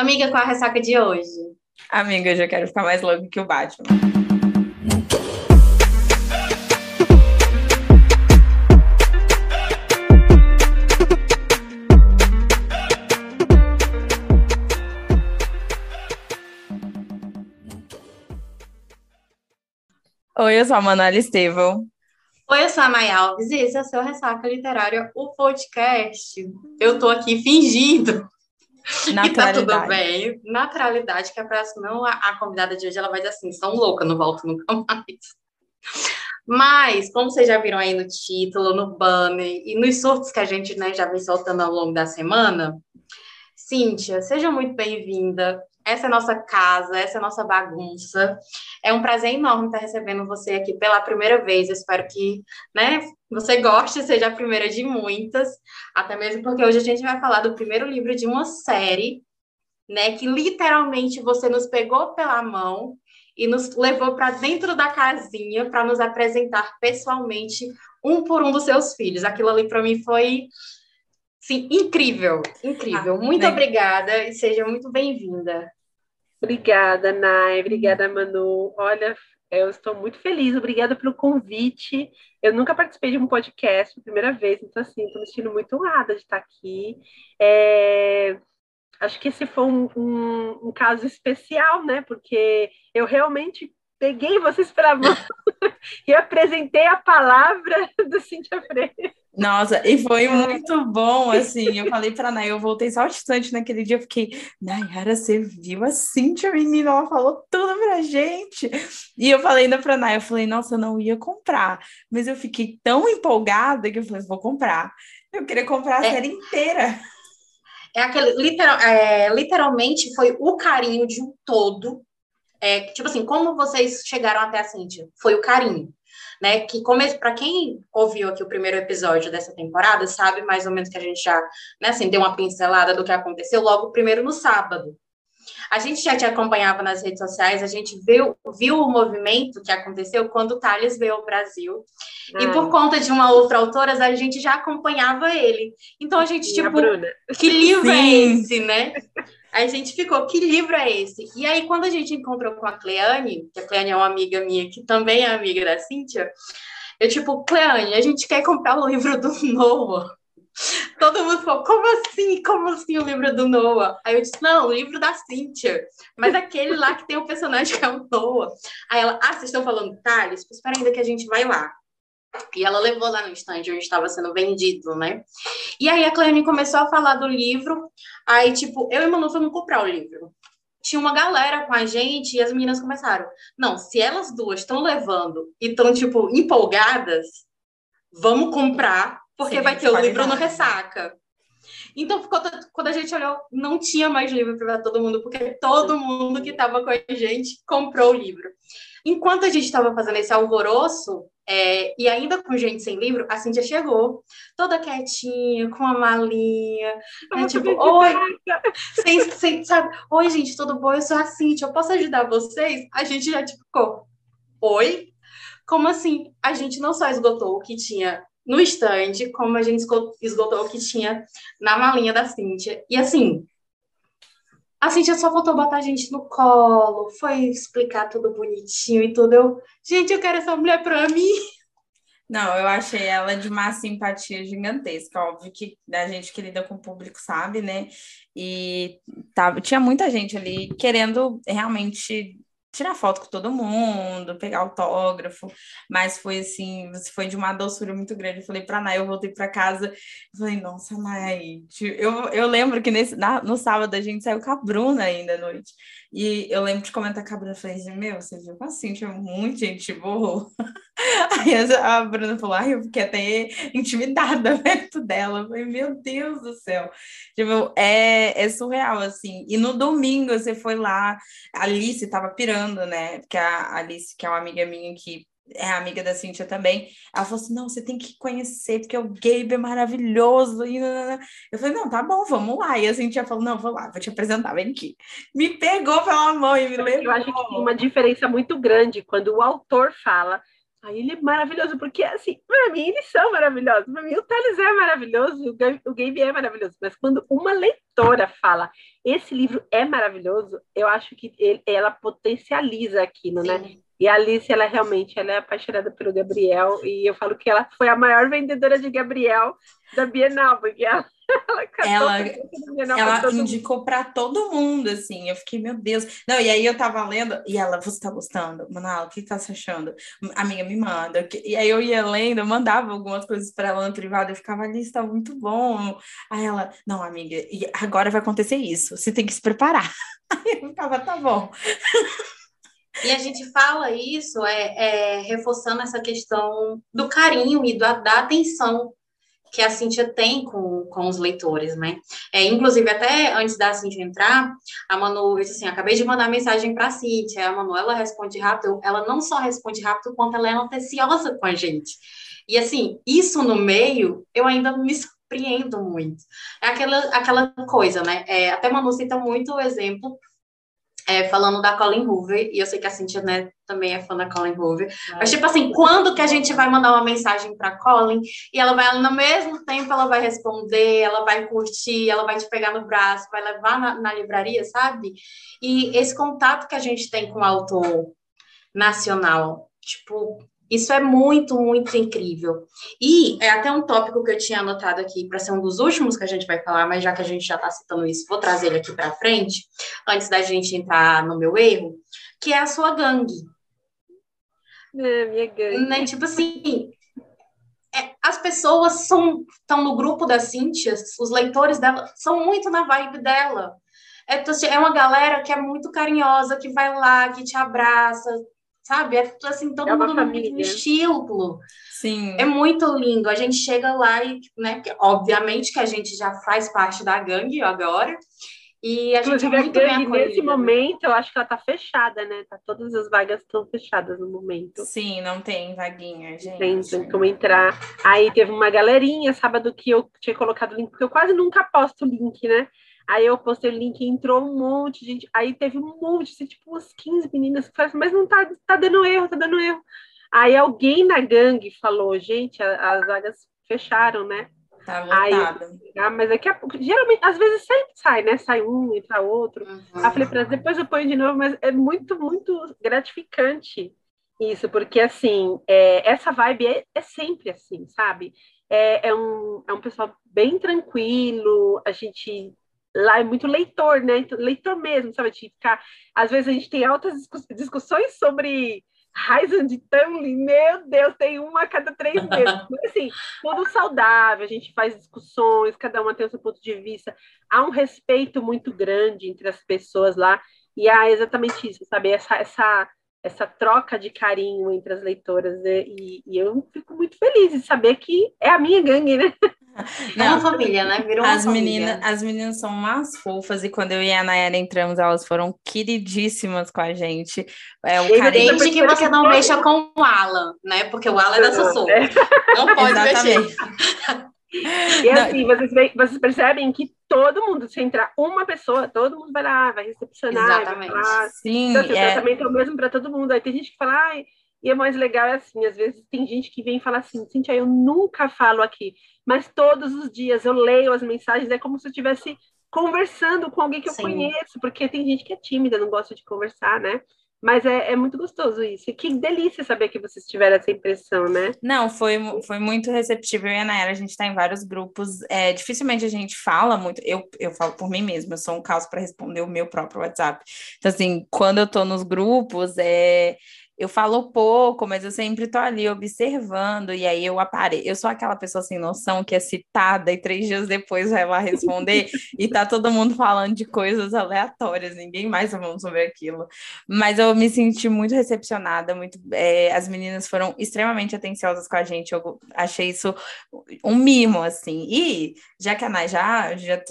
Amiga, qual a ressaca de hoje? Amiga, eu já quero ficar mais louco que o Batman. Oi, eu sou a Manuela Estevão. Oi, eu sou a Maya Alves e esse é o seu Ressaca Literária, o podcast. Eu tô aqui fingindo e tá tudo bem. Naturalidade, que é pra senão a, a convidada de hoje ela vai dizer assim: são louca, não volto nunca mais. Mas, como vocês já viram aí no título, no banner e nos surtos que a gente né, já vem soltando ao longo da semana, Cíntia, seja muito bem-vinda. Essa é a nossa casa, essa é a nossa bagunça. É um prazer enorme estar recebendo você aqui pela primeira vez. Eu espero que né, você goste, seja a primeira de muitas, até mesmo porque hoje a gente vai falar do primeiro livro de uma série, né, que literalmente você nos pegou pela mão e nos levou para dentro da casinha para nos apresentar pessoalmente um por um dos seus filhos. Aquilo ali para mim foi sim, incrível, incrível. Ah, muito né? obrigada e seja muito bem-vinda. Obrigada, Nai. Obrigada, Manu. Olha, eu estou muito feliz. Obrigada pelo convite. Eu nunca participei de um podcast, primeira vez, então, assim, estou me sentindo muito honrada de estar aqui. É... Acho que esse foi um, um, um caso especial, né? Porque eu realmente peguei vocês pela mão e apresentei a palavra do Cintia Freire. Nossa, e foi muito bom, assim, eu falei pra Nay, eu voltei só distante naquele dia, eu fiquei, Nayara, você viu a Cintia, menina, ela falou tudo pra gente, e eu falei ainda pra Nay, eu falei, nossa, eu não ia comprar, mas eu fiquei tão empolgada que eu falei, vou comprar, eu queria comprar a é. série inteira. É aquele, literal, é, literalmente, foi o carinho de um todo, é, tipo assim, como vocês chegaram até a Cintia? Foi o carinho né? Que para quem ouviu aqui o primeiro episódio dessa temporada, sabe mais ou menos que a gente já, né, assim, deu uma pincelada do que aconteceu logo primeiro no sábado. A gente já te acompanhava nas redes sociais, a gente viu, viu o movimento que aconteceu quando o Thales veio ao Brasil. E por conta de uma outra autora, a gente já acompanhava ele. Então a gente, tipo, que livro é Sim. é esse, né? A gente ficou, que livro é esse? E aí, quando a gente encontrou com a Cleane, que a Cleane é uma amiga minha, que também é amiga da Cíntia, eu, tipo, Cleane, a gente quer comprar o livro do Noah. Todo mundo falou, como assim? Como assim o livro do Noah? Aí eu disse, não, o livro da Cynthia. Mas aquele lá que tem o personagem que é o Noah. Aí ela, ah, vocês estão falando Thales? Espera ainda que a gente vai lá. E ela levou lá no stand onde estava sendo vendido, né? E aí a Cleone começou a falar do livro. Aí, tipo, eu e Manu fomos comprar o livro. Tinha uma galera com a gente e as meninas começaram. Não, se elas duas estão levando e estão, tipo, empolgadas, vamos comprar, porque Sim, vai ter o livro no Ressaca. Então, ficou, quando a gente olhou, não tinha mais livro para todo mundo, porque todo mundo que estava com a gente comprou o livro. Enquanto a gente estava fazendo esse alvoroço, é, e ainda com gente sem livro, a Cintia chegou, toda quietinha, com a malinha, né, tipo, oi, sem, sem, sabe, oi gente, tudo bom? Eu sou a Cintia, eu posso ajudar vocês? A gente já, tipo, ficou, oi? Como assim? A gente não só esgotou o que tinha no stand, como a gente esgotou o que tinha na malinha da Cintia. E assim, a Cintia só voltou botar a gente no colo, foi explicar tudo bonitinho e tudo. Eu, gente, eu quero essa mulher pra mim. Não, eu achei ela de uma simpatia gigantesca. Óbvio que a gente que lida com o público sabe, né? E tava, tinha muita gente ali querendo realmente tirar foto com todo mundo, pegar autógrafo, mas foi assim, foi de uma doçura muito grande. Eu falei para Nay, eu voltei para casa, eu falei, nossa, Nay, eu, eu lembro que nesse, na, no sábado a gente saiu com a Bruna ainda à noite. E eu lembro de comentar com a Bruna, falei assim, meu, você viu assim, tinha muita gente boa. Aí a Bruna falou, ai, eu fiquei até intimidada perto dela. Eu falei, meu Deus do céu. Tipo, é, é surreal, assim. E no domingo você foi lá, a Alice estava pirando, né? Porque a Alice, que é uma amiga minha que é amiga da Cintia também. Ela falou assim: não, você tem que conhecer, porque o Gabe é maravilhoso. E... Eu falei, não, tá bom, vamos lá. E a Cintia falou: não, vou lá, vou te apresentar, vem aqui. Me pegou pela mão e me levou. Eu acho que tem uma diferença muito grande quando o autor fala Aí ele é maravilhoso, porque assim, para mim eles são maravilhosos. Para mim o Thales é maravilhoso, o Gabe é maravilhoso. Mas quando uma leitora fala esse livro é maravilhoso, eu acho que ele, ela potencializa aquilo, né? Sim. né? E a Alice, ela realmente ela é apaixonada pelo Gabriel, e eu falo que ela foi a maior vendedora de Gabriel da Bienal, porque ela, ela, ela indicou para todo mundo, assim. Eu fiquei, meu Deus. Não, e aí eu tava lendo, e ela, você tá gostando? Manal, o que tá se achando? Amiga, me manda. E aí eu ia lendo, eu mandava algumas coisas para ela no privado, eu ficava ali, está muito bom. Aí ela, não, amiga, agora vai acontecer isso, você tem que se preparar. Aí eu ficava, tá bom. E a gente fala isso é, é, reforçando essa questão do carinho e da, da atenção que a Cintia tem com, com os leitores, né? É, inclusive, até antes da Cintia entrar, a Manu disse assim, acabei de mandar mensagem para a Cintia, a Manu, ela responde rápido, ela não só responde rápido, quanto ela é atenciosa com a gente. E, assim, isso no meio, eu ainda me surpreendo muito. É aquela, aquela coisa, né? É, até Manu cita muito o exemplo é, falando da Colin Hoover, e eu sei que a Cintia né, também é fã da Colin Hoover, mas tipo assim, quando que a gente vai mandar uma mensagem para Colin e ela vai, no mesmo tempo, ela vai responder, ela vai curtir, ela vai te pegar no braço, vai levar na, na livraria, sabe? E esse contato que a gente tem com o autor nacional, tipo, isso é muito, muito incrível. E é até um tópico que eu tinha anotado aqui para ser um dos últimos que a gente vai falar, mas já que a gente já está citando isso, vou trazer ele aqui para frente, antes da gente entrar no meu erro, que é a sua gangue. É, minha gangue. Né? Tipo assim, é, as pessoas são estão no grupo da Cíntia, os leitores dela são muito na vibe dela. É, é uma galera que é muito carinhosa, que vai lá, que te abraça, sabe? É assim, todo é mundo no mesmo estilo. Sim. É muito lindo. A gente chega lá e, né, obviamente que a gente já faz parte da gangue agora. E a Inclusive, gente é muito a gangue, bem nesse momento, eu acho que ela tá fechada, né? Tá, todas as vagas estão fechadas no momento. Sim, não tem vaguinha, gente. Tem, tem como entrar. Aí teve uma galerinha sábado que eu tinha colocado o link, porque eu quase nunca posto o link, né? Aí eu postei o link, entrou um monte de gente. Aí teve um monte, assim, tipo umas 15 meninas que falaram, assim, mas não tá, tá dando erro, tá dando erro. Aí alguém na gangue falou, gente, as vagas fecharam, né? Tá lotada. Aí, ah, mas daqui a pouco, geralmente, às vezes sempre sai, né? Sai um, entra outro. Uhum. Aí eu falei pra elas, depois eu ponho de novo, mas é muito, muito gratificante isso, porque assim, é, essa vibe é, é sempre assim, sabe? É, é, um, é um pessoal bem tranquilo, a gente lá é muito leitor, né? Então, leitor mesmo, sabe? De ficar. Às vezes a gente tem altas discussões sobre Ryzen de Tumblr, meu Deus, tem uma a cada três meses. assim, tudo saudável, a gente faz discussões, cada uma tem o seu ponto de vista. Há um respeito muito grande entre as pessoas lá, e há exatamente isso, sabe? Essa, essa, essa troca de carinho entre as leitoras, né? e, e eu fico muito feliz de saber que é a minha gangue, né? Não, é uma família, né? Virou as uma meninas, família. As meninas são umas fofas e quando eu e a Nayara entramos, elas foram queridíssimas com a gente. É, o Desde que você não mexa com o Alan, né? Porque o Alan é da Sussu. É. Não pode Exatamente. mexer. E assim, vocês, vocês, percebem que todo mundo, se entrar uma pessoa, todo mundo vai lá, vai recepcionar. Exatamente. Vai falar. Sim. Então, assim, é... o tratamento é o mesmo para todo mundo. Aí tem gente que fala, ai, e é mais legal é assim, às vezes tem gente que vem e fala assim, Cintia, eu nunca falo aqui, mas todos os dias eu leio as mensagens, é como se eu estivesse conversando com alguém que eu Sim. conheço, porque tem gente que é tímida, não gosta de conversar, né? Mas é, é, muito gostoso isso. E que delícia saber que vocês tiveram essa impressão, né? Não, foi, foi muito receptivo. Eu e a Nayara, a gente está em vários grupos. É, dificilmente a gente fala muito. Eu, eu falo por mim mesma, eu sou um caos para responder o meu próprio WhatsApp. Então, assim, quando eu estou nos grupos, é, eu falo pouco, mas eu sempre tô ali observando, e aí eu apareço. Eu sou aquela pessoa sem noção que é citada e três dias depois vai lá responder, e tá todo mundo falando de coisas aleatórias, ninguém mais falando sobre aquilo. Mas eu me senti muito recepcionada, muito. É, as meninas foram extremamente atenciosas com a gente, eu achei isso um mimo, assim. E já que a Nay já, já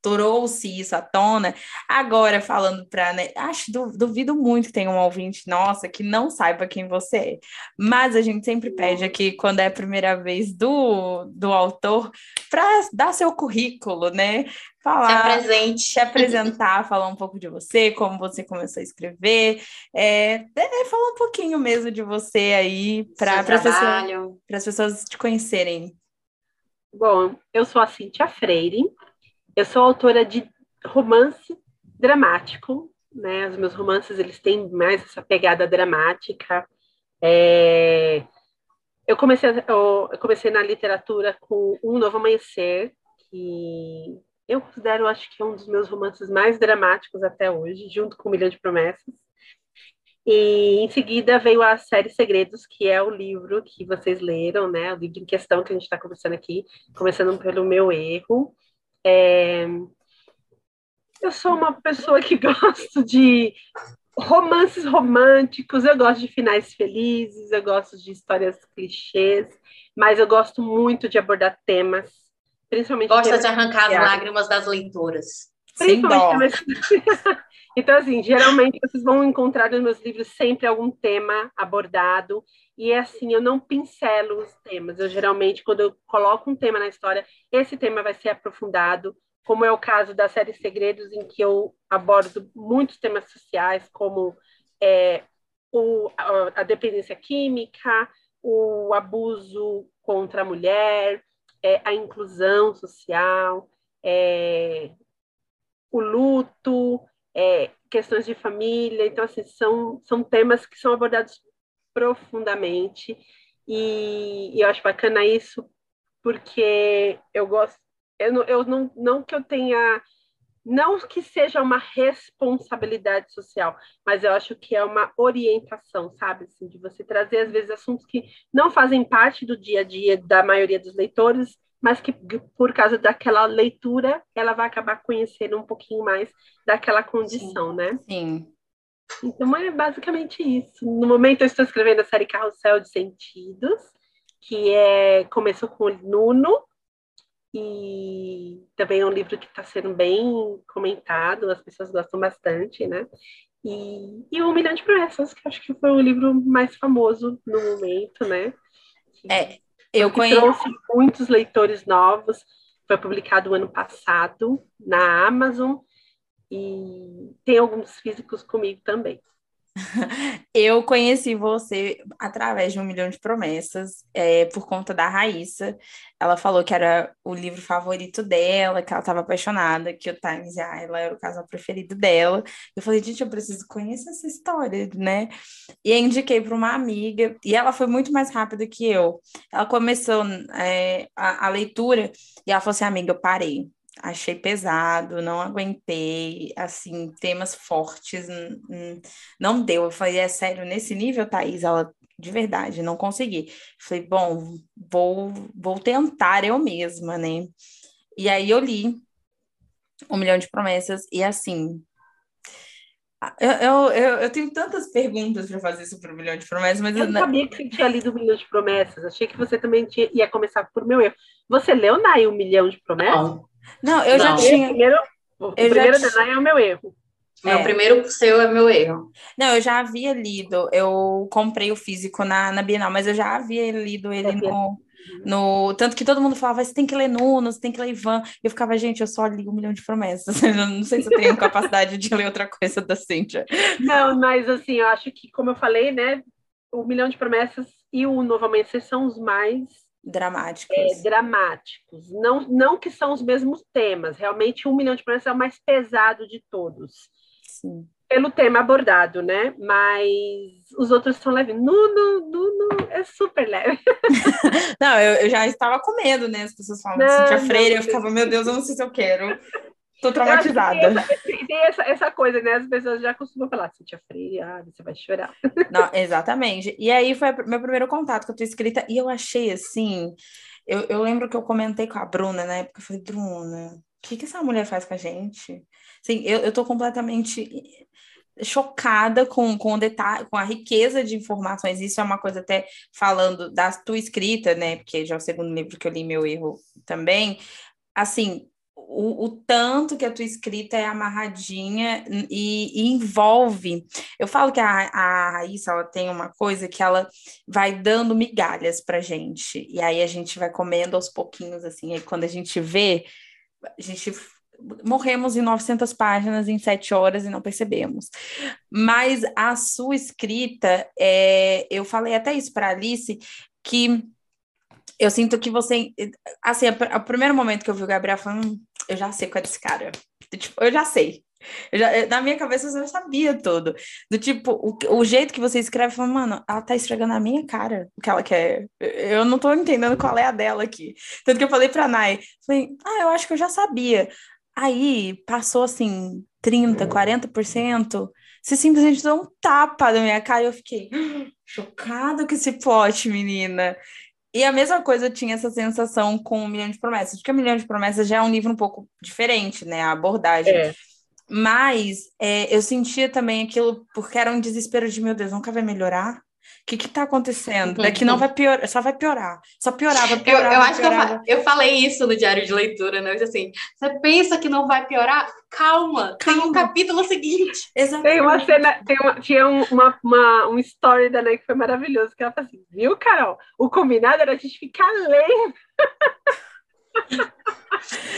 trouxe isso à tona, agora falando para. Né, acho, duvido muito que tenha um ouvinte, nossa, que não saiba quem você é. Mas a gente sempre pede aqui, quando é a primeira vez do, do autor, para dar seu currículo, né? Falar, se, se apresentar, falar um pouco de você, como você começou a escrever, é, é falar um pouquinho mesmo de você aí, para as pessoas, pessoas te conhecerem. Bom, eu sou a Cíntia Freire, eu sou autora de romance dramático, né? Os meus romances eles têm mais essa pegada dramática. É... Eu comecei eu comecei na literatura com Um Novo Amanhecer, que eu considero, acho que é um dos meus romances mais dramáticos até hoje, junto com Milhão de Promessas. E em seguida veio a série Segredos, que é o livro que vocês leram, né? O livro em questão que a gente está conversando aqui, começando pelo meu erro. É... Eu sou uma pessoa que gosto de romances românticos, eu gosto de finais felizes, eu gosto de histórias clichês, mas eu gosto muito de abordar temas, principalmente. Gosta de arrancar as lágrimas das leitoras. Principalmente temas... Então, assim, geralmente vocês vão encontrar nos meus livros sempre algum tema abordado. E é assim, eu não pincelo os temas. Eu geralmente, quando eu coloco um tema na história, esse tema vai ser aprofundado, como é o caso da série Segredos, em que eu abordo muitos temas sociais, como é, o, a, a dependência química, o abuso contra a mulher, é, a inclusão social, é, o luto, é, questões de família. Então, assim, são, são temas que são abordados profundamente. E, e eu acho bacana isso, porque eu gosto. Eu, não, eu não, não que eu tenha. Não que seja uma responsabilidade social, mas eu acho que é uma orientação, sabe? Assim, de você trazer, às vezes, assuntos que não fazem parte do dia a dia da maioria dos leitores, mas que por causa daquela leitura ela vai acabar conhecendo um pouquinho mais daquela condição, Sim. né? Sim. Então é basicamente isso. No momento eu estou escrevendo a série Carrossel de Sentidos, que é começou com o Nuno e também é um livro que está sendo bem comentado, as pessoas gostam bastante, né? E, e Um Milhão de Promessas, que acho que foi o livro mais famoso no momento, né? É, eu conheço. Trouxe muitos leitores novos. Foi publicado ano passado na Amazon e tem alguns físicos comigo também. Eu conheci você através de Um Milhão de Promessas, é, por conta da Raíssa. Ela falou que era o livro favorito dela, que ela estava apaixonada, que o Times era o casal preferido dela. Eu falei, gente, eu preciso conhecer essa história, né? E indiquei para uma amiga, e ela foi muito mais rápida que eu. Ela começou é, a, a leitura e ela falou assim: amiga, eu parei achei pesado, não aguentei, assim, temas fortes, não deu. Eu falei, é sério, nesse nível, Thaís, ela, de verdade, não consegui. Falei, bom, vou, vou tentar eu mesma, né? E aí eu li Um Milhão de Promessas, e assim, eu, eu, eu, eu, tenho tantas perguntas para fazer sobre o Milhão de Promessas, mas... Eu não sabia que você tinha lido o Milhão de Promessas. Achei que você também tinha, ia começar por meu erro. Você leu, Nai, o Milhão de Promessas? Não. Não, eu não. já tinha. Primeiro, o primeiro já... é o meu erro. Meu é. primeiro seu é meu erro. Não, eu já havia lido, eu comprei o físico na, na Bienal, mas eu já havia lido ele no, no. Tanto que todo mundo falava, você tem que ler Nuno, você tem que ler Ivan. Eu ficava, gente, eu só li um milhão de promessas. Eu não sei se eu tenho capacidade de ler outra coisa da Cíntia. Não, mas assim, eu acho que, como eu falei, né, o Milhão de Promessas e o Novo Amanhecer são os mais dramáticos. É, dramáticos. Não, não que são os mesmos temas. Realmente, um milhão de promessas é o mais pesado de todos. Sim. Pelo tema abordado, né? Mas os outros são leves. Nuno, Nuno é super leve. não, eu, eu, já estava com medo, né? As pessoas falam não, Cintia Freire, eu ficava, meu Deus, eu não sei se eu quero. Tô traumatizada. Tem, essa, tem essa, essa, coisa, né? As pessoas já costumam falar, Cintia Freire, ah, você vai chorar. Não, exatamente. E aí foi meu primeiro contato com a tua escrita, e eu achei assim. Eu, eu lembro que eu comentei com a Bruna na época, eu falei, Bruna, o que, que essa mulher faz com a gente? Assim, eu, eu tô completamente chocada com, com o detalhe, com a riqueza de informações. Isso é uma coisa até falando da tua escrita, né? Porque já é o segundo livro que eu li meu erro também. Assim, o, o, tanto que a tua escrita é amarradinha e, e, envolve. Eu falo que a, a Raíssa ela tem uma coisa que ela vai dando migalhas pra gente, e aí a gente vai comendo aos pouquinhos, assim, aí quando a gente vê, a gente morremos em 900 páginas em sete horas e não percebemos. Mas a sua escrita, é, eu falei até isso para Alice, que eu sinto que você. Assim, o primeiro momento que eu vi o Gabriel falando, eu já sei qual é desse cara. Tipo, eu já sei. Eu já, na minha cabeça eu já sabia tudo. Do tipo, o, o jeito que você escreve, fala, mano, ela tá esfregando na minha cara o que ela quer. Eu não tô entendendo qual é a dela aqui. Tanto que eu falei pra Nai, falei, ah, eu acho que eu já sabia. Aí passou assim, 30%, 40%. Você simplesmente deu um tapa na minha cara e eu fiquei chocada com esse plot, menina. E a mesma coisa eu tinha essa sensação com o Milhão de Promessas, porque o Milhão de Promessas já é um livro um pouco diferente, né? A abordagem. É. Mas é, eu sentia também aquilo, porque era um desespero de, meu Deus, nunca vai melhorar? O que está acontecendo? Daqui não vai piorar, só vai piorar. Só piorava, piorava. Eu, eu acho piorava. que eu, eu, falei isso no diário de leitura, né? Eu disse assim: você pensa que não vai piorar? Calma, Calma. tem um capítulo seguinte. Exatamente. Tem uma cena, tem uma, tinha uma, uma, um story da Ney que foi maravilhoso, que ela falou assim: viu, Carol? O combinado era a gente ficar lendo.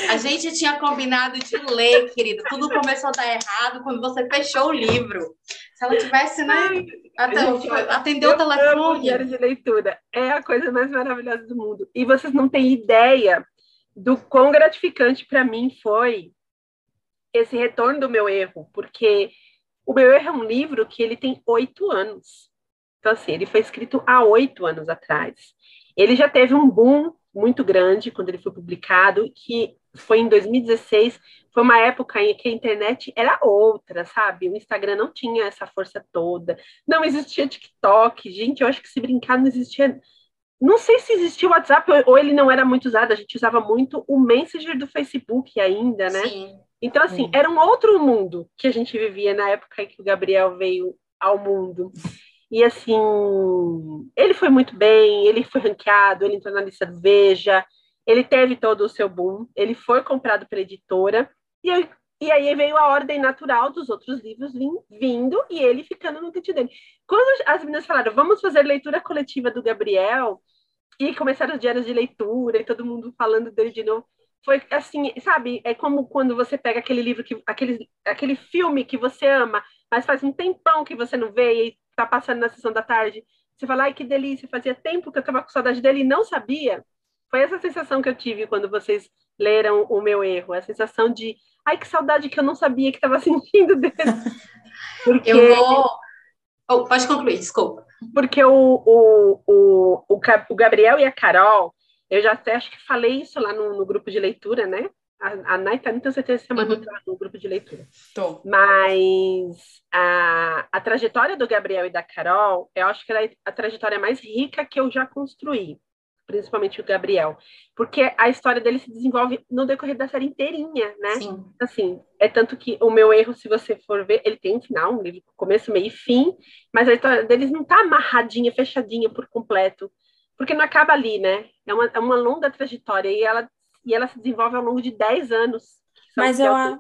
A gente tinha combinado de ler, querido. Tudo começou a dar errado quando você fechou o livro. Se ela tivesse, né? atendeu o telefone. Diário de leitura. É a coisa mais maravilhosa do mundo. E vocês não têm ideia do quão gratificante para mim foi esse retorno do meu erro, porque o meu erro é um livro que ele tem oito anos. Então, assim, ele foi escrito há oito anos atrás. Ele já teve um boom muito grande quando ele foi publicado, que foi em 2016, foi uma época em que a internet era outra, sabe? O Instagram não tinha essa força toda, não existia TikTok, gente, eu acho que se brincar não existia. Não sei se existia o WhatsApp ou ele não era muito usado, a gente usava muito o Messenger do Facebook ainda, né? Sim. Então, assim, Sim. era um outro mundo que a gente vivia na época em que o Gabriel veio ao mundo. E assim, ele foi muito bem, ele foi ranqueado, ele entrou na lista do Veja, ele teve todo o seu boom, ele foi comprado pela editora, e, eu, e aí veio a ordem natural dos outros livros vim, vindo e ele ficando no kit dele. Quando as meninas falaram, vamos fazer leitura coletiva do Gabriel, e começaram os diários de leitura, e todo mundo falando dele de novo, foi assim, sabe? É como quando você pega aquele livro, que, aquele, aquele filme que você ama, mas faz um tempão que você não vê e tá passando na sessão da tarde. Você fala, ai, que delícia, fazia tempo que eu tava com saudade dele e não sabia. Foi essa sensação que eu tive quando vocês leram o meu erro, a sensação de, ai, que saudade que eu não sabia que estava sentindo dele. Porque... Eu vou... Oh, pode concluir, desculpa. Porque o, o, o, o, Gabriel e a Carol, eu já até acho que falei isso lá no, no grupo de leitura, né? A, a Nai tá, não tenho certeza se é uhum. no grupo de leitura. Tô. Mas a, a trajetória do Gabriel e da Carol, eu acho que é a trajetória mais rica que eu já construí principalmente o Gabriel, porque a história dele se desenvolve no decorrer da série inteirinha, né? Sim. Assim, é tanto que o meu erro, se você for ver, ele tem um final, um livro começo, meio e fim, mas a história deles não tá amarradinha, fechadinha por completo, porque não acaba ali, né? É uma, é uma longa trajetória e ela, e ela se desenvolve ao longo de 10 anos. Mas eu... É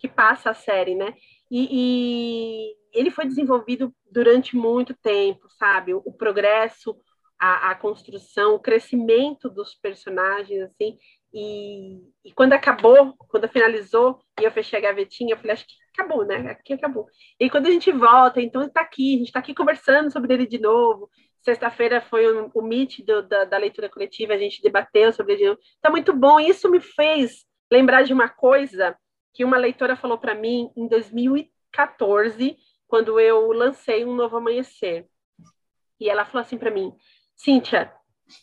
que passa a série, né? E, e, ele foi desenvolvido durante muito tempo, sabe? O, o progresso, a, a, construção, o crescimento dos personagens, assim, e, e, quando acabou, quando finalizou, e eu fechei a gavetinha, eu falei, acho que acabou, né? Aqui acabou. E quando a gente volta, então está aqui, a gente está aqui conversando sobre ele de novo. Sexta-feira foi o, o meet do, da, da, leitura coletiva, a gente debateu sobre. Está muito bom. Isso me fez lembrar de uma coisa que uma leitora falou para mim em 2014, quando eu lancei um novo amanhecer. E ela falou assim para mim: Cíntia,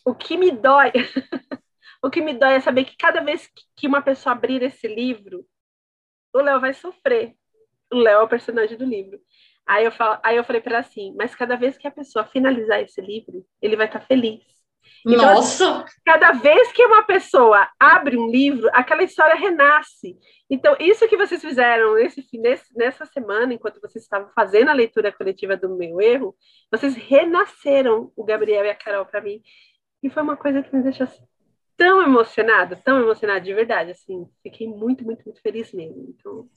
o que me dói, o que me dói é saber que cada vez que uma pessoa abrir esse livro, o Léo vai sofrer. O Léo é o personagem do livro. Aí eu, falo, aí eu falei para ela assim, mas cada vez que a pessoa finalizar esse livro, ele vai estar tá feliz. Então, Nossa! Cada vez que uma pessoa abre um livro, aquela história renasce. Então, isso que vocês fizeram nesse, nessa semana, enquanto vocês estavam fazendo a leitura coletiva do meu erro, vocês renasceram o Gabriel e a Carol para mim. E foi uma coisa que me deixou assim, tão emocionada, tão emocionada de verdade, assim, fiquei muito, muito, muito feliz mesmo. Então...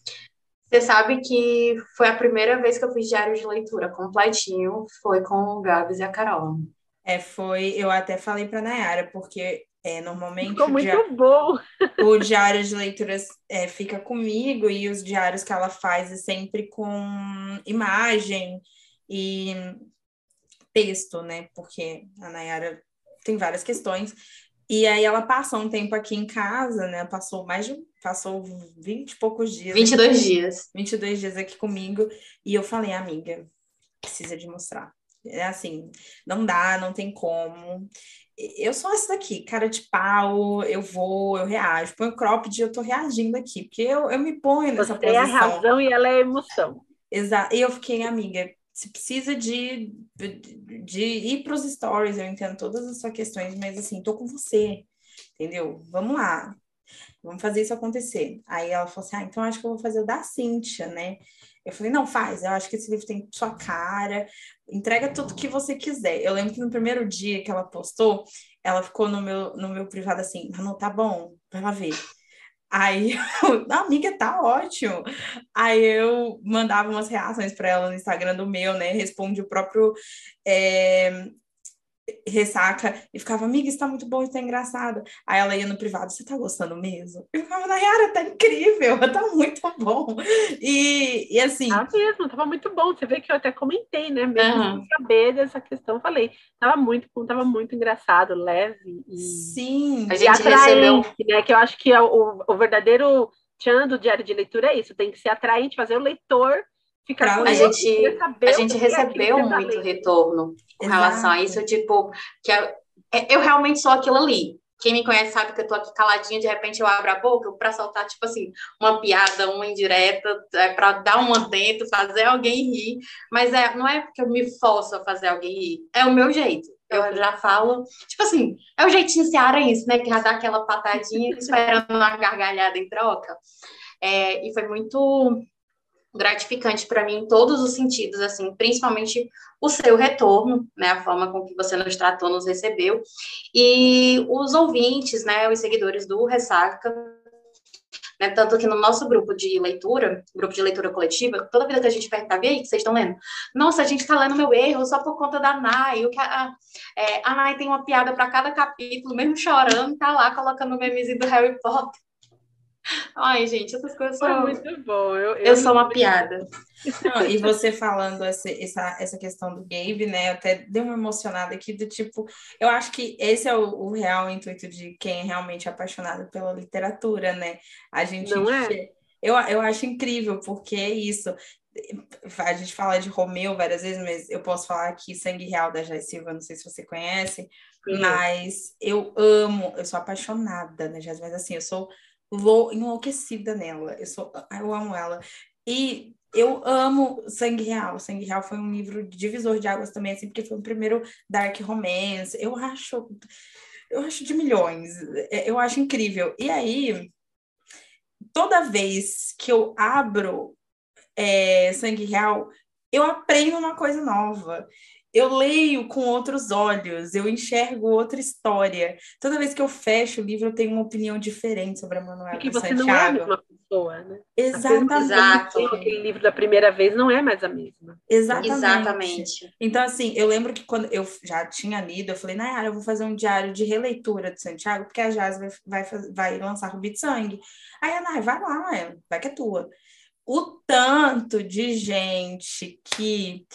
Você sabe que foi a primeira vez que eu fiz diário de leitura completinho, foi com o Gabs e a Carol. É, foi, eu até falei para Nayara, porque é, normalmente Ficou muito diário, bom. o diário de leituras é, fica comigo e os diários que ela faz é sempre com imagem e texto, né? Porque a Nayara tem várias questões. E aí ela passou um tempo aqui em casa, né? Passou mais de passou 20 e poucos dias. 22 aqui, dias. 22 dias aqui comigo. E eu falei, amiga, precisa de mostrar. É assim, não dá, não tem como. Eu sou essa daqui, cara de pau, eu vou, eu reajo. Põe o cropped e eu tô reagindo aqui, porque eu, eu me ponho nessa Você posição. é a razão e ela é a emoção. Exato. E eu fiquei, amiga, se precisa de, de ir para os stories, eu entendo todas as suas questões, mas assim, tô com você, entendeu? Vamos lá, vamos fazer isso acontecer. Aí ela falou assim: ah, então acho que eu vou fazer o da Cíntia, né? Eu falei, não, faz, eu acho que esse livro tem sua cara, entrega tudo que você quiser. Eu lembro que no primeiro dia que ela postou, ela ficou no meu, no meu privado assim, não, tá bom, vai lá ver. Aí, a amiga, tá ótimo. Aí eu mandava umas reações para ela no Instagram do meu, né? Responde o próprio é, ressaca e ficava, amiga, isso tá muito bom, isso tá engraçado. Aí ela ia no privado, você tá gostando mesmo? Eu ficava, Nayara, tá incrível, tá muito bom. E, e assim. Ah, mesmo, tava muito bom. Você vê que eu até comentei, né? Mesmo uhum. sem saber dessa questão, falei, tava muito bom, tava muito engraçado, leve e. Sim, a gente recebeu. Né? Que eu acho que é o, o verdadeiro tchan do diário de leitura é isso, tem que ser atraente, fazer o leitor ficar com a gente a gente recebeu muito retorno com Exato. relação a isso tipo que é, é, eu realmente sou aquilo ali quem me conhece sabe que eu tô aqui caladinha, de repente eu abro a boca para soltar, tipo assim, uma piada, uma indireta, é, para dar uma dentro, fazer alguém rir. Mas é, não é porque eu me forço a fazer alguém rir, é o meu jeito. Eu já falo, tipo assim, é o jeitinho cearense, né? Que já dá aquela patadinha esperando uma gargalhada em troca. É, e foi muito gratificante para mim em todos os sentidos, assim, principalmente o seu retorno, né, a forma com que você nos tratou, nos recebeu, e os ouvintes, né, os seguidores do Ressaca, né, tanto que no nosso grupo de leitura, grupo de leitura coletiva, toda vida que a gente perguntava, e aí, que vocês estão lendo? Nossa, a gente está lendo meu erro só por conta da Nai, o que a, é, a Nai tem uma piada para cada capítulo, mesmo chorando, tá lá colocando o memezinho do Harry Potter, Ai, gente, essas coisas são. Foi muito bom. Eu, eu, eu sou uma piada. Não, e você falando essa, essa, essa questão do Gabe, né? Até deu uma emocionada aqui do tipo. Eu acho que esse é o, o real intuito de quem é realmente apaixonado pela literatura, né? A gente. Não é? Eu, eu acho incrível, porque é isso. A gente fala de Romeu várias vezes, mas eu posso falar aqui Sangue Real da Jai Silva, não sei se você conhece, Sim. mas eu amo, eu sou apaixonada, né, Jai? Mas assim, eu sou vou enlouquecida nela. Eu, sou, eu amo ela. E eu amo Sangue Real. Sangue Real foi um livro divisor de águas também, assim, porque foi o primeiro dark romance. Eu acho, eu acho de milhões. É, eu acho incrível. E aí, toda vez que eu abro é, Sangue Real, eu aprendo uma coisa nova eu leio com outros olhos, eu enxergo outra história. Toda vez que eu fecho o livro, eu tenho uma opinião diferente sobre a Manuela Porque você Santiago. não é a mesma pessoa, né? Exatamente. Aquele livro da primeira vez não é mais a mesma. Exatamente. Exatamente. Então, assim, eu lembro que quando eu já tinha lido, eu falei, Nayara, eu vou fazer um diário de releitura de Santiago, porque a Jazz vai, vai, vai lançar Rubi de Sangue. Aí a Nay, vai lá, vai que é tua. O tanto de gente que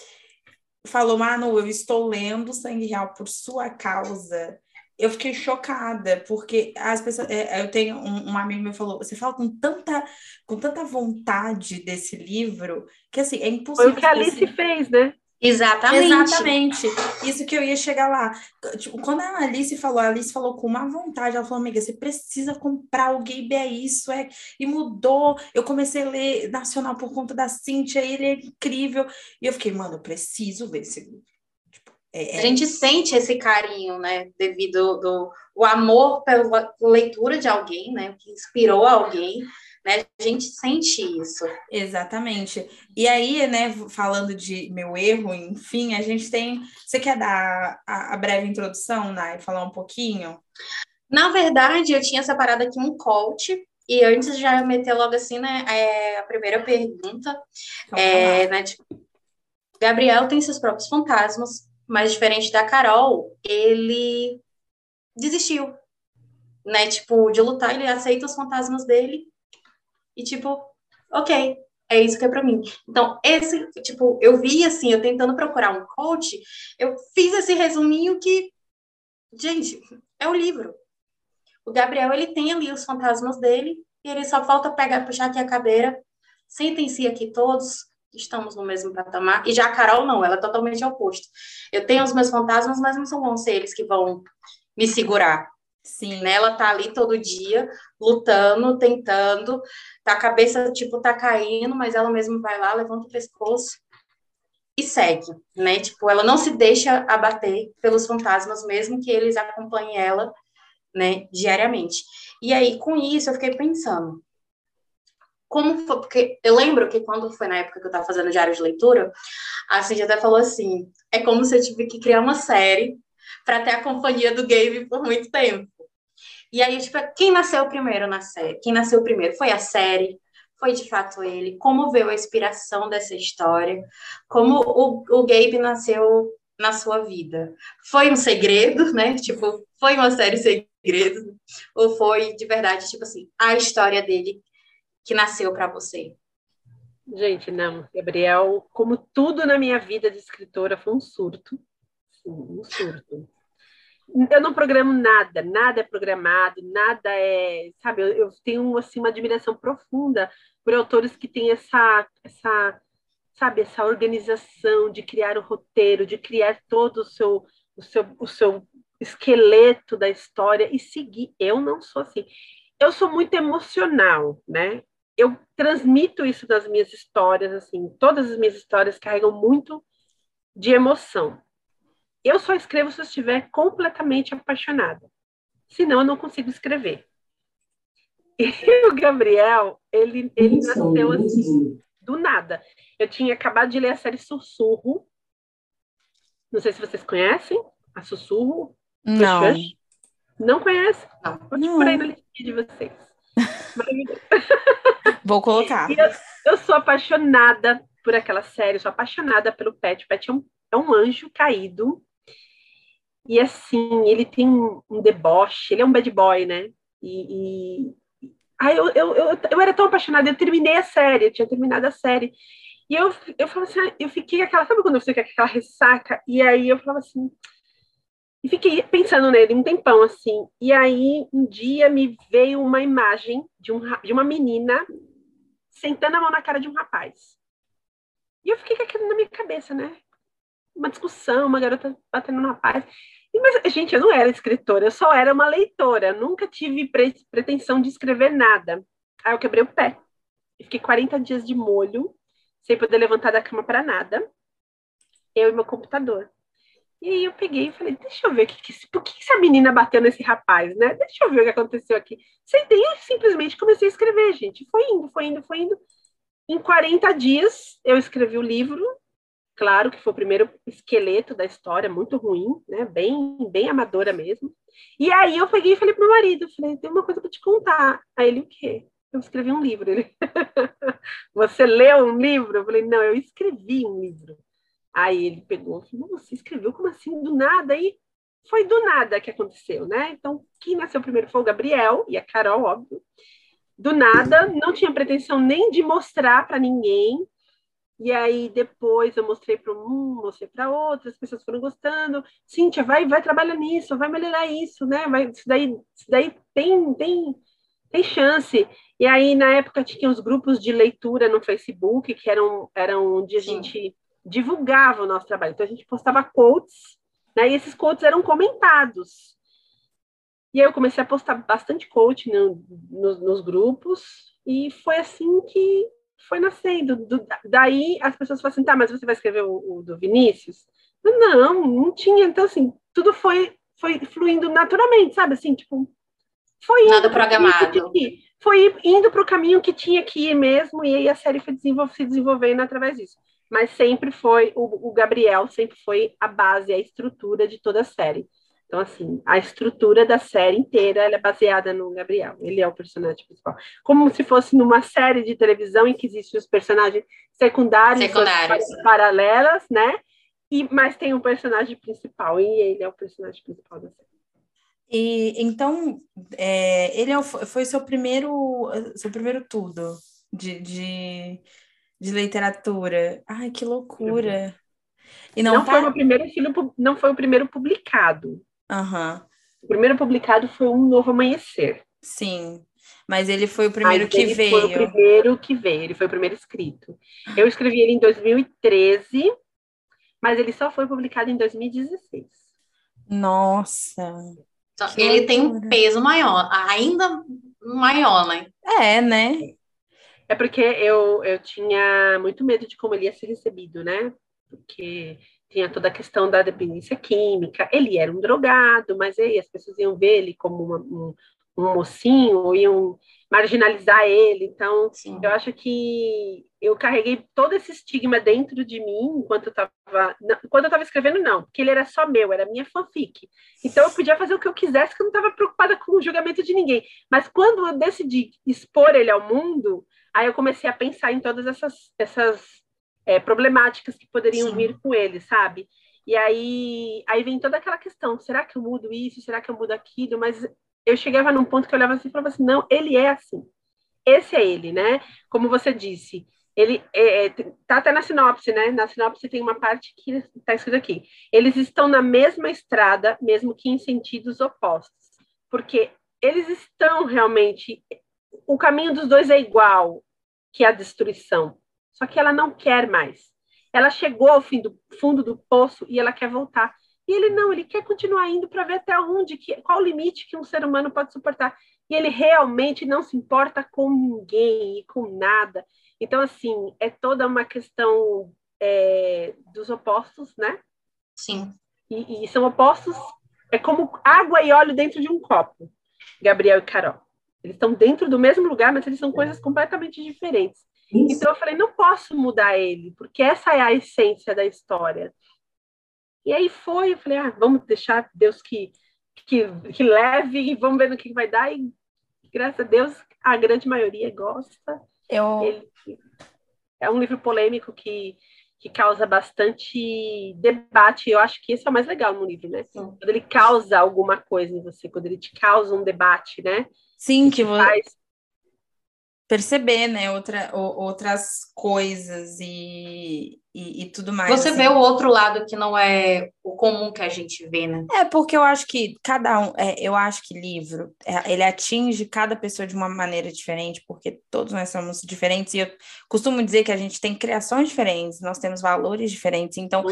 falou, Manu, eu estou lendo Sangue Real por sua causa. Eu fiquei chocada, porque as pessoas. É, eu tenho um, um, amigo meu falou: você fala com tanta, com tanta vontade desse livro, que assim, é impossível. Foi o que a Alice fez, né? Exatamente. Exatamente. Isso que eu ia chegar lá. Tipo, quando a Alice falou, a Alice falou com uma vontade, ela falou, amiga, você precisa comprar o Gabe é isso, é. E mudou. Eu comecei a ler Nacional por conta da Cintia, ele é incrível. E eu fiquei, mano, eu preciso ver esse livro. Tipo, é, é... A gente sente esse carinho, né? Devido do o amor pela leitura de alguém, né? Que inspirou alguém né? A gente sente isso. Exatamente. E aí, né, falando de meu erro, enfim, a gente tem. Você quer dar a, a breve introdução, Nai, falar um pouquinho? Na verdade, eu tinha separado aqui um coach, e antes já meter logo assim, né, é, a primeira pergunta, é, né, tipo, Gabriel tem seus próprios fantasmas, mas diferente da Carol, ele desistiu, né, tipo, de lutar, ele aceita os fantasmas dele, e tipo, ok, é isso que é para mim. Então, esse, tipo, eu vi assim, eu tentando procurar um coach, eu fiz esse resuminho que, gente, é o livro. O Gabriel, ele tem ali os fantasmas dele, e ele só falta pegar, puxar aqui a cadeira, sentem-se aqui todos, estamos no mesmo patamar. E já a Carol, não, ela é totalmente oposto. Eu tenho os meus fantasmas, mas não são ser eles que vão me segurar. Sim. Né? Ela tá ali todo dia, lutando, tentando, a cabeça, tipo, tá caindo, mas ela mesma vai lá, levanta o pescoço e segue, né? Tipo, ela não se deixa abater pelos fantasmas, mesmo que eles acompanhem ela né, diariamente. E aí, com isso, eu fiquei pensando, como foi, porque eu lembro que quando foi na época que eu estava fazendo diário de leitura, a Cindy até falou assim, é como se eu tivesse que criar uma série para ter a companhia do Gabe por muito tempo. E aí, tipo, quem nasceu primeiro na série? Quem nasceu primeiro? Foi a série? Foi de fato ele? Como veio a inspiração dessa história? Como o, o Gabe nasceu na sua vida? Foi um segredo, né? Tipo, foi uma série segredo? Ou foi de verdade, tipo assim, a história dele que nasceu para você? Gente, não. Gabriel, como tudo na minha vida de escritora, foi um surto. Um surto. Eu não programo nada, nada é programado, nada é, sabe, eu, eu tenho assim uma admiração profunda por autores que têm essa essa sabe, essa organização de criar o roteiro, de criar todo o seu, o seu, o seu esqueleto da história e seguir. Eu não sou assim. Eu sou muito emocional, né? Eu transmito isso nas minhas histórias, assim, todas as minhas histórias carregam muito de emoção. Eu só escrevo se eu estiver completamente apaixonada. Senão eu não consigo escrever. E o Gabriel, ele, ele nasceu assim, do nada. Eu tinha acabado de ler a série Sussurro. Não sei se vocês conhecem a Sussurro. Não. Não conhece? Não. Vou te por aí na listinha de vocês. Vou colocar. Eu, eu, sou apaixonada por aquela série, sou apaixonada pelo Pet. O Pet é um, é um anjo caído. E assim, ele tem um, deboche, ele é um bad boy, né? E, e, eu, eu, eu, eu era tão apaixonada, eu terminei a série, eu tinha terminado a série. E eu, eu falava assim, eu fiquei aquela, sabe quando você fica aquela ressaca? E aí eu falava assim, e fiquei pensando nele um tempão assim. E aí um dia me veio uma imagem de, um, de uma menina sentando a mão na cara de um rapaz. E eu fiquei com aquilo na minha cabeça, né? Uma discussão, uma garota batendo no rapaz. Mas, gente, eu não era escritora, eu só era uma leitora. Nunca tive pre pretensão de escrever nada. Aí eu quebrei o pé. Fiquei 40 dias de molho, sem poder levantar da cama para nada. Eu e meu computador. E aí eu peguei e falei, deixa eu ver que, que, por que essa menina bateu nesse rapaz, né? Deixa eu ver o que aconteceu aqui. Sentei e simplesmente comecei a escrever, gente. Foi indo, foi indo, foi indo. Em 40 dias eu escrevi o livro, Claro que foi o primeiro esqueleto da história, muito ruim, né? Bem, bem amadora mesmo. E aí eu peguei e falei pro meu marido, falei, tem uma coisa para te contar. Aí ele, o quê? Eu escrevi um livro. Ele, você leu um livro? Eu falei, não, eu escrevi um livro. Aí ele pegou, falou, você escreveu como assim, do nada? Aí foi do nada que aconteceu, né? Então, quem nasceu primeiro foi o Gabriel e a Carol, óbvio. Do nada, não tinha pretensão nem de mostrar para ninguém, e aí depois eu mostrei para um, mostrei para outras, as pessoas foram gostando. Cíntia, vai, vai trabalhar nisso, vai melhorar isso, né? Vai, isso daí, isso daí tem, tem, tem chance. E aí, na época, tinha os grupos de leitura no Facebook, que eram, eram onde a Sim. gente divulgava o nosso trabalho. Então, a gente postava quotes, né? E esses quotes eram comentados. E aí eu comecei a postar bastante quote no, no, nos grupos, e foi assim que foi nascendo. Do, daí as pessoas falam assim, tá, mas você vai escrever o, o, do Vinícius? Não, não tinha. Então, assim, tudo foi, foi fluindo naturalmente, sabe? Assim, tipo, foi Nada programado. Foi indo para o caminho que tinha que ir mesmo, e aí a série foi desenvol se desenvolvendo através disso. Mas sempre foi, o, o Gabriel sempre foi a base, a estrutura de toda a série. Então, assim, a estrutura da série inteira é baseada no Gabriel. Ele é o personagem principal. Como se fosse numa série de televisão em que existem os personagens secundários, secundários. paralelas, né? E, mas tem um personagem principal, e ele é o personagem principal da série. E então, é, ele é, foi seu primeiro, seu primeiro tudo de, de, de literatura. Ai, que loucura! E não, não tá... foi o primeiro não foi o primeiro publicado. Uhum. O primeiro publicado foi Um Novo Amanhecer. Sim, mas ele foi o primeiro mas que ele veio. Foi o primeiro que veio, ele foi o primeiro escrito. Eu escrevi ele em 2013, mas ele só foi publicado em 2016. Nossa. Então, ele loucura. tem um peso maior, ainda maior, né? É, né? É porque eu, eu tinha muito medo de como ele ia ser recebido, né? Porque tinha toda a questão da dependência química. Ele era um drogado, mas aí as pessoas iam ver ele como uma, um, um mocinho, iam marginalizar ele. Então, Sim. eu acho que eu carreguei todo esse estigma dentro de mim enquanto eu estava. Quando eu estava escrevendo, não, porque ele era só meu, era minha fanfic. Então, eu podia fazer o que eu quisesse, que eu não estava preocupada com o julgamento de ninguém. Mas quando eu decidi expor ele ao mundo, aí eu comecei a pensar em todas essas, essas é, problemáticas que poderiam Sim. vir com ele, sabe? E aí, aí vem toda aquela questão: será que eu mudo isso? Será que eu mudo aquilo? Mas eu chegava num ponto que eu olhava assim e falava assim: não, ele é assim. Esse é ele, né? Como você disse, ele é, é tá até na sinopse, né? Na sinopse tem uma parte que está escrito aqui: eles estão na mesma estrada, mesmo que em sentidos opostos, porque eles estão realmente. O caminho dos dois é igual, que a destruição. Só que ela não quer mais. Ela chegou ao fim do fundo do poço e ela quer voltar. E ele não, ele quer continuar indo para ver até onde, que, qual o limite que um ser humano pode suportar. E ele realmente não se importa com ninguém e com nada. Então, assim, é toda uma questão é, dos opostos, né? Sim. E, e, são opostos, é como água e óleo dentro de um copo, Gabriel e Carol. Eles estão dentro do mesmo lugar, mas eles são coisas completamente diferentes. Isso. Então eu falei, não posso mudar ele, porque essa é a essência da história. E aí foi, eu falei, ah, vamos deixar Deus que, que, que leve e vamos ver no que vai dar. E graças a Deus, a grande maioria gosta. Eu... Ele, é um livro polêmico que, que causa bastante debate. Eu acho que esse é o mais legal no livro, né? Sim. Quando ele causa alguma coisa em você, quando ele te causa um debate, né? Sim, que, que faz perceber, né, outra, outras coisas e, e, e, tudo mais. Você assim. vê o outro lado que não é o comum que a gente vê, né? É, porque eu acho que cada um, é, eu acho que livro, é, ele atinge cada pessoa de uma maneira diferente, porque todos nós somos diferentes, e eu costumo dizer que a gente tem criações diferentes, nós temos valores diferentes, então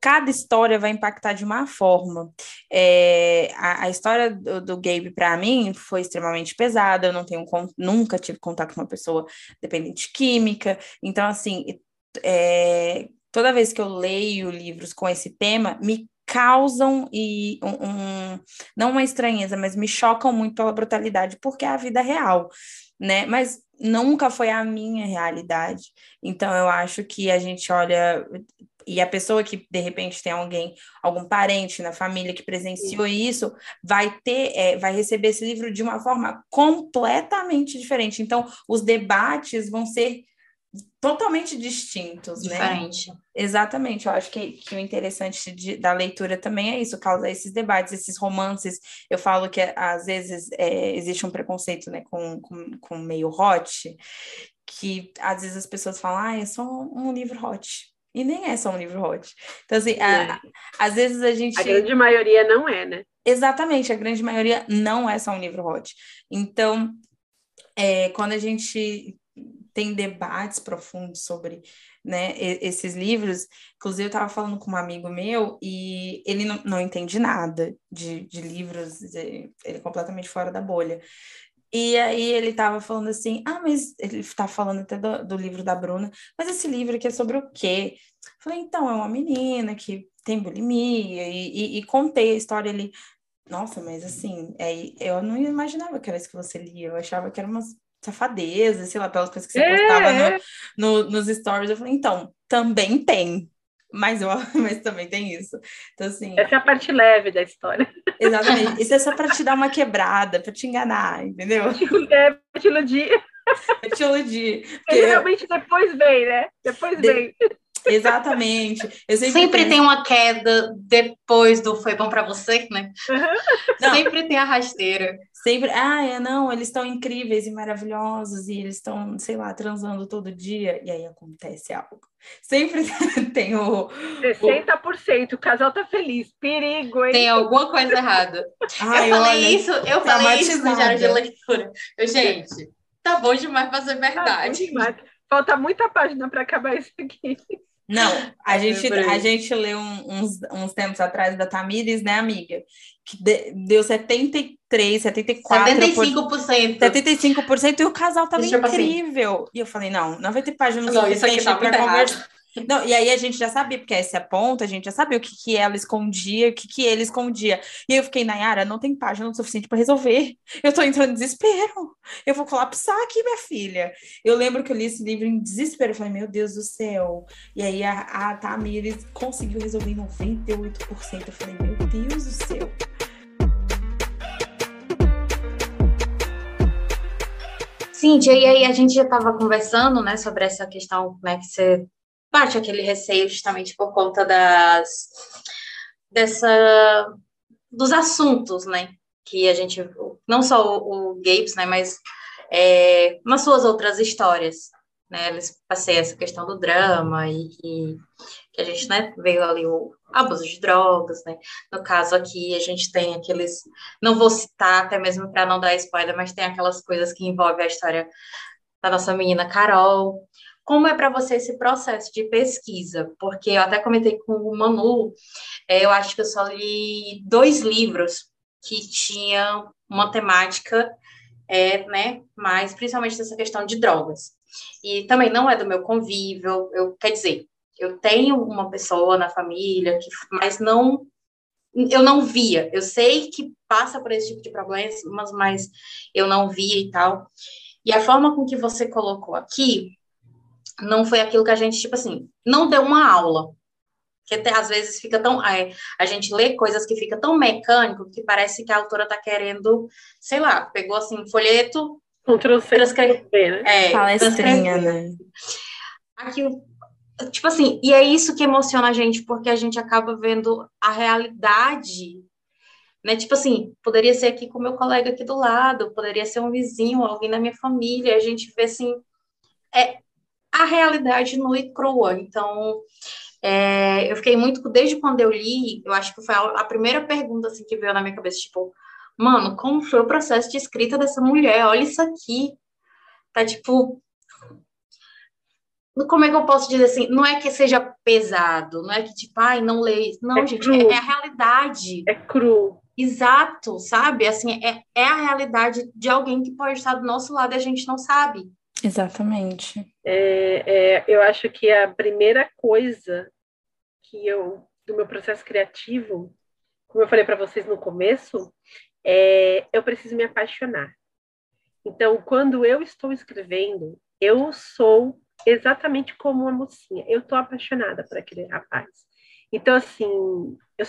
cada história vai impactar de uma forma. É, a, a, história do, do Gabe, para mim, foi extremamente pesada. Eu não tenho nunca tive contato com uma pessoa dependente de química. Então, assim, é, toda vez que eu leio livros com esse tema, me causam e um, um, não uma estranheza, mas me chocam muito pela brutalidade, porque é a vida real, né? Mas nunca foi a minha realidade. Então eu acho que a gente olha e a pessoa que de repente tem alguém, algum parente na família que presenciou Sim. isso, vai ter, é, vai receber esse livro de uma forma completamente diferente. Então, os debates vão ser totalmente distintos, né? Diferente. né? Exatamente, eu acho que, que o interessante de, da leitura também é isso, causar esses debates, esses romances. Eu falo que às vezes é, existe um preconceito né, com, com, com meio hot, que às vezes as pessoas falam, ah, é só um livro hot. E nem é só um livro hot. Então, assim, a, às vezes a gente. A grande maioria não é, né? Exatamente, a grande maioria não é só um livro hot. Então, é, quando a gente tem debates profundos sobre né, esses livros, inclusive eu estava falando com um amigo meu e ele não, não entende nada de, de livros, ele é completamente fora da bolha. E aí ele estava falando assim, ah, mas ele está falando até do, do, livro da Bruna, mas esse livro aqui é sobre o quê? Falei, então, é uma menina que tem bulimia, e, e, e contei a história ali. Nossa, mas assim, é, eu não imaginava que era isso que você lia, eu achava que era umas safadezas, sei lá, pelas coisas que você é. postava no, no, nos stories. Eu falei, então, também tem, Mas, eu, mas também tem isso. Então, assim. Essa é a parte leve da história. Exatamente. Isso é só para te dar uma quebrada, para te enganar, entendeu? É, pra te iludir. Pra te iludir. Porque realmente depois vem, né? Depois de... vem. Exatamente. sempre, sempre tem uma queda depois do foi bom para você, né? Uhum. Sempre tem a rasteira. Sempre, ah, é, não, eles estão incríveis e maravilhosos e eles estão, sei lá, transando todo dia e aí acontece algo. Sempre tem o. 60%, o, o casal tá feliz, perigo, hein? Tem alguma coisa errada. Ai, eu falei olha, isso, eu falei isso no diário de leitura. Eu, gente, tá bom demais pra ser verdade. Tá Falta muita página para acabar isso aqui. Não, a gente, a gente leu uns, uns tempos atrás da Tamires, né, amiga? Que de, deu 73, 74%. 75%. 75% e o casal tava assim. incrível. E eu falei, não, não vai ter página não, isso aqui tá para conversar. Não, e aí a gente já sabia, porque esse é ponto, a gente já sabia o que, que ela escondia, o que, que ele escondia. E eu fiquei, Nayara, não tem página o suficiente para resolver. Eu tô entrando em desespero. Eu vou colapsar aqui, minha filha. Eu lembro que eu li esse livro em desespero. Eu falei, meu Deus do céu. E aí a, a Tamires conseguiu resolver em 98%. Eu falei, meu Deus do céu. Sim, e aí a gente já estava conversando, né, sobre essa questão, né, que você bate aquele receio justamente por conta das dessa dos assuntos, né? Que a gente não só o, o Gapes, né? Mas é, nas suas outras histórias, né? Eles passei essa questão do drama e que, que a gente, né? Veio ali o abuso de drogas, né? No caso aqui a gente tem aqueles, não vou citar até mesmo para não dar spoiler, mas tem aquelas coisas que envolvem a história da nossa menina Carol, como é para você esse processo de pesquisa? Porque eu até comentei com o Manu, é, eu acho que eu só li dois livros que tinham uma temática, é, né, mais principalmente dessa questão de drogas. E também não é do meu convívio, eu, quer dizer, eu tenho uma pessoa na família, que, mas não eu não via. Eu sei que passa por esse tipo de problemas, mas eu não via e tal. E a forma com que você colocou aqui não foi aquilo que a gente, tipo assim, não deu uma aula. Porque até, às vezes fica tão. É, a gente lê coisas que fica tão mecânico que parece que a autora está querendo, sei lá, pegou assim, um folheto. Transcrever, né? É, Palestrinha, né? Aqui, tipo assim, e é isso que emociona a gente, porque a gente acaba vendo a realidade né? Tipo assim, poderia ser aqui com meu colega aqui do lado, poderia ser um vizinho, alguém da minha família, a gente vê assim, é, a realidade nua e crua. Então, é, eu fiquei muito, desde quando eu li, eu acho que foi a, a, primeira pergunta assim, que veio na minha cabeça, tipo, mano, como foi o processo de escrita dessa mulher? Olha isso aqui. Tá, tipo... Como é que eu posso dizer assim? Não é que seja pesado, não é que, tipo, ai, não leio. Não, é gente, é, é, a realidade. É cru. Exato, sabe? Assim, é, é a realidade de alguém que pode estar do nosso lado e a gente não sabe. Exatamente. É, é, eu acho que a primeira coisa que eu, do meu processo criativo, como eu falei para vocês no começo, é eu preciso me apaixonar. Então, quando eu estou escrevendo, eu sou exatamente como uma mocinha. Eu estou apaixonada por aquele rapaz. Então, assim, eu,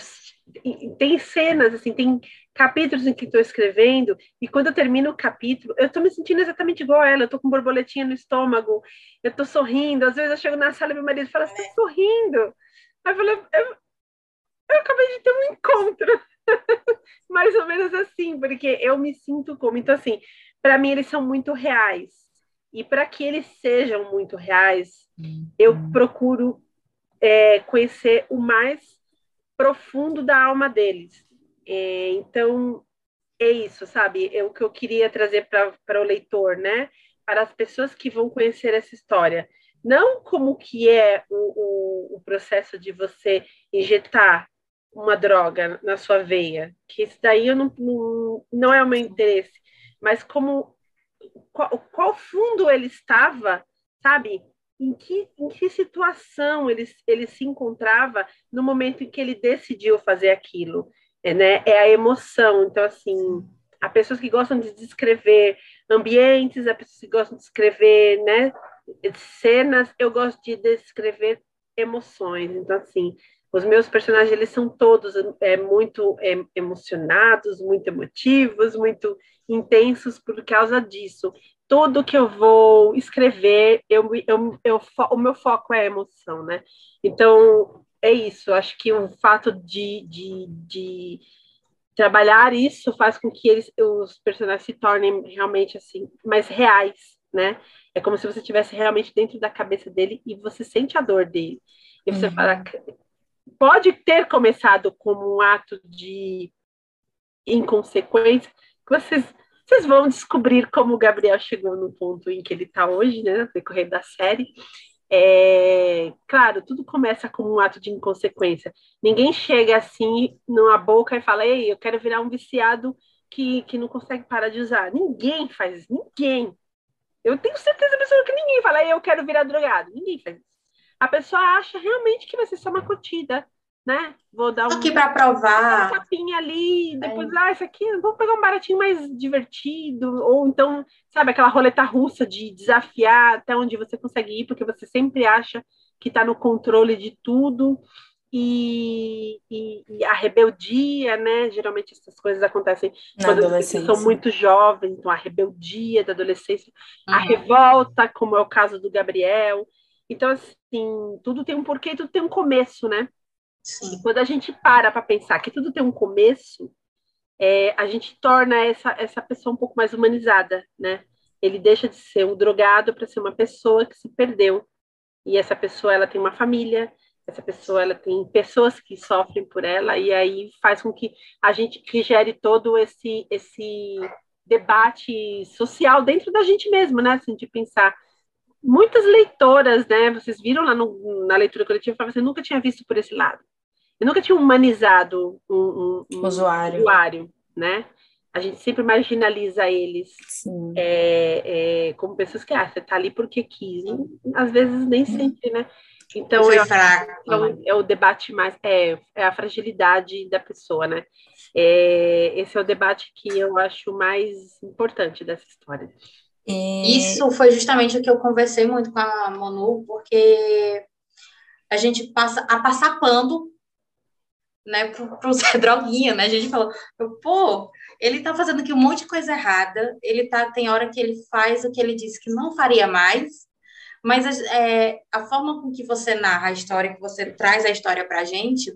tem cenas, assim, tem capítulos em que estou escrevendo, e quando eu termino o capítulo, eu estou me sentindo exatamente igual a ela, eu estou com borboletinha no estômago, eu estou sorrindo, às vezes eu chego na sala e meu marido fala, você está sorrindo? Aí eu falo, eu, eu acabei de ter um encontro. Mais ou menos assim, porque eu me sinto como. Então, assim, para mim eles são muito reais. E para que eles sejam muito reais, eu uhum. procuro é, conhecer o mais profundo da alma deles. É, então, é isso, sabe? É o que eu queria trazer para o leitor, né? Para as pessoas que vão conhecer essa história. Não como que é o, o, o processo de você injetar uma droga na sua veia, que isso daí eu não, não, não é o meu interesse, mas como qual, qual fundo ele estava, sabe? em que, em que situação ele, ele se encontrava no momento em que ele decidiu fazer aquilo. É, né? é a emoção. Então, assim, há pessoas que gostam de descrever ambientes, há pessoas que gostam de descrever né, cenas. Eu gosto de descrever emoções. Então, assim, os meus personagens, eles são todos é, muito é, emocionados, muito emotivos, muito intensos por causa disso. Tudo que eu vou escrever, eu, eu, eu, o meu foco é a emoção, né? Então, é isso. Acho que o fato de, de, de trabalhar isso faz com que eles, os personagens se tornem realmente assim mais reais, né? É como se você estivesse realmente dentro da cabeça dele e você sente a dor dele. E você uhum. fala, pode ter começado como um ato de inconsequência, que vocês, vocês vão descobrir como o Gabriel chegou no ponto em que ele está hoje, né, no decorrer da série. É, claro, tudo começa como um ato de inconsequência. Ninguém chega assim numa boca e fala, ei, eu quero virar um viciado que, que não consegue parar de usar. Ninguém faz isso, ninguém. Eu tenho certeza absoluta que ninguém fala, eu quero virar drogado. Ninguém faz isso. A pessoa acha realmente que vai ser só uma curtida, né? Vou dar um. Aqui para provar. Um tapinha ali, depois, é. ah, isso aqui, vamos pegar um baratinho mais divertido, ou então, sabe, aquela roleta russa de desafiar até onde você consegue ir, porque você sempre acha que está no controle de tudo. E, e, e, a rebeldia, né? Geralmente essas coisas acontecem Na quando vocês são muito jovens, então a rebeldia da adolescência, uhum. a revolta, como é o caso do Gabriel. Então, assim, tudo tem um porquê, tudo tem um começo, né? Sim. E quando a gente para para pensar que tudo tem um começo, é, a gente torna essa, essa pessoa um pouco mais humanizada, né? Ele deixa de ser um drogado para ser uma pessoa que se perdeu. E essa pessoa, ela tem uma família, essa pessoa, ela tem pessoas que sofrem por ela, e aí faz com que a gente gere todo esse, esse debate social dentro da gente mesmo, né? Assim, de pensar muitas leitoras, né? Vocês viram lá no, na leitura coletiva, você nunca tinha visto por esse lado. Eu nunca tinha humanizado um, um, um usuário. usuário, né? A gente sempre marginaliza eles é, é, como pessoas que, ah, você tá ali porque quis. E, às vezes nem sempre, né? Então, eu, fraco, então né? é o debate mais, é, é a fragilidade da pessoa, né? É, esse é o debate que eu acho mais importante dessa história. E... Isso foi justamente o que eu conversei muito com a Manu, porque a gente passa a passar pano né, pro, pro Zé Droguinha, né? A gente falou, pô, ele tá fazendo aqui um monte de coisa errada, ele tá, tem hora que ele faz o que ele disse que não faria mais, mas é, a forma com que você narra a história, que você traz a história pra gente,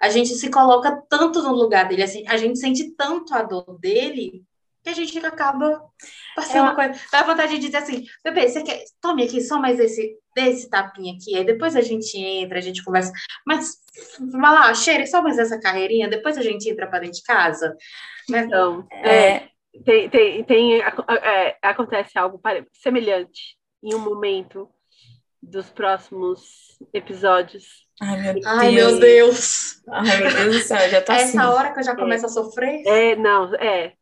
a gente se coloca tanto no lugar dele, assim, a gente sente tanto a dor dele, que a gente acaba passando uma coisa. Dá vontade de dizer assim, bebê, você quer. Tome aqui só mais esse, desse tapinha aqui. Aí depois a gente entra, a gente conversa. Mas vai lá, cheire só mais essa carreirinha, depois a gente entra para dentro de casa. Né? Então, é, é, tem, tem, tem é, acontece algo semelhante em um momento dos próximos episódios. Ai, meu Deus. Ai, meu Deus. Ai, meu Deus do céu, já tá Essa assim. hora que eu já começo é. a sofrer? É, não, é.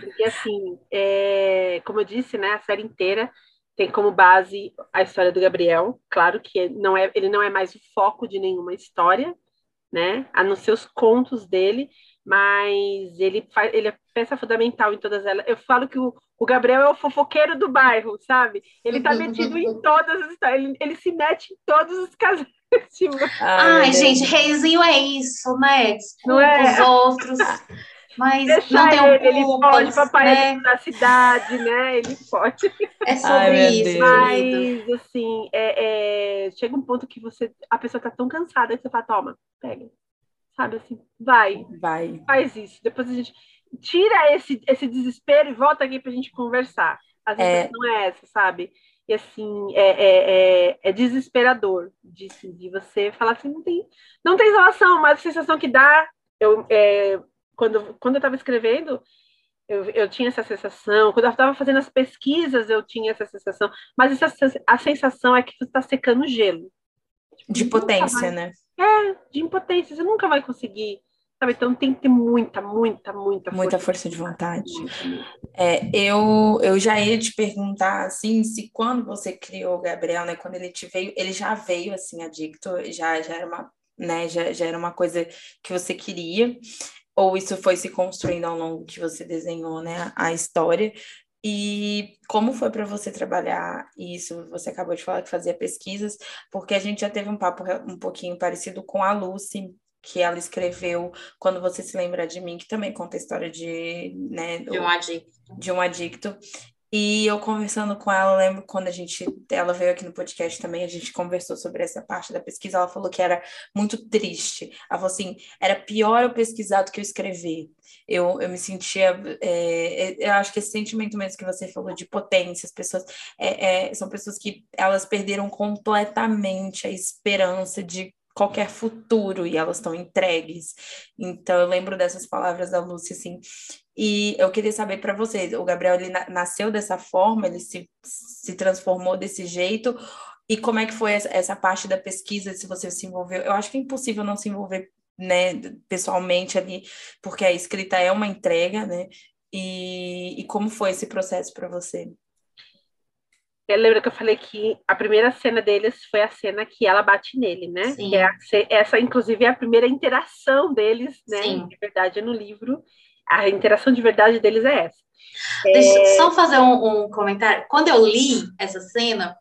Porque, assim, é, como eu disse, né, a série inteira tem como base a história do Gabriel. Claro que não é, ele não é mais o foco de nenhuma história, né, a não ser os contos dele, mas ele, faz, ele é peça fundamental em todas elas. Eu falo que o, o Gabriel é o fofoqueiro do bairro, sabe? Ele tá metido em todas as histórias, ele, ele se mete em todos os casais. Tipo... Ai, Ai gente, reizinho é isso, né? Desculpa não é? os outros. Mas Deixa não tem ele, ele pode, papai né? da cidade, né? Ele pode. É sobre Ai, isso. Mas, assim, é, é, chega um ponto que você, a pessoa tá tão cansada que você fala, toma, pega. Sabe assim, vai. Vai. Faz isso. Depois a gente tira esse, esse desespero e volta aqui pra gente conversar. Às vezes é... não é essa, sabe? E assim, é, é, é, é desesperador de, de você falar assim, não tem, não tem relação, mas a sensação que dá, eu, é, quando, quando eu estava escrevendo, eu, eu tinha essa sensação. Quando eu estava fazendo as pesquisas, eu tinha essa sensação. Mas essa, a sensação é que você está secando gelo. Tipo, de potência, né? É, de impotência. Você nunca vai conseguir. Sabe? Então tem que ter muita, muita, muita força. Muita força de vontade. É, eu, eu já ia te perguntar, assim, se quando você criou o Gabriel, né? Quando ele te veio, ele já veio, assim, adicto, já, já era uma né, já, já era uma coisa que você queria ou isso foi se construindo ao longo que você desenhou, né, a história. E como foi para você trabalhar isso? Você acabou de falar que fazia pesquisas, porque a gente já teve um papo um pouquinho parecido com a Lucy, que ela escreveu Quando Você Se Lembra de Mim, que também conta a história de, né, de um adicto. De um adicto. E eu conversando com ela, lembro quando a gente, ela veio aqui no podcast também, a gente conversou sobre essa parte da pesquisa, ela falou que era muito triste. Ela falou assim, era pior eu pesquisar do que eu escrever. Eu, eu me sentia, é, é eu acho que esse sentimento mesmo que você falou de potência, as pessoas, é, é, são pessoas que elas perderam completamente a esperança de qualquer futuro e elas estão entregues. Então eu lembro dessas palavras da Lúcia assim. E eu queria saber para vocês, o Gabriel ele nasceu dessa forma, ele se, se transformou desse jeito. E como é que foi essa, essa parte da pesquisa, se você se envolveu? Eu acho que é impossível não se envolver né, pessoalmente ali, porque a escrita é uma entrega, né? E, e como foi esse processo para você? Eu lembro que eu falei que a primeira cena deles foi a cena que ela bate nele, né? Sim. Que é a, essa, inclusive, é a primeira interação deles, né? Sim. De verdade, no livro. A interação de verdade deles é essa. Deixa eu só fazer um, um comentário. Quando eu li essa cena,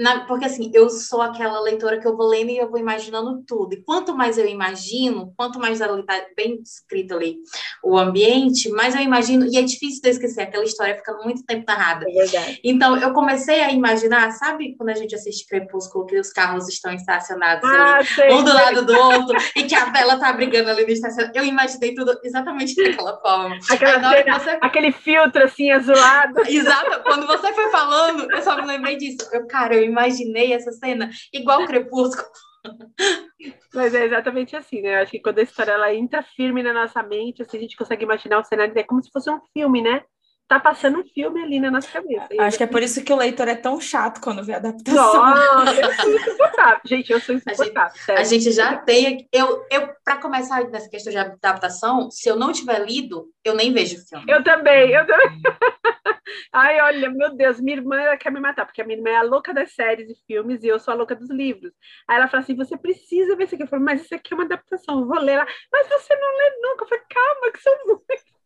na, porque assim, eu sou aquela leitora que eu vou lendo e eu vou imaginando tudo. E quanto mais eu imagino, quanto mais ela está bem escrito ali o ambiente, mais eu imagino, e é difícil de esquecer, aquela história fica muito tempo narrada. É verdade. Então, eu comecei a imaginar, sabe quando a gente assiste Crepúsculo, que os carros estão estacionados ah, ali, sei, um do lado do outro, e que a Bela tá brigando ali no estacionamento. Eu imaginei tudo exatamente daquela forma. Aquela cena, você... Aquele filtro assim azulado. Exato. Quando você foi falando, eu só me lembrei disso. Eu, cara, eu imaginei essa cena igual o Crepúsculo. Mas é exatamente assim, né? Acho que quando a história ela entra firme na nossa mente, assim, a gente consegue imaginar o cenário, é como se fosse um filme, né? Tá passando um filme ali na nossa cabeça. Acho que é por isso que o leitor é tão chato quando vê a adaptação. Nossa, eu sou insuportável. Gente, eu sou insuportável. A gente, a gente já tem. Eu, eu para começar nessa questão de adaptação, se eu não tiver lido, eu nem vejo o filme. Eu também, eu também. Ai, olha, meu Deus, minha irmã quer me matar, porque a minha irmã é a louca das séries e filmes e eu sou a louca dos livros. Aí ela fala assim: você precisa ver isso aqui. Eu falo, mas isso aqui é uma adaptação, eu vou ler lá. Mas você não lê nunca. Eu falei, calma, que são muitos.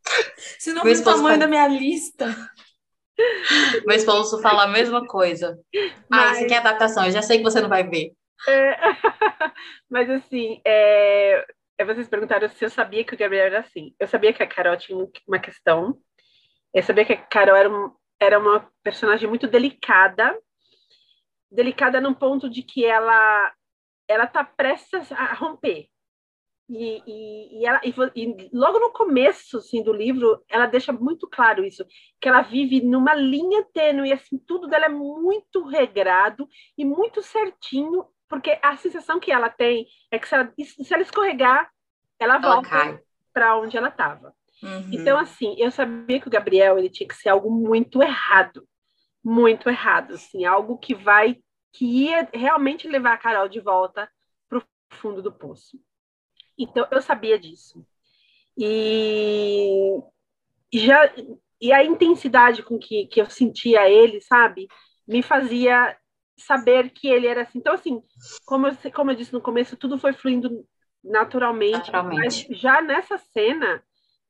Se não o tamanho da minha lista. Meu esposo fala a mesma coisa. Mas... Ah, isso aqui é adaptação, eu já sei que você não vai ver. É... Mas assim, é... vocês perguntaram se eu sabia que o Gabriel era assim. Eu sabia que a Carol tinha uma questão eu sabia que a Carol era, um, era uma personagem muito delicada, delicada num ponto de que ela ela tá prestes a romper. E, e, e, ela, e, e, logo no começo assim, do livro, ela deixa muito claro isso, que ela vive numa linha tênue, assim, tudo dela é muito regrado e muito certinho, porque a sensação que ela tem é que se ela, se ela escorregar, ela, ela volta para onde ela estava. Uhum. Então, assim, eu sabia que o Gabriel ele tinha que ser algo muito errado, muito errado, assim, algo que vai, que ia realmente levar a Carol de volta para o fundo do poço. Então, eu sabia disso. E, já e a intensidade com que, que eu sentia ele, sabe, me fazia saber que ele era assim. Então, assim, como eu, como eu disse no começo, tudo foi fluindo naturalmente, naturalmente. mas já nessa cena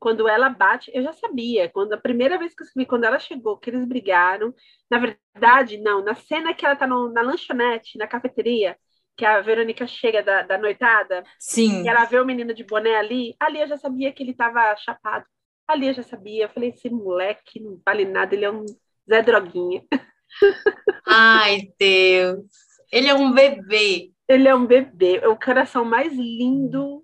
quando ela bate, eu já sabia. Quando a primeira vez que eu vi, quando ela chegou, que eles brigaram. Na verdade, não, na cena que ela tá no, na lanchonete, na cafeteria, que a Verônica chega da, da noitada, Sim. e ela vê o menino de boné ali, ali eu já sabia que ele tava chapado. Ali eu já sabia. Eu falei, esse moleque não vale nada, ele é um Zé Droguinha. Ai, Deus. Ele é um bebê. Ele é um bebê. É o coração mais lindo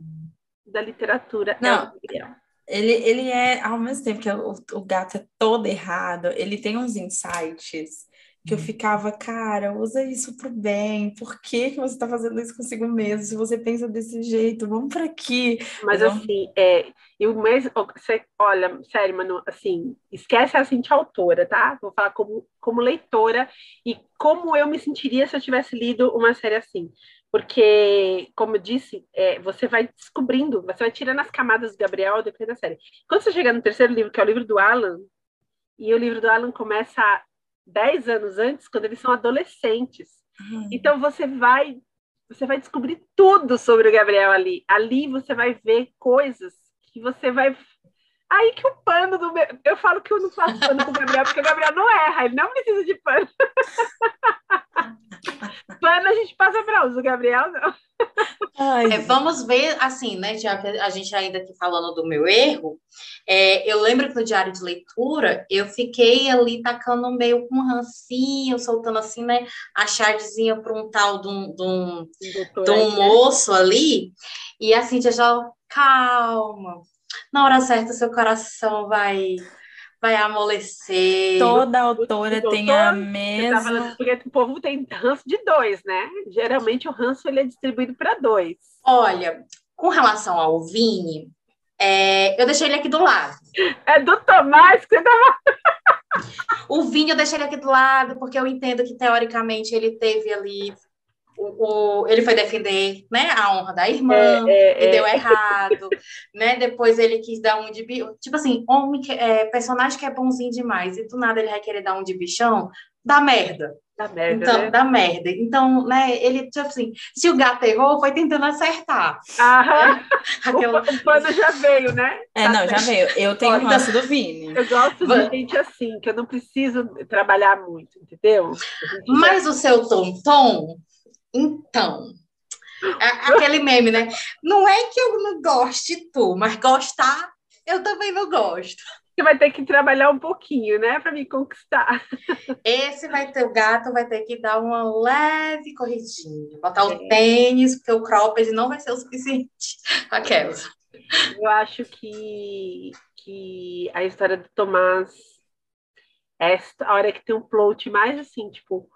da literatura. Não, é o Gabriel. Ele, ele é, ao mesmo tempo que o, o gato é todo errado, ele tem uns insights que eu uhum. ficava, cara, usa isso pro bem. Por que, que você tá fazendo isso consigo mesmo? Se você pensa desse jeito, vamos para aqui. Mas assim, é, eu mesmo, você, olha, sério, mano, assim, esquece a Cintia autora, tá? Vou falar como, como leitora e como eu me sentiria se eu tivesse lido uma série assim. Porque, como eu disse, é, você vai descobrindo, você vai tirando as camadas do Gabriel depois da série. Quando você chega no terceiro livro, que é o livro do Alan, e o livro do Alan começa dez anos antes, quando eles são adolescentes. Uhum. Então você vai você vai descobrir tudo sobre o Gabriel ali. Ali você vai ver coisas que você vai Aí que o pano do meu. Eu falo que eu não faço pano com o Gabriel, porque o Gabriel não erra, ele não precisa de pano. pano a gente passa para uso, o Gabriel não. É, vamos ver, assim, né? Já que a gente ainda aqui falando do meu erro, é, eu lembro que no diário de leitura eu fiquei ali tacando meio com um rancinho, soltando assim, né? A chardezinha para um tal de um, de um, de um moço ali, e assim, já já, calma, na hora certa seu coração vai vai amolecer. Toda autora tem a mesma. Porque o povo tem ranço de dois, né? Geralmente o ranço ele é distribuído para dois. Olha, com relação ao Vini, é, eu deixei ele aqui do lado. É do Tomás que você tava. o Vini eu deixei ele aqui do lado, porque eu entendo que, teoricamente, ele teve ali o, o, ele foi defender né, a honra da irmã, é, é, e é. deu errado, né? Depois ele quis dar um de tipo assim, homem que, é, personagem que é bonzinho demais, e do nada ele vai querer dar um de bichão, dá merda. Dá merda. Então, né? dá merda. Então, né, ele, tipo assim, se o gato errou, foi tentando acertar. Aham. Aquela... O pano já veio, né? É, não, já veio. Eu tenho o ranço do Vini. Eu gosto de gente assim, que eu não preciso trabalhar muito, entendeu? Mas já... o seu tom-tom então, aquele meme, né? Não é que eu não goste tu, mas gostar, eu também não gosto. Você vai ter que trabalhar um pouquinho, né, para me conquistar. Esse vai ter o gato, vai ter que dar uma leve corridinha, botar o é. tênis, porque o cropped não vai ser o suficiente. Aquelas. Eu acho que, que a história do Tomás é a hora que tem um plot mais assim, tipo,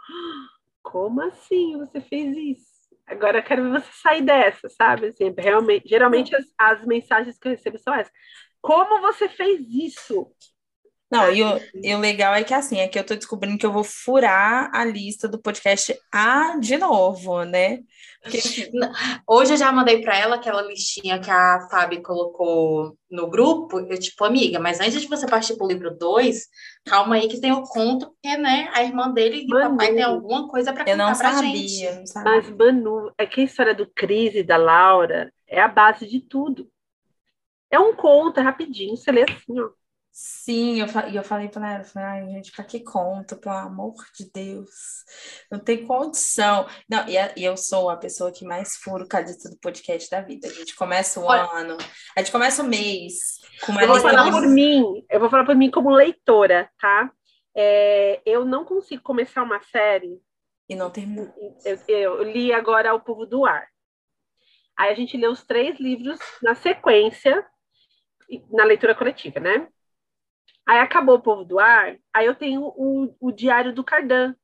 como assim você fez isso? Agora eu quero ver você sair dessa, sabe? Assim, realmente, geralmente as, as mensagens que eu recebo são essas. Como você fez isso? Não, e o, e o legal é que assim, é que eu tô descobrindo que eu vou furar a lista do podcast A de novo, né? Porque... Hoje eu já mandei para ela aquela listinha que a Fábio colocou no grupo. Eu, tipo, amiga, mas antes de você partir pro livro 2, calma aí que tem o conto, porque, né, a irmã dele e o papai tem alguma coisa para contar não pra sabia, gente. Não sabia. Mas, Manu, é que a história do Cris e da Laura é a base de tudo. É um conto, é rapidinho, você lê assim, ó. Sim, eu, eu falei para ela, falei, ai, gente, para que conta, pelo amor de Deus? Não tem condição. Não, e, a, e eu sou a pessoa que mais furo cadista do podcast da vida. A gente começa o Olha, ano, a gente começa o mês Eu vou falar por mim, eu vou falar por mim como leitora, tá? É, eu não consigo começar uma série. E não terminar. Eu, eu li agora O Povo do Ar. Aí a gente lê os três livros na sequência, na leitura coletiva, né? Aí acabou o povo do ar, aí eu tenho o, o diário do Cardan,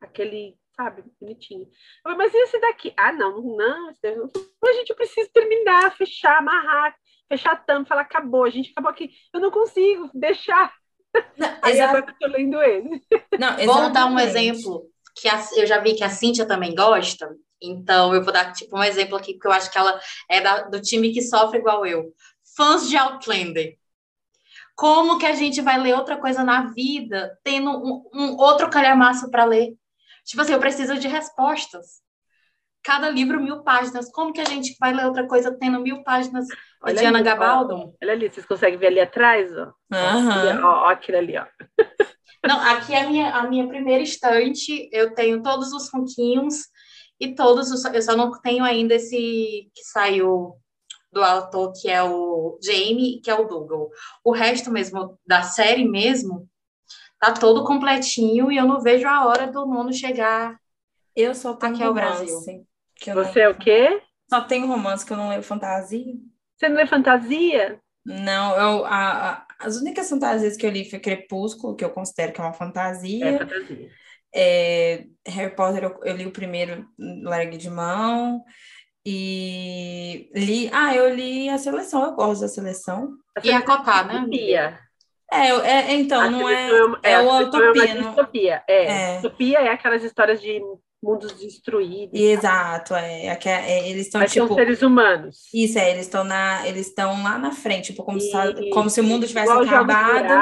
aquele, sabe, bonitinho. Falei, mas e esse daqui? Ah, não, não, não. A gente precisa terminar, fechar, amarrar, fechar a tampa, falar, acabou, a gente acabou aqui. Eu não consigo deixar. Não, aí agora eu tô lendo ele. Não, Vou dar um exemplo que a, eu já vi que a Cíntia também gosta, então eu vou dar tipo um exemplo aqui, porque eu acho que ela é da, do time que sofre igual eu. Fãs de Outlander. Como que a gente vai ler outra coisa na vida tendo um, um outro calhamaço para ler? Tipo assim, eu preciso de respostas. Cada livro, mil páginas. Como que a gente vai ler outra coisa tendo mil páginas olha de Ana Gabaldon? Olha ali, vocês conseguem ver ali atrás? Ó, uhum. ó, ó aquilo ali, ó. Não, aqui é a minha, a minha primeira estante. Eu tenho todos os funquinhos e todos os. Eu só não tenho ainda esse que saiu do autor, que é o Jamie, que é o Dougal. O resto mesmo, da série mesmo, tá todo completinho e eu não vejo a hora do nono chegar eu só tenho aqui romance, ao Brasil. Você é o quê? Só tenho romance, que eu não leio fantasia. Você não lê fantasia? Não, eu, a, a, as únicas fantasias que eu li foi Crepúsculo, que eu considero que é uma fantasia. É fantasia. É, Harry Potter, eu, eu, li o primeiro, largue de mão. E li. Ah, eu li a seleção, eu gosto da seleção. E a Cotar, né? Utopia. É, é, então, a não é. É, é, o a utopia. É, utopia. É. é. Utopia é aquelas histórias de mundos destruídos. Exato, é, é, é eles estão tipo são seres humanos. Isso é, eles estão na, eles estão lá na frente, tipo como, se, como se o mundo tivesse acabado.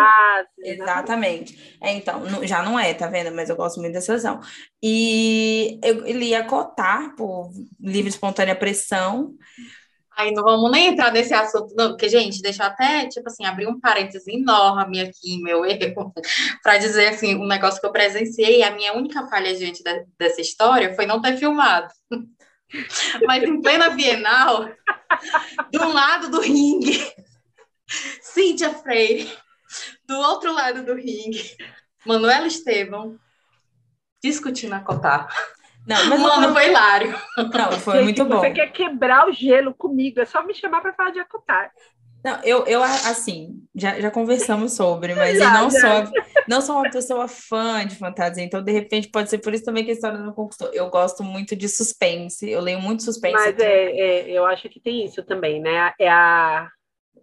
Exatamente. É, então, já não é, tá vendo? Mas eu gosto muito dessa visão. E eu, ele ia cotar por livre espontânea pressão. Aí não vamos nem entrar nesse assunto, não, porque, gente, deixa eu até, tipo assim, abrir um parênteses enorme aqui, meu erro, para dizer, assim, um negócio que eu presenciei, a minha única falha diante da, dessa história foi não ter filmado. Mas em plena Bienal, do lado do ringue, Cíntia Freire, do outro lado do ringue, Manuela Estevão, discutindo a Cotar. Não, mas Mano, não... foi hilário. Não, foi muito bom. Você quer quebrar o gelo comigo, é só me chamar para falar de Acotar. Não, eu, eu assim, já, já conversamos sobre, mas já, eu não sou, não sou uma pessoa fã de fantasia, então de repente pode ser por isso também que a história não conquistou. Eu gosto muito de suspense, eu leio muito suspense. Mas é, é, eu acho que tem isso também, né? É a,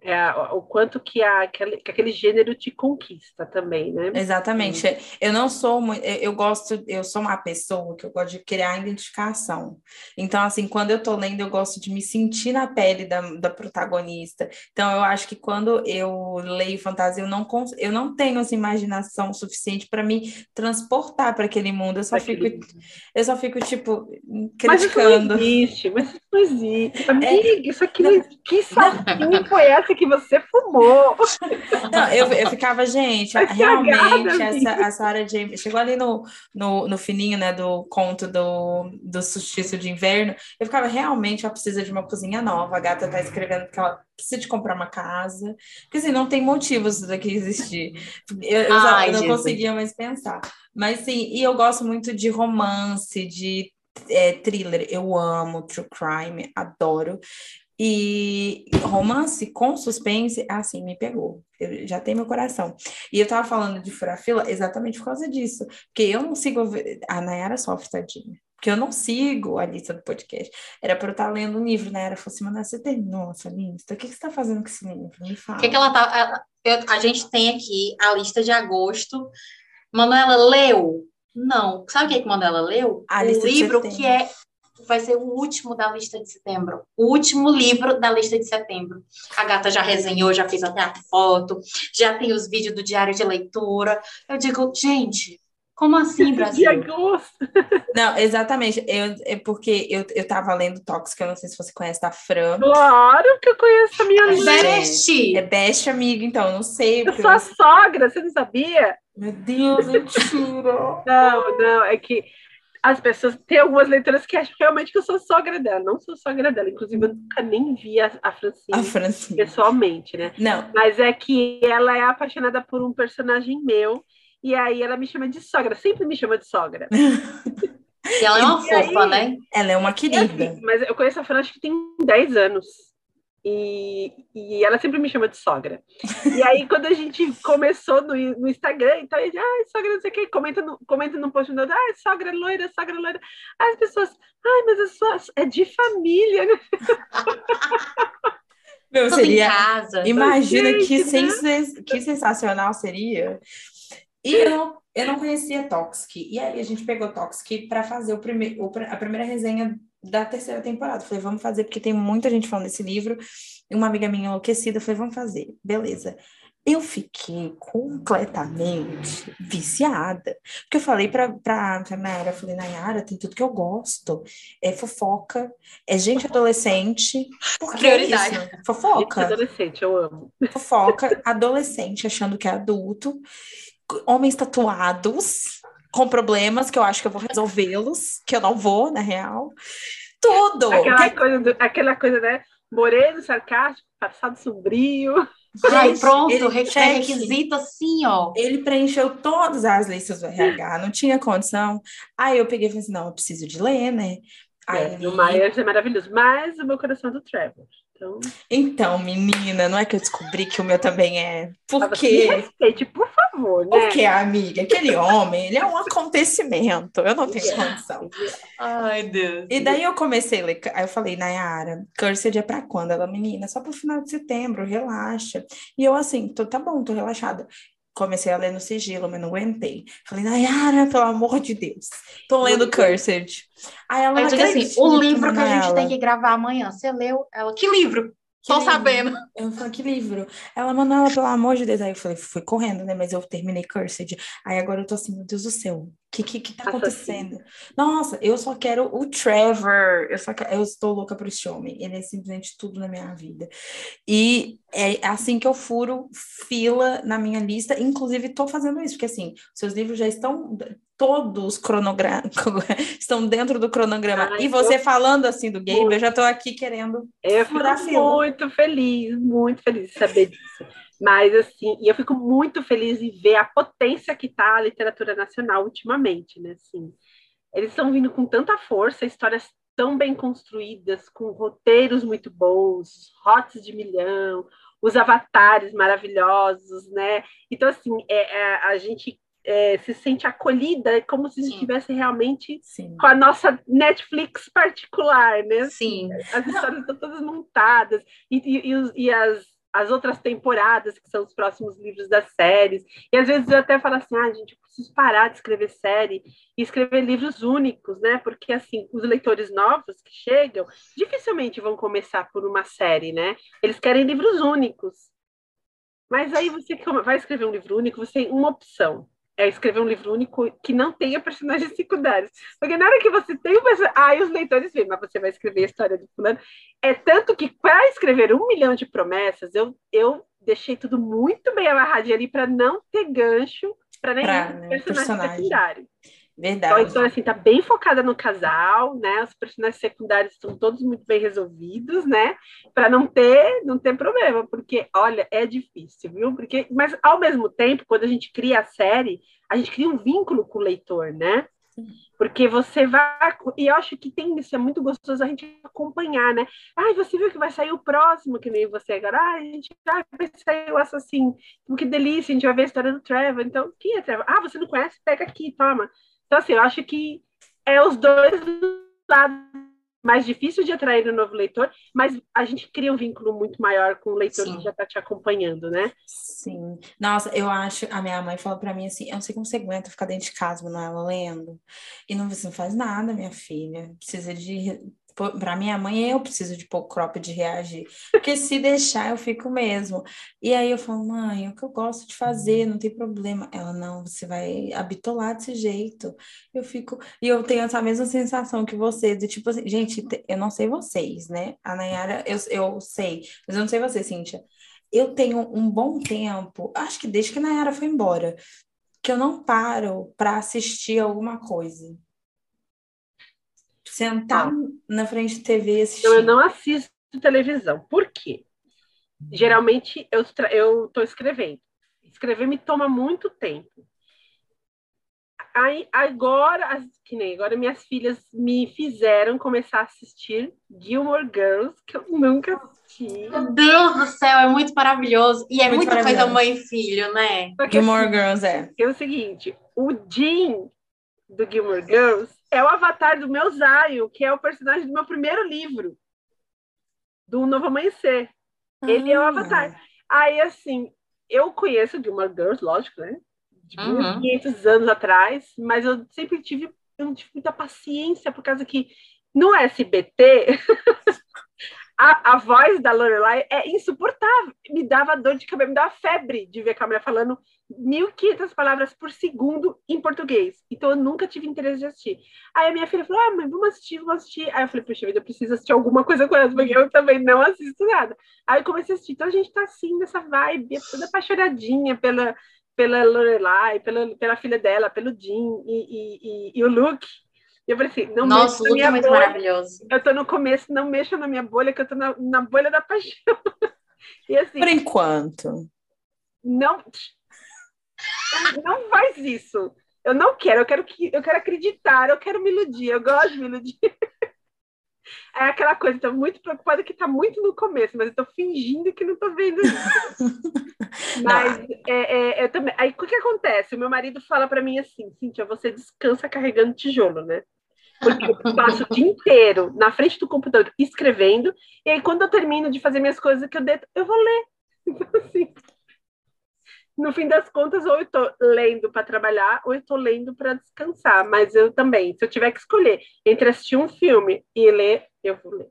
é, o quanto que, a, aquele, que aquele gênero te conquista também, né? Exatamente. Sim. Eu não sou muito, eu gosto, eu sou uma pessoa que eu gosto de criar identificação. Então, assim, quando eu tô lendo, eu gosto de me sentir na pele da, da protagonista. Então, eu acho que quando eu leio fantasia, eu não, eu não tenho essa imaginação suficiente para me transportar para aquele mundo. Eu só fico, eu só fico, tipo, criticando. Mas isso não existe, mas É. Amiga, é... isso aqui, não... que saquinho foi essa? que você fumou. Não, eu, eu ficava, gente, realmente, essa, a Sarah James chegou ali no, no, no fininho, né, do conto do, do Justiça de Inverno. Eu ficava, realmente, ela precisa de uma cozinha nova. A gata tá escrevendo que ela precisa de comprar uma casa. Porque assim, não tem motivos daqui existir. Eu, eu, Ai, eu não conseguia mais pensar. Mas sim, e eu gosto muito de romance, de é, thriller, eu amo true crime, adoro. E romance com suspense, assim, me pegou. Eu, já tem meu coração. E eu tava falando de fura-fila exatamente por causa disso. Porque eu não sigo. A Nayara sofre, tadinha. Porque eu não sigo a lista do podcast. Era para eu estar tá lendo um livro, Nayara falou assim: mas você terminou essa lista? O que, que você tá fazendo com esse livro? Me fala. O que, que ela tá. Ela, eu, a gente tem aqui a lista de agosto. Manuela leu? Não. Sabe o que, que Manuela leu? A o livro que é vai ser o último da lista de setembro. O último livro da lista de setembro. A gata já resenhou, já fez até a foto, já tem os vídeos do diário de leitura. Eu digo, gente, como assim, Brasil? Não, exatamente. Eu, é porque eu, eu tava lendo Tóxico, eu não sei se você conhece da Fran. Claro que eu conheço a minha é Best. É Best amiga, então, não sei. Eu sou a sogra, você não sabia? Meu Deus, mentira. não, não, é que as pessoas tem algumas leituras que acham realmente que eu sou sogra dela. Não sou sogra dela. Inclusive, eu nunca nem vi a, a, Francine, a Francine pessoalmente, né? Não. Mas é que ela é apaixonada por um personagem meu. E aí ela me chama de sogra, sempre me chama de sogra. e ela é uma e fofa, aí, né? Ela é uma querida. Assim, mas eu conheço a Fran acho que tem 10 anos. E, e ela sempre me chama de sogra. E aí, quando a gente começou no, no Instagram, então a gente, ah, sogra, não sei o que, comenta no, comenta no post do ah, sogra loira, sogra loira. Aí as pessoas, ai, mas eu sou, é de família, né? Meu, seria. Casa. Imagina gente, que, né? sens... que sensacional seria. E eu, eu não conhecia Toxic. E aí a gente pegou Toxic para fazer o primeiro, a primeira resenha da terceira temporada. Falei, vamos fazer, porque tem muita gente falando desse livro. E uma amiga minha enlouquecida, falei, vamos fazer. Beleza. Eu fiquei completamente viciada. Porque eu falei pra, pra, Nayara, eu falei, Nayara, tem tudo que eu gosto. É fofoca, é gente adolescente. Por que Prioridade. Isso? Fofoca. Gente adolescente, eu amo. Fofoca, adolescente achando que é adulto. Homens tatuados com problemas que eu acho que eu vou resolvê-los, que eu não vou, na real. Tudo! Aquela, que... coisa, do, aquela coisa, né? Moreno, sarcástico, passado sombrio. Ai, pronto, ele, requisito assim, ó. Ele preencheu todas as listas do RH, não tinha condição. Aí eu peguei e falei assim: não, eu preciso de ler, né? Aí... É, o Myers é maravilhoso, mas o meu coração é do Trevor. Então... então, menina, não é que eu descobri que o meu também é. Por quê? respeite, por favor, né? Porque, amiga, aquele homem, ele é um acontecimento. Eu não tenho condição. Ai, Deus. E daí eu comecei a ler. Aí eu falei, Nayara, Cursed é pra quando? Ela, menina, só pro final de setembro, relaxa. E eu assim, tô, tá bom, tô relaxada comecei a ler no sigilo, mas não aguentei. Falei, Nayara, pelo amor de Deus, tô lendo Cursed. Aí ela, disse assim, o livro que a gente tem que gravar amanhã, você leu? Ela, que livro? Tô livro? sabendo. Eu falei, que livro? Ela, Manuela, pelo amor de Deus. Aí eu falei, fui correndo, né? Mas eu terminei Cursed. Aí agora eu tô assim, meu Deus do céu, o que, que, que tá acontecendo? Nossa, eu só quero o Trevor. Eu só quero, eu estou louca por esse homem. Ele é simplesmente tudo na minha vida. E é assim que eu furo fila na minha lista. Inclusive, tô fazendo isso, porque assim, seus livros já estão todos cronogra... estão dentro do cronograma. Ai, e você eu... falando assim do Gabe, eu já estou aqui querendo eu fico fila. muito feliz, muito feliz de saber disso. Mas assim, e eu fico muito feliz de ver a potência que está a literatura nacional ultimamente, né? Assim, eles estão vindo com tanta força, histórias tão bem construídas, com roteiros muito bons, hots de milhão, os avatares maravilhosos, né? Então, assim, é, é a gente é, se sente acolhida, é como se estivesse realmente Sim. com a nossa Netflix particular, né? Sim. As histórias estão todas montadas, e, e, e as, as outras temporadas, que são os próximos livros das séries. E às vezes eu até falo assim, ah, gente, eu preciso parar de escrever série e escrever livros únicos, né? Porque assim, os leitores novos que chegam dificilmente vão começar por uma série, né? Eles querem livros únicos. Mas aí você vai escrever um livro único, você tem uma opção é escrever um livro único que não tenha personagens secundários. Porque na hora que você tem um personagem. Aí os leitores veem, mas você vai escrever a história do fulano. É tanto que para escrever um milhão de promessas, eu, eu deixei tudo muito bem amarradinho ali para não ter gancho para nenhum pra, né, personagem, personagem secundário. Verdade. Então, então, assim, tá bem focada no casal, né? Os personagens secundários estão todos muito bem resolvidos, né? Para não ter, não ter problema, porque, olha, é difícil, viu? Porque, mas, ao mesmo tempo, quando a gente cria a série, a gente cria um vínculo com o leitor, né? Porque você vai. E eu acho que tem isso, é muito gostoso a gente acompanhar, né? Ai, você viu que vai sair o próximo, que nem você agora. Ai, a gente ai, vai sair o assassino. Que delícia, a gente vai ver a história do Trevor. Então, quem é Trevor? Ah, você não conhece? Pega aqui, toma. Então, assim, eu acho que é os dois lados mais difícil de atrair o novo leitor, mas a gente cria um vínculo muito maior com o leitor Sim. que já está te acompanhando, né? Sim. Nossa, eu acho, a minha mãe falou para mim assim, eu não sei como você aguenta ficar dentro de casa, não ela lendo. E não, você não faz nada, minha filha. Precisa de para minha mãe, eu preciso de pouco crop de reagir. Porque se deixar, eu fico mesmo. E aí eu falo, mãe, é o que eu gosto de fazer, não tem problema. Ela, não, você vai habitolar desse jeito. Eu fico. E eu tenho essa mesma sensação que você, de tipo assim, gente, eu não sei vocês, né? A Nayara, eu, eu sei, mas eu não sei você, Cíntia. Eu tenho um bom tempo, acho que desde que a Nayara foi embora, que eu não paro para assistir alguma coisa. Sentar na frente de TV e assistir. Então, eu não assisto televisão. Por quê? Geralmente eu estou escrevendo. Escrever me toma muito tempo. Aí, agora, que nem agora, minhas filhas me fizeram começar a assistir Gilmore Girls, que eu nunca assisti. Meu Deus do céu, é muito maravilhoso. E é muito muita coisa mãe e filho, né? Porque, Gilmore assim, Girls, é. É o seguinte, o Jim do Gilmore Girls é o avatar do meu Zayo, que é o personagem do meu primeiro livro, do Novo Amanhecer. Ele é o ah. avatar. Aí, assim, eu conheço Gilmore Girls, lógico, né? De uhum. 500 anos atrás, mas eu sempre tive, eu não tive muita paciência, por causa que no SBT a, a voz da Lorelai é insuportável. Me dava dor de cabeça, me dava febre de ver a câmera falando 1.500 palavras por segundo em português. Então eu nunca tive interesse de assistir. Aí a minha filha falou: Ah, mãe, vamos assistir, vamos assistir. Aí eu falei: Poxa vida, eu preciso assistir alguma coisa com ela, porque eu também não assisto nada. Aí eu comecei a assistir. Então a gente tá assim, nessa vibe, toda apaixonadinha pela, pela Lorelai, pela, pela filha dela, pelo Jim e, e, e, e o Luke. E eu falei assim, não Nossa, o Luke é muito bolha. maravilhoso. Eu tô no começo, não mexa na minha bolha, que eu tô na, na bolha da paixão. e assim. Por enquanto. Não. Não faz isso. Eu não quero, eu quero que eu quero acreditar, eu quero me iludir, eu gosto de me iludir. É aquela coisa, estou muito preocupada que está muito no começo, mas eu estou fingindo que não estou vendo isso. mas é, é, eu também. Aí o que acontece? O meu marido fala para mim assim, Cíntia, você descansa carregando tijolo, né? Porque eu passo o dia inteiro na frente do computador escrevendo, e aí quando eu termino de fazer minhas coisas que eu deito, eu vou ler. Então, assim, no fim das contas, ou eu estou lendo para trabalhar, ou eu estou lendo para descansar. Mas eu também, se eu tiver que escolher entre assistir um filme e ler, eu vou ler.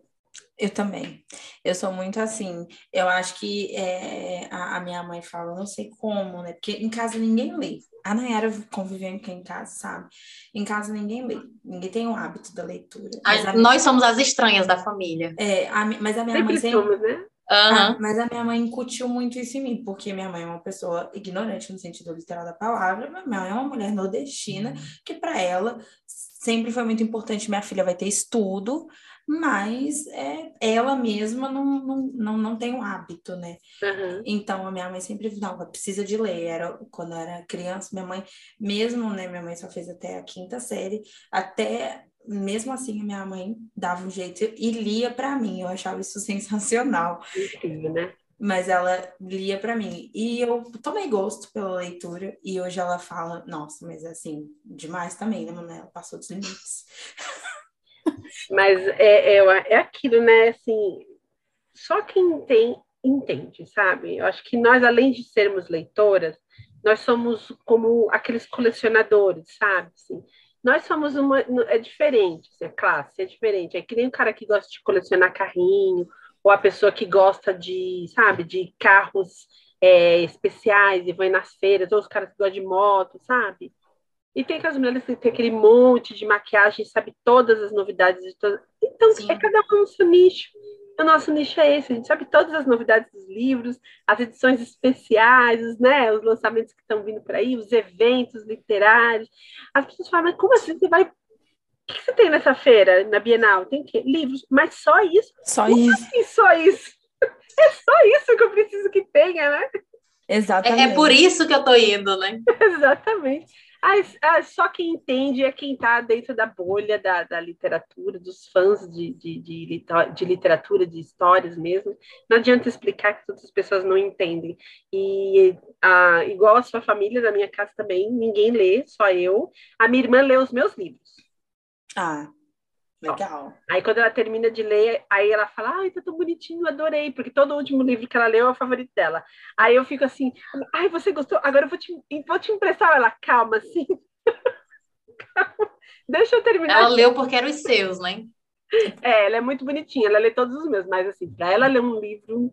Eu também. Eu sou muito assim. Eu acho que é, a, a, minha mãe fala, não sei como, né? Porque em casa ninguém lê. A Nayara conviveu aqui em casa, sabe? Em casa ninguém lê. Ninguém tem o hábito da leitura. A, nós somos as estranhas da família. É, a, mas a minha sempre mãe sempre... Somos, né? Uhum. mas a minha mãe incutiu muito isso em mim, porque minha mãe é uma pessoa ignorante no sentido literal da palavra. Minha mãe é uma mulher nordestina, que para ela sempre foi muito importante. Minha filha vai ter estudo, mas é, ela mesma não, não, não, não tem o hábito, né? Uhum. Então, a minha mãe sempre, não, precisa de ler. Era, quando eu era criança, minha mãe, mesmo, né, minha mãe só fez até a quinta série, até, mesmo assim, minha mãe dava um jeito e lia para mim, eu achava isso sensacional. Incrível, né? Mas ela lia para mim. E eu tomei gosto pela leitura, e hoje ela fala, nossa, mas assim, demais também, né, Ela passou dos limites. Mas é, é, é aquilo, né? Assim, só quem tem entende, sabe? Eu acho que nós, além de sermos leitoras, nós somos como aqueles colecionadores, sabe? Assim, nós somos uma. É diferente, assim, a classe é diferente. É que nem o cara que gosta de colecionar carrinho, ou a pessoa que gosta de, sabe, de carros é, especiais e vai nas feiras, ou os caras que gostam de moto, sabe? E tem aquelas mulheres que tem aquele monte de maquiagem, sabe todas as novidades. Todas... Então, Sim. é cada um no seu nicho. O nosso nicho é esse, a gente sabe todas as novidades dos livros, as edições especiais, os, né, os lançamentos que estão vindo por aí, os eventos literários. As pessoas falam, mas como assim você vai o que você tem nessa feira, na Bienal? Tem que livros, mas só isso? Só Como isso. Assim, só isso? É só isso que eu preciso que tenha, né? Exatamente. É, é por isso que eu tô indo, né? Exatamente. Ah, só quem entende é quem está dentro da bolha da, da literatura, dos fãs de, de, de, de, literatura, de histórias mesmo. Não adianta explicar que outras pessoas não entendem. E ah, igual a sua família, na minha casa também, ninguém lê, só eu. A minha irmã lê os meus livros. Ah, Legal. Aí quando ela termina de ler, aí ela fala, ai, tá tão bonitinho, adorei, porque todo o último livro que ela leu é o favorito dela. Aí eu fico assim, ai, você gostou? Agora eu vou te, vou te emprestar. Ela, calma, assim. calma. Deixa eu terminar. Ela leu porque eram os seus, né? É, ela é muito bonitinha, ela lê todos os meus, mas assim, para ela ler um livro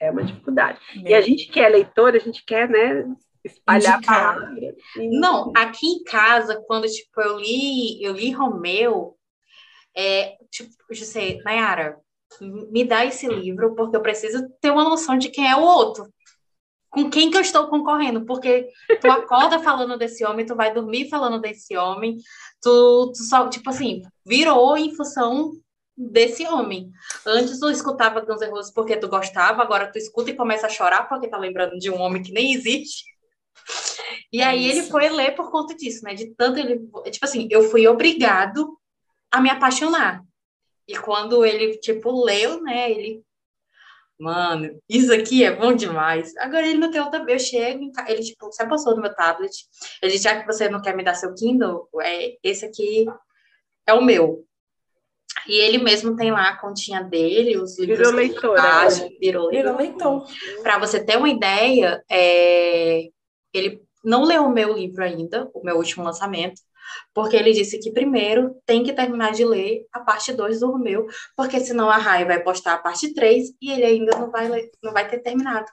é uma dificuldade. E a gente que é leitora, a gente quer, né, espalhar Indicar. a palavra. Não, aqui em casa, quando tipo, eu li, eu li Romeu, é, tipo, José, Nayara, me dá esse livro porque eu preciso ter uma noção de quem é o outro. Com quem que eu estou concorrendo? Porque tu acorda falando desse homem, tu vai dormir falando desse homem, tu, tu só, tipo assim, virou em função desse homem. Antes tu escutava Guns N' Roses porque tu gostava, agora tu escuta e começa a chorar porque tá lembrando de um homem que nem existe. E aí Isso. ele foi ler por conta disso, né? De tanto ele, tipo assim, eu fui obrigado a me apaixonar. E quando ele, tipo, leu, né, ele, mano, isso aqui é bom demais. Agora ele não tem outra, eu chego, ele, tipo, você passou no meu tablet, ele já que você não quer me dar seu Kindle, é, esse aqui é o meu. E ele mesmo tem lá a continha dele, os livros. Virou leitor. Né? Virou, virou leitor. Para você ter uma ideia, é, ele não leu o meu livro ainda, o meu último lançamento, porque ele disse que primeiro tem que terminar de ler a parte 2 do Romeu, porque senão a Rai vai postar a parte 3 e ele ainda não vai, ler, não vai ter terminado.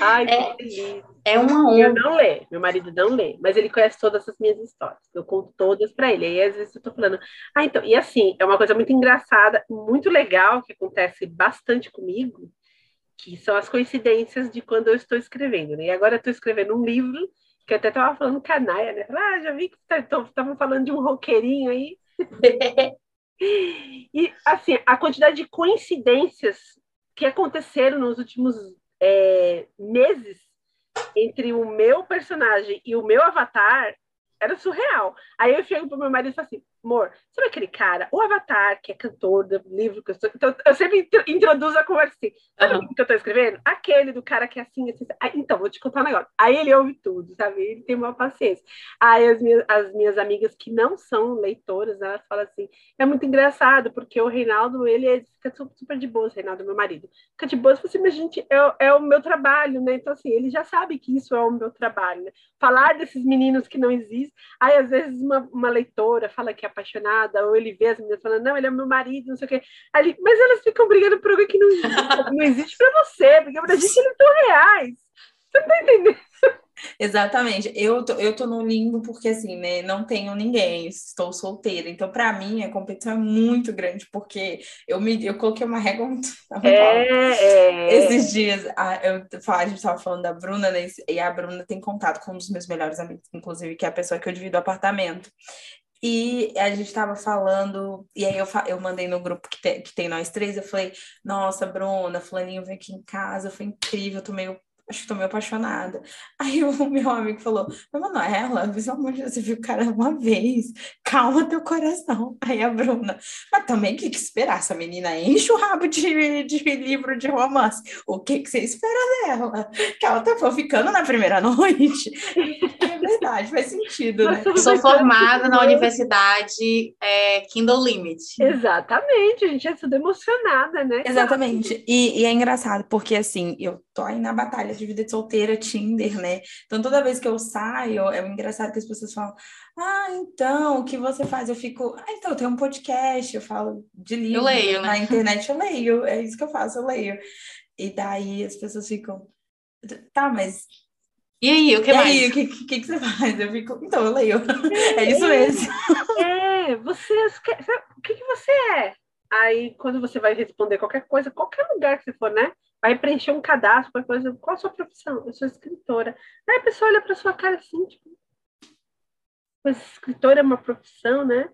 Ai, é, é uma honra. Eu não lê, meu marido não lê, mas ele conhece todas as minhas histórias. Eu conto todas para ele. E às vezes eu tô falando, ah, então, e assim, é uma coisa muito engraçada, muito legal, que acontece bastante comigo, que são as coincidências de quando eu estou escrevendo. Né? E agora eu estou escrevendo um livro que até estava falando com a Naya, né? Ah, já vi que estavam tá, falando de um roqueirinho aí. e, assim, a quantidade de coincidências que aconteceram nos últimos é, meses entre o meu personagem e o meu avatar era surreal. Aí eu chego pro meu marido e falo assim, amor, sabe aquele cara, o Avatar, que é cantor do livro que eu estou... Então, eu sempre introduzo a conversa assim, sabe uhum. o que eu estou escrevendo? Aquele do cara que é assim, assim, assim. então, vou te contar um negócio. Aí ele ouve tudo, sabe? Ele tem uma paciência. Aí as minhas, as minhas amigas que não são leitoras, elas falam assim, é muito engraçado, porque o Reinaldo, ele é, fica super de boa, o Reinaldo, meu marido. Fica de boa, assim, mas gente, é, é o meu trabalho, né? Então, assim, ele já sabe que isso é o meu trabalho, né? Falar desses meninos que não existem, aí às vezes uma, uma leitora fala que a apaixonada, ou ele vê as meninas falando, não, ele é meu marido, não sei o quê. Ali, mas elas ficam brigando por algo que não existe, não existe para você, porque pra gente eles são reais. Você não tá entendendo? Exatamente. Eu tô, eu tô no limbo porque, assim, né, não tenho ninguém, estou solteira. Então, para mim, a competição é muito grande, porque eu, me, eu coloquei uma régua muito, muito é, é, Esses dias, a, eu, a gente estava falando da Bruna, né, e a Bruna tem contato com um dos meus melhores amigos, inclusive, que é a pessoa que eu divido o apartamento. E a gente estava falando, e aí eu, eu mandei no grupo que, te, que tem nós três, eu falei, nossa, Bruna, fulaninho veio aqui em casa, foi incrível, tô meio acho que tô meio apaixonada. Aí o meu amigo falou, mas Manuela, pelo amor de Deus, você viu o cara uma vez, calma teu coração. Aí a Bruna, mas também o que, que esperar? Essa menina enche o rabo de, de livro de romance. O que, que você espera dela? Que ela tá ficando na primeira noite. É verdade, faz sentido, né? Sou formada na universidade é, Kindle Limit. Exatamente, a gente é tudo emocionada, né? Exatamente. E, e é engraçado, porque assim, eu tô aí na batalha de vida de solteira, Tinder, né? Então, toda vez que eu saio, é engraçado que as pessoas falam: Ah, então, o que você faz? Eu fico, ah, então, eu tenho um podcast, eu falo de livro. Eu leio, né? Na internet eu leio, é isso que eu faço, eu leio. E daí as pessoas ficam, tá, mas. E aí, o que e mais? aí, o que, que, que você faz? Eu fico, então, eu leio. É, isso mesmo. É, você. O que, que você é? Aí, quando você vai responder qualquer coisa, qualquer lugar que você for, né? vai preencher um cadastro, qualquer coisa, qual a sua profissão? Eu sou escritora. Aí a pessoa olha para sua cara assim, tipo, mas escritora é uma profissão, né?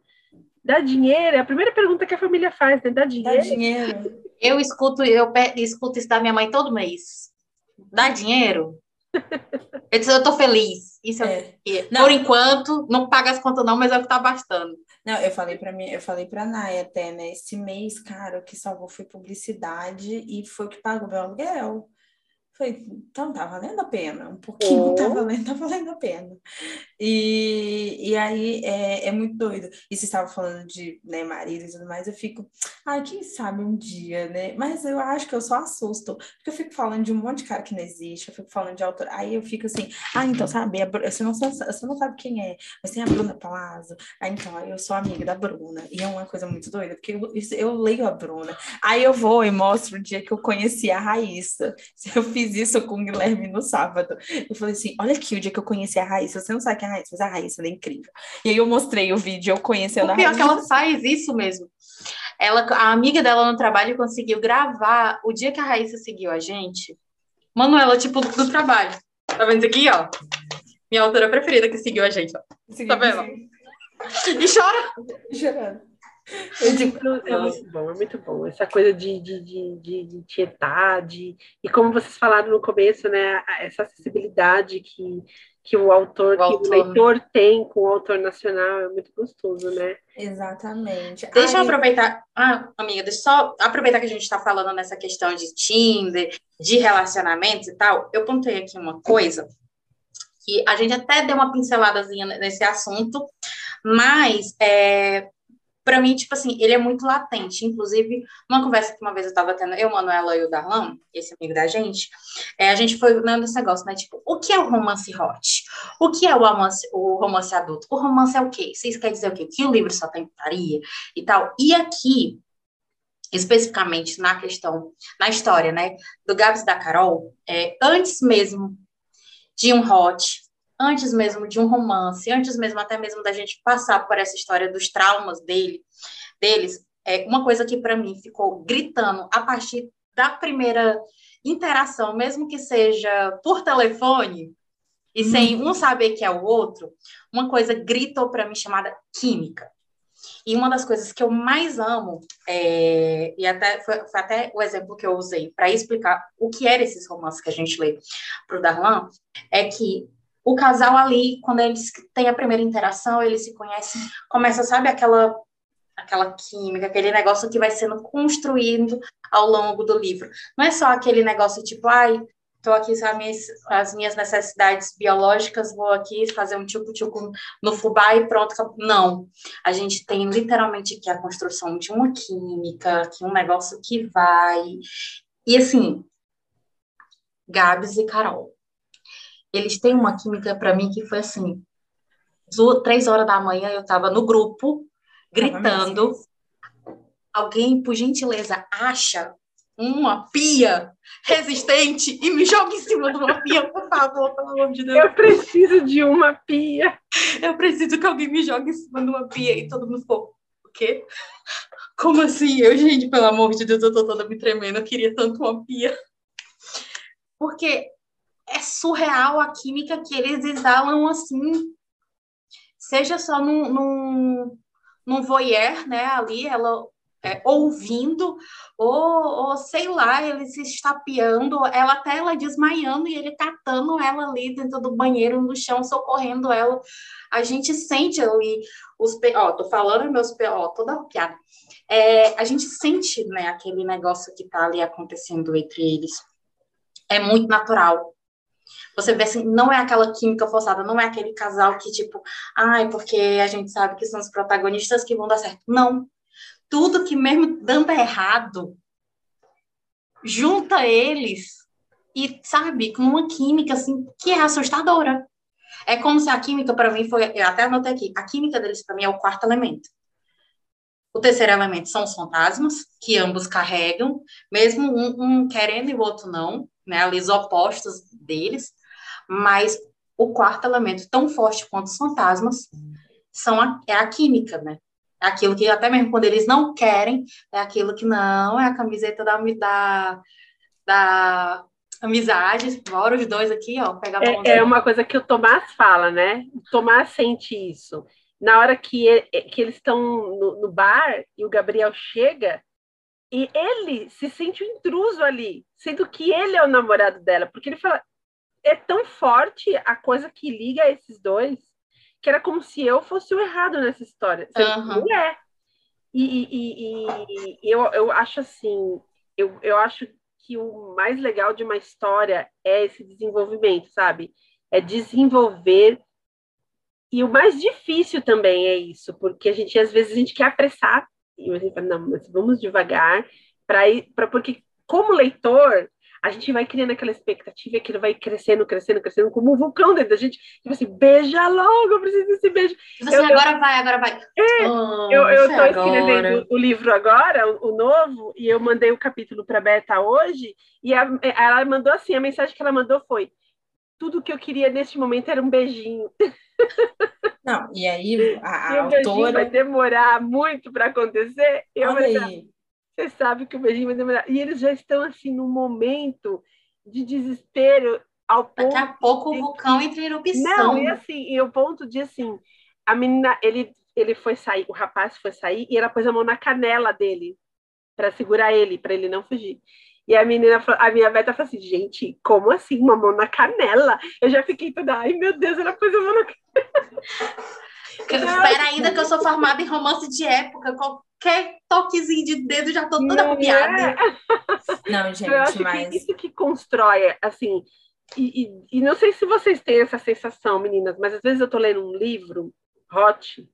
Dá dinheiro, é a primeira pergunta que a família faz, né? Dá dinheiro? Dá dinheiro. Eu escuto, eu escuto isso da minha mãe todo mês. Dá dinheiro? Eu disse, eu tô feliz. Isso é. é. Por enquanto, não paga as contas, não, mas é o que tá bastando. Não, eu falei para mim, eu falei para Naya até, né? Esse mês, cara, o que salvou foi publicidade e foi o que pagou meu aluguel. Falei, então tá valendo a pena, um pouquinho oh. tá, valendo, tá valendo a pena. E, e aí é, é muito doido. E você estava falando de né, marido e tudo mais, eu fico, ai, quem sabe um dia, né? Mas eu acho que eu só assusto, porque eu fico falando de um monte de cara que não existe, eu fico falando de autor, aí eu fico assim, ah, então, sabe, a, você, não, você não sabe quem é, mas tem a Bruna Palazzo, aí então, eu sou amiga da Bruna, e é uma coisa muito doida, porque eu, eu leio a Bruna, aí eu vou e mostro o dia que eu conheci a Raíssa, eu fiz isso com o Guilherme no sábado, eu falei assim, olha aqui o dia que eu conheci a Raíssa, você não sabe quem é a Raíssa, mas a Raíssa é incrível. E aí eu mostrei o vídeo, eu conhecendo o a Raíssa. que ela faz isso mesmo. Ela, a amiga dela no trabalho conseguiu gravar o dia que a Raíssa seguiu a gente. Manuela, tipo, do trabalho. Tá vendo aqui, ó? Minha autora preferida que seguiu a gente, ó. tá vendo? E chora. Chorando. Eu digo, é muito bom, é muito bom. Essa coisa de, de, de, de, de tietar, de, e como vocês falaram no começo, né? Essa acessibilidade que, que o autor, o que autor. o leitor tem com o autor nacional é muito gostoso, né? Exatamente. Deixa Aí... eu aproveitar, ah, amiga, deixa eu só aproveitar que a gente está falando nessa questão de Tinder, de relacionamentos e tal. Eu pontei aqui uma coisa que a gente até deu uma pinceladazinha nesse assunto, mas é, para mim, tipo assim, ele é muito latente. Inclusive, uma conversa que uma vez eu tava tendo, eu, Manuela e o Darlan, esse amigo da gente, é, a gente foi dando esse negócio, né? Tipo, o que é o romance hot? O que é o romance, o romance adulto? O romance é o quê? Isso quer dizer o quê? Que o livro só tem putaria e tal. E aqui, especificamente na questão, na história, né, do Gabs da Carol, é, antes mesmo de um hot, antes mesmo de um romance, antes mesmo até mesmo da gente passar por essa história dos traumas dele, deles, é uma coisa que para mim ficou gritando a partir da primeira interação, mesmo que seja por telefone e hum. sem um saber que é o outro, uma coisa gritou para mim chamada química. E uma das coisas que eu mais amo, é, e até foi, foi, até o exemplo que eu usei para explicar o que eram esses romances que a gente lê para o Darlan, é que o casal ali, quando eles têm a primeira interação, eles se conhecem, começa, sabe, aquela aquela química, aquele negócio que vai sendo construído ao longo do livro. Não é só aquele negócio tipo, ai, estou aqui minhas, as minhas necessidades biológicas, vou aqui fazer um tchucu-tchucu no fubá e pronto. Não. A gente tem literalmente aqui a construção de uma química, que um negócio que vai. E assim, Gabs e Carol eles têm uma química para mim que foi assim, três horas da manhã eu estava no grupo gritando. Alguém, por gentileza, acha uma pia resistente e me joga em cima de uma pia, por favor, pelo amor de Deus. Eu preciso de uma pia. Eu preciso que alguém me jogue em cima de uma pia e todo mundo ficou, o quê? Como assim? Eu, gente, pelo amor de Deus, eu tô toda me tremendo, eu queria tanto uma pia. Porque é surreal a química que eles exalam assim, seja só num, num, num voyeur, né, ali, ela é, ouvindo, ou, ou, sei lá, ele se estapeando, ela até ela desmaiando e ele catando ela ali dentro do banheiro, no chão, socorrendo ela. A gente sente ali os. Ó, tô falando meus. Ó, toda piada. É, a gente sente, né, aquele negócio que tá ali acontecendo entre eles. É muito natural. Você vê assim, não é aquela química forçada, não é aquele casal que, tipo, ai, porque a gente sabe que são os protagonistas que vão dar certo. Não tudo que mesmo dando errado, junta eles e, sabe, com uma química, assim, que é assustadora. É como se a química, para mim, foi. Eu até anotei aqui. A química deles, para mim, é o quarto elemento. O terceiro elemento são os fantasmas, que ambos carregam, mesmo um, um querendo e o outro não, né? Ali, os opostos deles. Mas o quarto elemento, tão forte quanto os fantasmas, são a, é a química, né? É aquilo que, até mesmo quando eles não querem, é aquilo que não é a camiseta da, da, da amizade. Bora os dois aqui, ó, pegar é, é uma coisa que o Tomás fala, né? O Tomás sente isso. Na hora que, ele, que eles estão no, no bar e o Gabriel chega, e ele se sente um intruso ali, sendo que ele é o namorado dela, porque ele fala, é tão forte a coisa que liga esses dois que era como se eu fosse o errado nessa história. Uhum. Não é. E, e, e, e, eu, eu acho assim, eu, eu acho que o mais legal de uma história é esse desenvolvimento, sabe? É desenvolver. E o mais difícil também é isso, porque a gente às vezes a gente quer apressar e gente fala, não, mas vamos devagar para para porque como leitor a gente vai criando aquela expectativa e aquilo vai crescendo, crescendo, crescendo, como um vulcão dentro da gente. Tipo assim, beija logo, eu preciso desse beijo. Assim, eu, agora eu, vai, agora vai. É, oh, eu, eu tô escrevendo o livro agora, o, o, novo, e eu mandei o capítulo para Beta hoje, e a, ela mandou assim, a mensagem que ela mandou foi, tudo que eu queria neste momento era um beijinho. Não, e aí a, a e autora... vai demorar muito para acontecer. Eu Olha aí. Você sabe que o beijinho vai demorar. E eles já estão, assim, num momento de desespero ao ponto... Daqui a pouco o vulcão entra em erupção. Não, e assim, e o ponto de, assim, a menina, ele, ele foi sair, o rapaz foi sair e ela pôs a mão na canela dele para segurar ele, para ele não fugir. E a menina, a minha Beta falou assim, gente, como assim, uma mão na canela? Eu já fiquei toda, ai meu Deus, ela pôs a mão na canela. Espera ainda que eu sou formada em romance de época, qualquer toquezinho de dedo já tô toda copiada. É. Não, gente, mas... que isso que constrói, assim, e, e, e, não sei se vocês têm essa sensação, meninas, mas às vezes eu tô lendo um livro, Hot,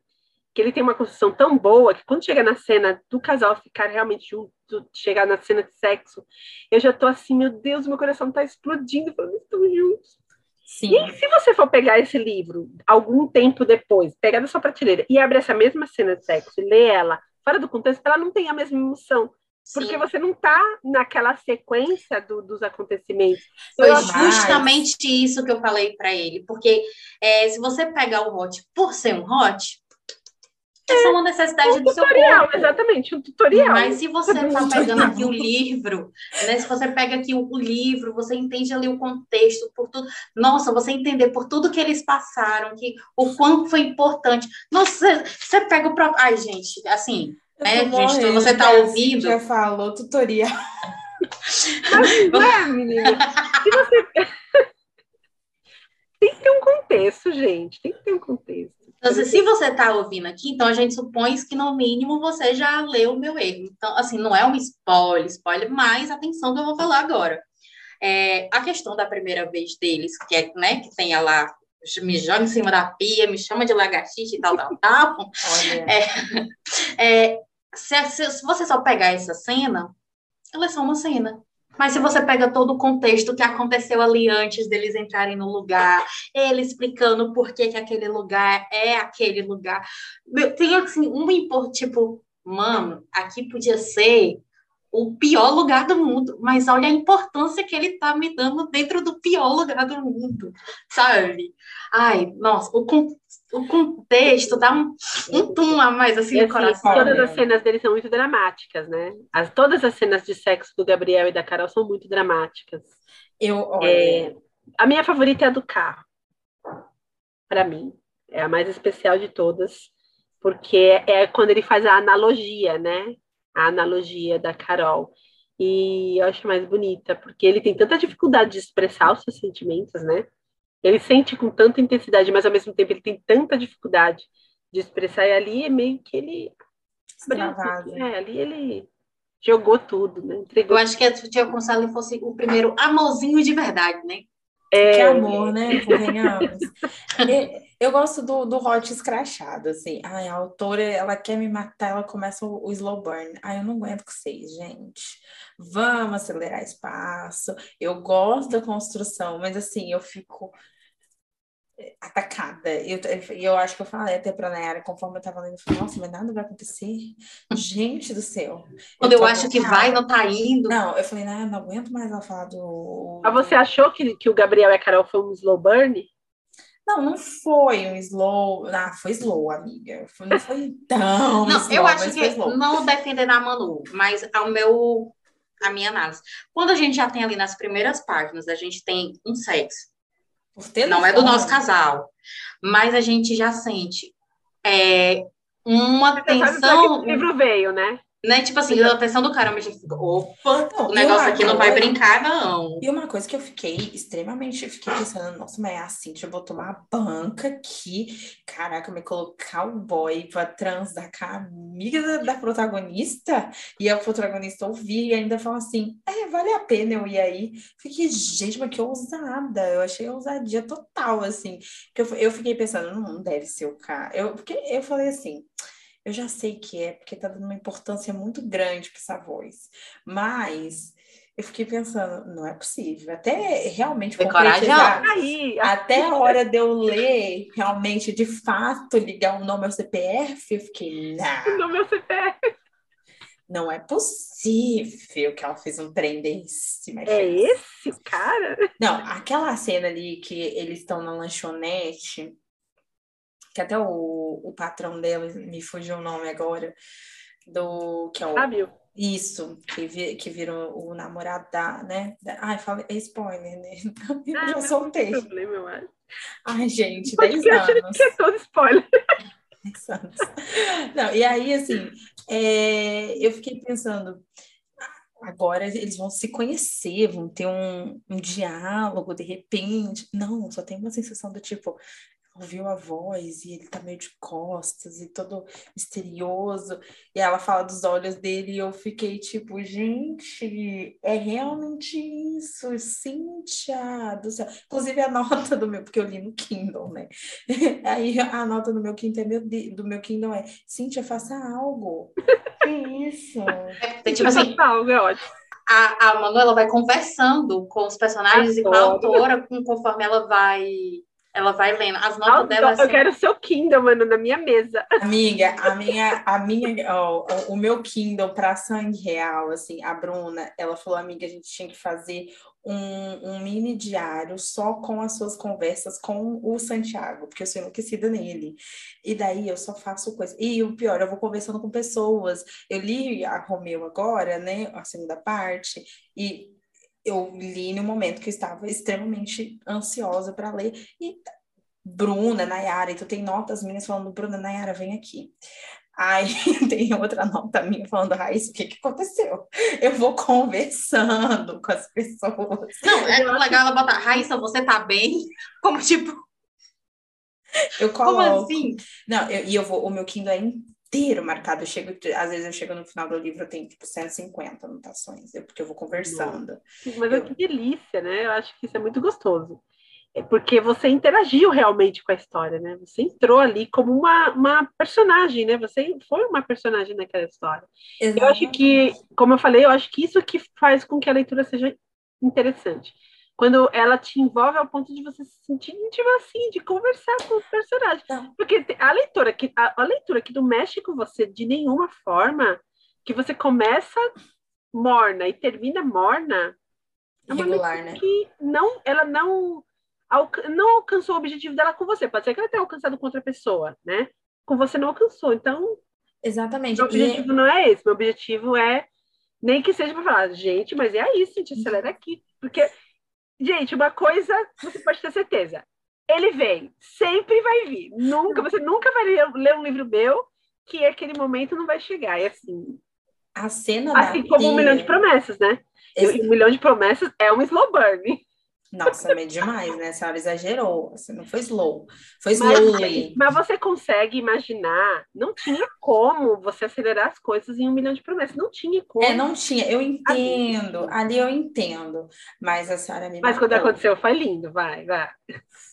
que ele tem uma construção tão boa que quando chega na cena do casal ficar realmente junto, chegar na cena de sexo, eu já tô assim, meu Deus, meu coração tá explodindo, falando, estão juntos. Sim. E se você for pegar esse livro algum tempo depois, pegar da sua prateleira e abrir essa mesma cena de sexo e ler ela fora do contexto, ela não tem a mesma emoção. Sim. Porque você não está naquela sequência do, dos acontecimentos. Foi justamente isso que eu falei para ele. Porque é, se você pegar o hot por ser um hot, é só uma necessidade um do seu corpo. Exatamente, um tutorial. Mas se você está pegando aqui o livro, né? Se você pega aqui o, o, livro, você entende ali o contexto, por tudo. Nossa, você entender por tudo que eles passaram, que o quanto foi importante. Nossa, você pega o próprio. Ai, gente, assim, né, gente, você está ouvindo. Já falou tutorial. Mas não é, menina. Se você. tem que ter um contexto, gente. Tem que ter um contexto. Então, se você está ouvindo aqui, então a gente supõe que no mínimo você já leu o meu erro. Então, assim, não é um spoiler, spoiler, mas atenção que eu vou falar agora. É, a questão da primeira vez deles, que é, né, que tem lá, me joga em cima da pia, me chama de lagartixa e tal, tal, tal. É, é, se, se, se, você só pegar essa cena, ela é só uma cena. Mas se você pega todo o contexto que aconteceu ali antes deles entrarem no lugar, ele explicando por que, que aquele lugar é aquele lugar. Tem assim, um impor, tipo, mano, aqui podia ser o pior lugar do mundo, mas olha a importância que ele tá me dando dentro do pior lugar do mundo, sabe? Ai, nossa, o, o contexto dá um, um tum a mais assim no coração. Todas as cenas dele são muito dramáticas, né? As, todas as cenas de sexo do Gabriel e da Carol são muito dramáticas. Eu, olha... é, a minha favorita é a do carro. Para mim, é a mais especial de todas, porque é quando ele faz a analogia, né? A analogia da Carol. E eu acho mais bonita, porque ele tem tanta dificuldade de expressar os seus sentimentos, né? Ele sente com tanta intensidade, mas ao mesmo tempo ele tem tanta dificuldade de expressar. E ali é meio que ele. É, ali ele jogou tudo, né? Entregou. Eu acho que a Tia Gonçalo fosse o primeiro amorzinho de verdade, né? É... Que amor, né? eu gosto do, do hot escrachado, assim. Ai, a autora, ela quer me matar, ela começa o, o slow burn. Ai, eu não aguento com vocês, gente. Vamos acelerar espaço. Eu gosto da construção, mas assim, eu fico atacada. Eu, eu acho que eu falei até para Nayara, conforme eu estava lendo, eu falei, nossa, mas nada vai acontecer. Gente do céu. Quando eu, eu acho que vai, não tá indo. Não, eu falei, não, não aguento mais ela falar do. Mas você achou que, que o Gabriel e a Carol foi um slow burn? Não, não foi um slow. Ah, foi slow, amiga. Não foi tão. Não, slow, eu acho que não defendendo a Manu, mas ao meu. A minha análise. Quando a gente já tem ali nas primeiras páginas, a gente tem um sexo não é do nosso casal. Mas a gente já sente é, uma tensão. o livro veio, né? Né? Tipo assim, a atenção do cara, mas fica, opa, não, o negócio aqui não vai brincar, não. E uma coisa que eu fiquei extremamente, fiquei pensando, nossa, mas é assim, deixa eu tomar uma banca aqui, caraca, me colocar o boy pra transar com a amiga da, da protagonista, e a protagonista ouvir e ainda falar assim, é, vale a pena eu ir aí. Fiquei, gente, mas que ousada, eu achei ousadia total, assim, que eu, eu fiquei pensando, não deve ser o cara, eu, porque eu falei assim, eu já sei que é, porque está dando uma importância muito grande para essa voz. Mas eu fiquei pensando, não é possível. Até realmente concretizar, até a hora de eu ler, realmente, de fato, ligar o um nome ao CPF, eu fiquei, não. O nome ao CPF. Não é possível que ela fez um trem desse. Mas é esse cara? Não, aquela cena ali que eles estão na lanchonete que até o, o patrão dela me fugiu o nome agora, do que é o. Fábio. Isso, que, vi, que virou o namorado da, né? Da, ai, fala, é spoiler, né? Eu ah, já soltei. Problema, eu acho. Ai, gente, 10 anos. Que é todo spoiler. 10 anos. Não, e aí, assim, é, eu fiquei pensando, agora eles vão se conhecer, vão ter um, um diálogo de repente. Não, só tem uma sensação do tipo, ouviu a voz e ele tá meio de costas e todo misterioso. E ela fala dos olhos dele e eu fiquei tipo, gente, é realmente isso, Cíntia do céu. Inclusive a nota do meu, porque eu li no Kindle, né? Aí a nota do meu Kindle é, meu, do meu Kindle é Cíntia, faça algo. que isso? É, tipo assim, algo é ótimo a, a Manuela vai conversando com os personagens Adoro. e com a autora, conforme ela vai ela vai lendo. As notas Nossa, dela. Eu assim... quero o seu Kindle, mano, na minha mesa. Amiga, a minha, a minha, ó, o meu Kindle para sangue real, assim, a Bruna, ela falou, amiga, a gente tinha que fazer um, um, mini diário só com as suas conversas com o Santiago, porque eu sou enlouquecida nele. E daí eu só faço coisa. E o pior, eu vou conversando com pessoas. Eu li a Romeu agora, né? A segunda parte, e eu li no momento que eu estava extremamente ansiosa para ler. E Bruna, Nayara, então tem notas minhas falando, Bruna, Nayara, vem aqui. Aí tem outra nota minha falando, Raíssa, o que, que aconteceu? Eu vou conversando com as pessoas. Não, é legal ela botar, Raíssa, você tá bem? Como tipo. Eu coloco. Como assim? Não, eu, e eu vou, o meu Kindle é inteiro marcado. Eu chego, às vezes eu chego no final do livro, eu tenho tipo 150 anotações, porque eu vou conversando. Mas eu... que delícia, né? Eu acho que isso é muito gostoso. é porque você interagiu realmente com a história, né? Você entrou ali como uma, uma personagem, né? Você foi uma personagem naquela história. Exatamente. Eu acho que, como eu falei, eu acho que isso que faz com que a leitura seja interessante. Quando ela te envolve ao ponto de você se sentir íntimo assim, de conversar com o personagem. Não. Porque a leitura, que, a, a leitura que não mexe com você de nenhuma forma, que você começa morna e termina morna, é uma Regular, né? que não, ela não não alcançou o objetivo dela com você. Pode ser que ela tenha alcançado com outra pessoa, né? Com você não alcançou. Então, exatamente. Meu objetivo e... não é esse. Meu objetivo é nem que seja para falar, gente, mas é isso, gente, acelera aqui. Porque, gente, uma coisa você pode ter certeza. Ele vem, sempre vai vir. Nunca, você nunca vai ler, ler um livro meu que aquele momento não vai chegar. E assim. A cena Assim como um milhão de promessas, né? Esse... Um milhão de promessas é um slow burn. Nossa, é demais, né? A senhora exagerou. Assim, não foi slow. Foi slowly. Mas, mas, você consegue imaginar? Não tinha como você acelerar as coisas em um milhão de promessas. Não tinha como. É, não tinha. Eu entendo. Ali, Ali eu entendo. Mas a senhora me Mas matou. quando aconteceu, foi lindo. Vai, vai.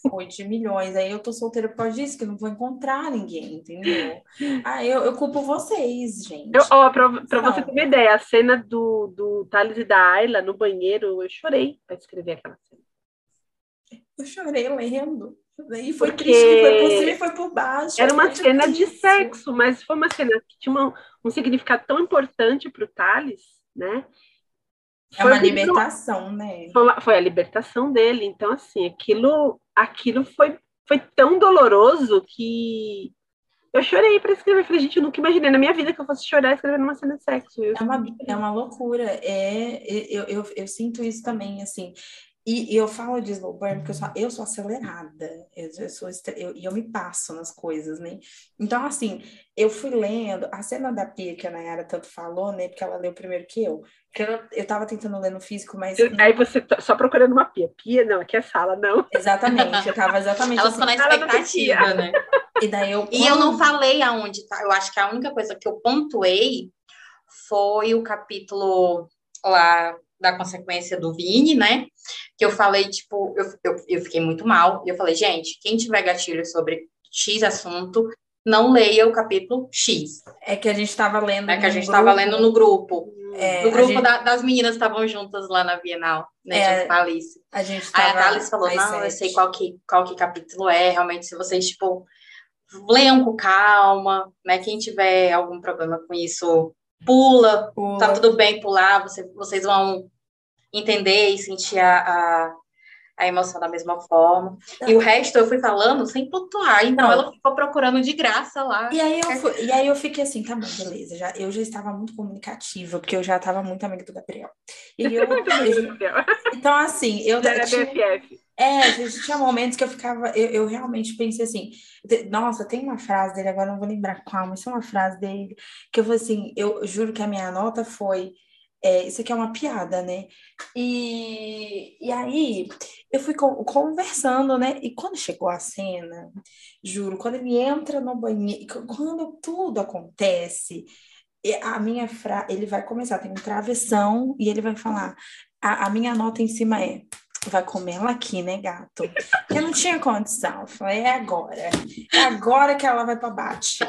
Foi de milhões. Aí eu tô solteira por causa disso, que não vou encontrar ninguém, entendeu? Ah, eu, eu culpo vocês, gente. Eu, ó, pra, pra você ter uma ideia, a cena do, do Thales e da Ayla no banheiro, eu chorei pra escrever aquela cena. Eu chorei lendo. E foi Porque triste, foi por cima e foi por baixo. Era uma cena de sexo, mas foi uma cena que tinha uma, um significado tão importante para o Thales, né? É foi uma libertação, né? Foi, foi, a libertação dele. Então, assim, aquilo, aquilo foi, foi tão doloroso que eu chorei para escrever. Falei, gente, eu nunca imaginei na minha vida que eu fosse chorar escrevendo uma cena de sexo. É uma, é uma loucura. É, eu, eu, eu sinto isso também, assim. E, e, eu falo de slow burn porque eu sou, eu sou acelerada, eu, eu sou e eu, eu, me passo nas coisas, né? Então, assim, eu fui lendo a cena da Pia que a Nayara tanto falou, né? Porque ela leu primeiro que eu. Porque eu, eu tava tentando ler no físico, mas. Aí você tá só procurando uma Pia. Pia, não, aqui é sala, não. Exatamente, eu tava exatamente. Ela assim, ficou na expectativa, né? E daí eu. E eu não falei aonde tá. Eu acho que a única coisa que eu pontuei foi o capítulo lá da consequência do Vini, né? Que eu falei, tipo, eu, eu, eu fiquei muito mal. E eu falei, gente, quem tiver gatilho sobre X assunto, não leia o capítulo X. É que a gente estava lendo. É que a gente estava lendo no grupo. É, no grupo gente... da, das meninas estavam juntas lá na Bienal, né? É, a Alice. A gente tava... Aí a Alice falou: não, sete. eu sei qual que, qual que capítulo é. Realmente, se vocês, tipo, leiam com calma, né? Quem tiver algum problema com isso, pula, pula. tá tudo bem pular, você, vocês vão entender e sentir a, a, a emoção da mesma forma. Tá. E o resto eu fui falando sem pontuar, então ela ficou procurando de graça lá. E aí eu, fui, e aí eu fiquei assim, tá bom, beleza. Já, eu já estava muito comunicativa, porque eu já estava muito amiga do Gabriel. E eu, eu então, assim, eu. Já tinha, BFF. É, tinha momentos que eu ficava, eu, eu, realmente pensei assim, nossa, tem uma frase dele, agora não vou lembrar qual, mas é uma frase dele, que eu falei assim, eu juro que a minha nota foi é, isso aqui é uma piada, né? E, e aí eu fui conversando, né? E quando chegou a cena, juro, quando ele entra no banheiro, quando tudo acontece, a minha fra... ele vai começar, tem um travessão e ele vai falar, a, a minha nota em cima é vai comer ela aqui, né, gato? Eu não tinha condição. Eu falei, é agora. É agora que ela vai para bate.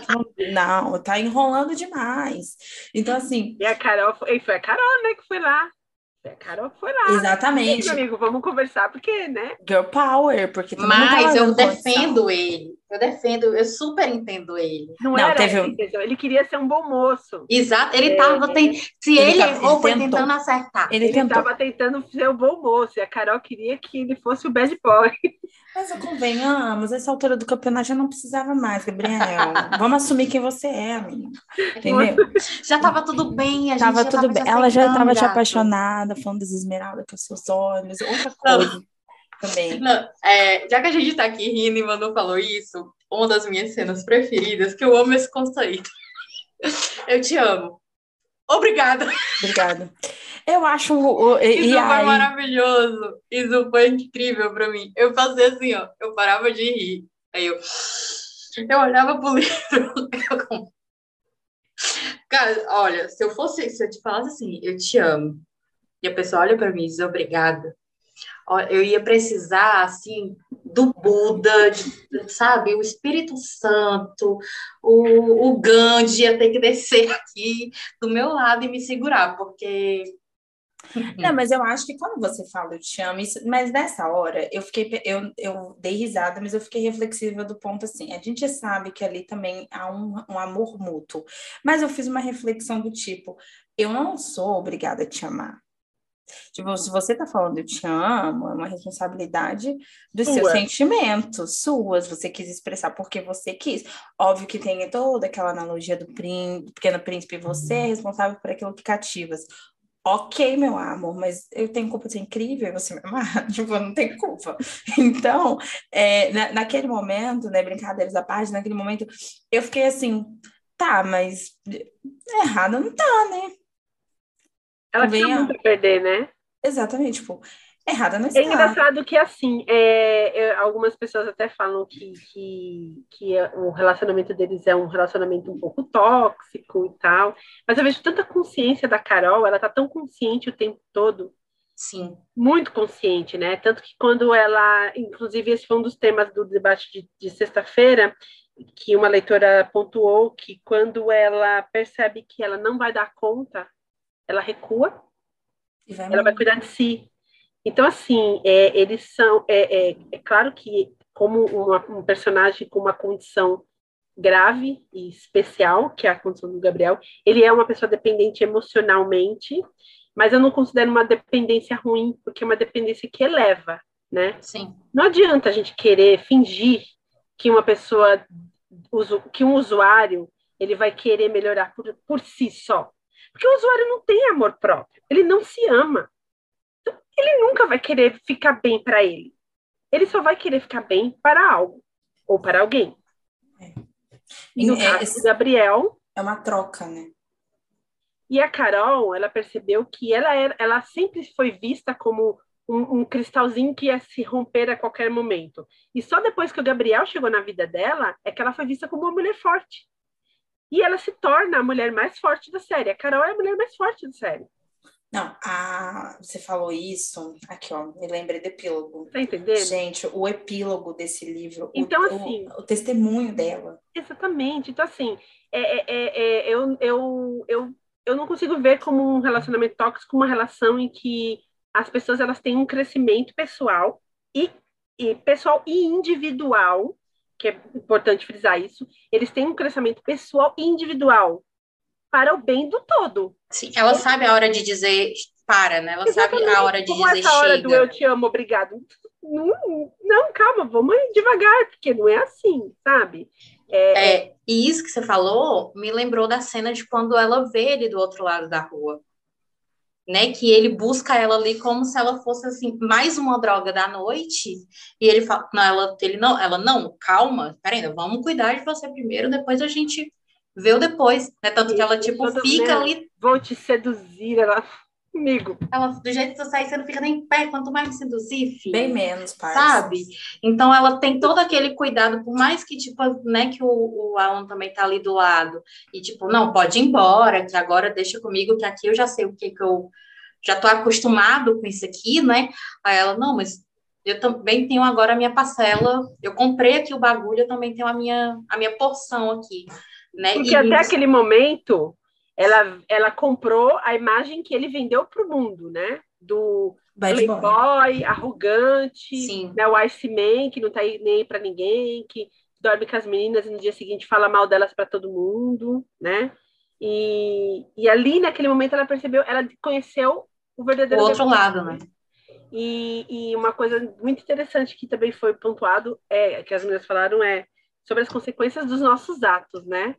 Não, tá enrolando demais. Então, assim. E a Carol, foi, foi a Carol, né, que foi lá. A Carol foi lá. Exatamente. amigo, vamos conversar, porque, né? Girl power, porque Mas eu defendo ele. Eu defendo, eu super entendo ele. Não, não era teve um... ele queria ser um bom moço. Exato, ele estava é, tentando. Se ele, ele errou, foi tentando acertar. Ele estava tentando ser um bom moço, e a Carol queria que ele fosse o bad boy. Mas convenhamos, essa altura do campeonato já não precisava mais, Gabriel. Vamos assumir quem você é, amiga. Entendeu? Já estava tudo bem, a tava gente tudo bem. Ela já estava te apaixonada, falando das esmeraldas com seus olhos, outra coisa. Também. Não, é, já que a gente está aqui rindo e Manu falou isso, uma das minhas cenas preferidas, que eu amo esse conceito. Eu te amo. Obrigada. Obrigada. Eu acho. O, Isso foi aí... maravilhoso. Isso foi incrível para mim. Eu fazia assim, ó. Eu parava de rir. Aí eu. Eu olhava pro livro. Eu... Cara, olha, se eu fosse. Se eu te falasse assim, eu te amo. E a pessoa olha para mim e diz obrigada. Eu ia precisar, assim, do Buda, de, sabe? O Espírito Santo, o, o Gandhi ia ter que descer aqui do meu lado e me segurar, porque não, mas eu acho que quando você fala eu te amo, isso, mas nessa hora eu fiquei, eu, eu dei risada, mas eu fiquei reflexiva do ponto assim, a gente sabe que ali também há um, um amor mútuo, mas eu fiz uma reflexão do tipo, eu não sou obrigada a te amar. Tipo, se você tá falando eu te amo, é uma responsabilidade dos Sua. seus sentimentos, suas, você quis expressar porque você quis. Óbvio que tem toda aquela analogia do, príncipe, do pequeno príncipe, você é responsável por aquilo que cativas. Ok, meu amor, mas eu tenho culpa de ser incrível e você me amar? Tipo, eu não tenho culpa. Então, é, na, naquele momento, né, brincadeiras à parte, naquele momento, eu fiquei assim, tá, mas errado não tá, né? Ela tinha muito a perder, né? Exatamente, tipo, errada não é está. É engraçado que, assim, é, é, algumas pessoas até falam que, que, que é, o relacionamento deles é um relacionamento um pouco tóxico e tal, mas eu vejo tanta consciência da Carol, ela tá tão consciente o tempo todo. Sim. Muito consciente, né? Tanto que quando ela, inclusive esse foi um dos temas do debate de, de sexta-feira, que uma leitora pontuou que quando ela percebe que ela não vai dar conta ela recua, vai ela vai cuidar de si. Então, assim, é, eles são. É, é, é, claro que, como uma, um personagem com uma condição grave e especial, que é a condição do Gabriel, ele é uma pessoa dependente emocionalmente, mas eu não considero uma dependência ruim, porque é uma dependência que eleva, né? Sim. Não adianta a gente querer fingir que uma pessoa, que um usuário, ele vai querer melhorar por, por si só. Porque o usuário não tem amor próprio, ele não se ama. Então, ele nunca vai querer ficar bem para ele. Ele só vai querer ficar bem para algo ou para alguém. É. E no é, caso do Gabriel. É uma troca, né? E a Carol, ela percebeu que ela, era, ela sempre foi vista como um, um, cristalzinho que ia se romper a qualquer momento. E só depois que o Gabriel chegou na vida dela é que ela foi vista como uma mulher forte. E ela se torna a mulher mais forte da série. A Carol é a mulher mais forte da série. Não, a... você falou isso. Aqui, ó, me lembrei do epílogo. Tá entendendo? Gente, o epílogo desse livro. Então, o, assim. O, o, testemunho dela. Exatamente. Então, assim, é, é, é, é, eu, eu, eu, eu não consigo ver como um relacionamento tóxico uma relação em que as pessoas elas têm um crescimento pessoal e, e pessoal e individual que é importante frisar isso, eles têm um crescimento pessoal e individual para o bem do todo. Sim, ela sabe a hora de dizer para, né? Ela Exatamente. sabe a hora de Como dizer essa hora chega. do eu te amo, obrigado. Não, não, calma, vamos devagar, porque não é assim, sabe? É, é, e isso que você falou me lembrou da cena de quando ela vê ele do outro lado da rua né? Que ele busca ela ali como se ela fosse assim mais uma droga da noite. E ele fala, não, ela, ele não, ela não, calma, peraí, vamos cuidar de você primeiro, depois a gente vê o depois, né? Tanto que ela tipo fica ali, vou te seduzir, ela comigo. Ela, do jeito que tu sai, você não fica nem em pé, quanto mais me seduzir, filho. Bem menos, parça. Sabe? Então ela tem todo aquele cuidado, por mais que, tipo, né, que o, o Alan também tá ali do lado. E, tipo, não, pode ir embora, que agora deixa comigo, que aqui eu já sei o que que eu já tô acostumado com isso aqui, né? Aí ela, não, mas eu também tenho agora a minha parcela, eu comprei aqui o bagulho, eu também tenho a minha, a minha porção aqui, né? Porque e até isso... aquele momento, ela, ela comprou a imagem que ele vendeu para o mundo, né? Do playboy, arrogante, Sim. né? o Ice Man, que não tá aí nem para ninguém, que dorme com as meninas e no dia seguinte fala mal delas para todo mundo, né? E, e ali, naquele momento, ela percebeu, ela conheceu o verdadeiro... O outro lado, né? E, e uma coisa muito interessante que também foi pontuado, é, que as meninas falaram, é sobre as consequências dos nossos atos, né?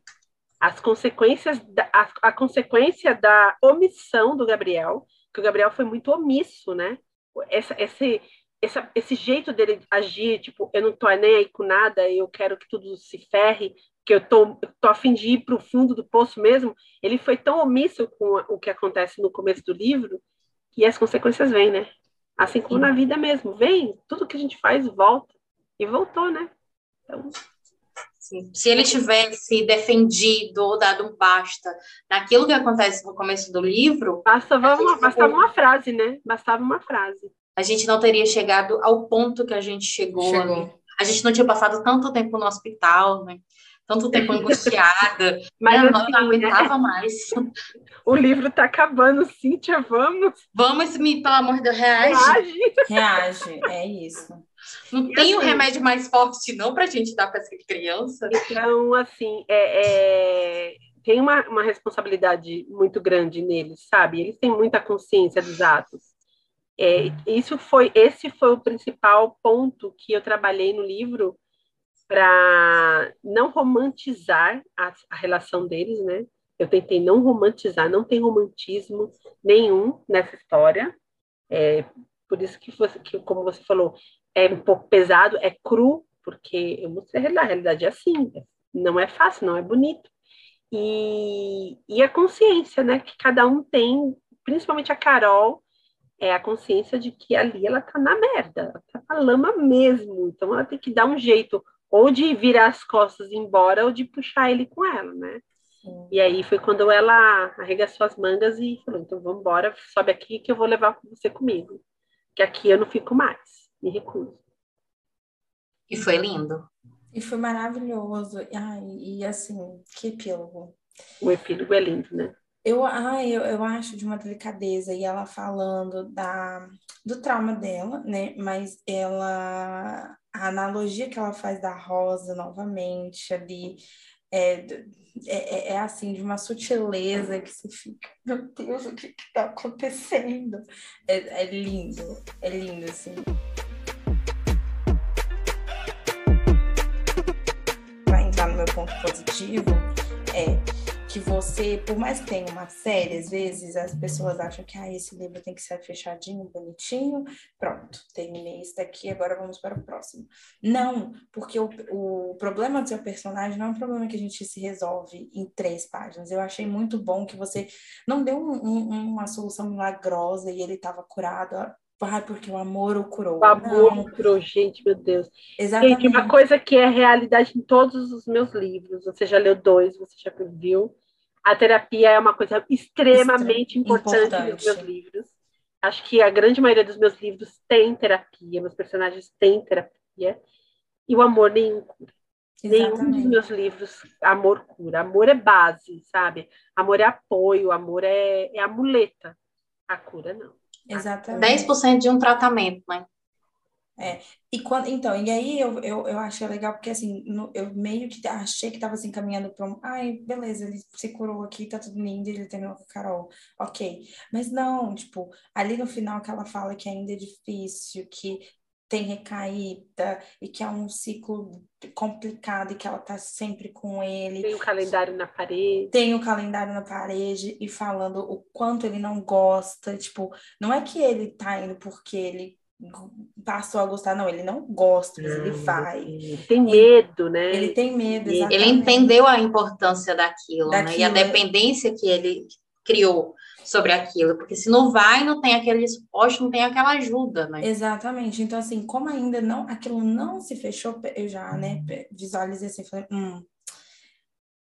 As consequências da, a, a, consequência da omissão do Gabriel, que o Gabriel foi muito omisso, né? Essa, esse, essa, esse jeito dele agir, tipo, eu não tô nem aí com nada, eu quero que tudo se ferre, que eu tô, tô a fim de ir para o fundo do poço mesmo. Ele foi tão omisso com o que acontece no começo do livro que as consequências vêm, né? Assim como na vida mesmo, vem, tudo que a gente faz volta. E voltou, né? Então, Sim. Se ele tivesse defendido ou dado um basta naquilo que acontece no começo do livro. Bastava uma, bastava uma frase, né? Bastava uma frase. a gente não teria chegado ao ponto que a gente chegou. chegou. Né? A gente não tinha passado tanto tempo no hospital, né? Tanto tempo angustiada. Mas Minha assim, não aguentava né? mais. O livro está acabando, Cíntia, vamos. Vamos, me, pelo amor de Deus, reage. Reage, reage é isso. Não e tem assim, um remédio mais forte, não, para a gente dar para essa criança? Então, assim, é, é, tem uma, uma responsabilidade muito grande neles, sabe? Eles têm muita consciência dos atos. É, isso foi, esse foi o principal ponto que eu trabalhei no livro para não romantizar a, a, relação deles, né? Eu tentei não romantizar, não tem romantismo nenhum nessa história. É, por isso que, você, que, como você falou, é um pouco pesado, é cru, porque eu mostrei a realidade é assim, não é fácil, não é bonito. E, e a consciência, né, que cada um tem, principalmente a Carol, é a consciência de que ali ela tá na merda, ela tá na lama mesmo, então ela tem que dar um jeito ou de virar as costas e ir embora ou de puxar ele com ela, né? Sim. E aí foi quando ela arregaçou as mangas e falou: então vamos embora, sobe aqui que eu vou levar você comigo, que aqui eu não fico mais, me recuso. E foi lindo. E foi maravilhoso. Ai, e assim, que epílogo. O epílogo é lindo, né? Eu, ai, eu, eu acho de uma delicadeza, e ela falando da, do trauma dela, né? Mas ela. A analogia que ela faz da rosa novamente ali. É, é, é, é assim, de uma sutileza que você fica, meu Deus, o que está acontecendo? É, é lindo, é lindo, assim. Ponto positivo, é que você, por mais que tenha uma série, às vezes as pessoas acham que ah, esse livro tem que ser fechadinho, bonitinho, pronto, terminei esse daqui, agora vamos para o próximo. Não, porque o, o problema do seu personagem não é um problema que a gente se resolve em três páginas. Eu achei muito bom que você não deu um, um, uma solução milagrosa e ele estava curado. Ah, porque o amor o curou. O amor o curou, gente, meu Deus. Exatamente. Gente, uma coisa que é realidade em todos os meus livros. Você já leu dois, você já viu a terapia é uma coisa extremamente importante, importante, nos meus livros. Acho que a grande maioria dos meus livros tem terapia, meus personagens têm terapia, e o amor nenhum cura. Exatamente. Nenhum dos meus livros amor cura. Amor é base, sabe? Amor é apoio, amor é, é a muleta. A cura não. Exatamente. 10% de um tratamento, né? É, e quando, então, e aí eu, eu, eu achei legal, porque assim, no, eu meio que achei que tava assim, caminhando para um, ai, beleza, ele se curou aqui, tá tudo lindo, ele terminou com a Carol, ok. Mas não, tipo, ali no final que ela fala que ainda é difícil, que tem recaída e que é um ciclo complicado e que ela tá sempre com ele. Tem o calendário na parede. Tem o calendário na parede e falando o quanto ele não gosta, tipo, não é que ele tá indo porque ele passou a gostar, não, ele não gosta, mas ele vai. Tem medo, né? Ele tem medo, exatamente. Ele entendeu a importância daquilo, daquilo né? E a dependência que ele criou sobre aquilo, porque se não vai, não tem aquele suporte, não tem aquela ajuda, né? Exatamente. Então, assim, como ainda não, aquilo não se fechou, eu já, né, visualizei assim, falei, hum,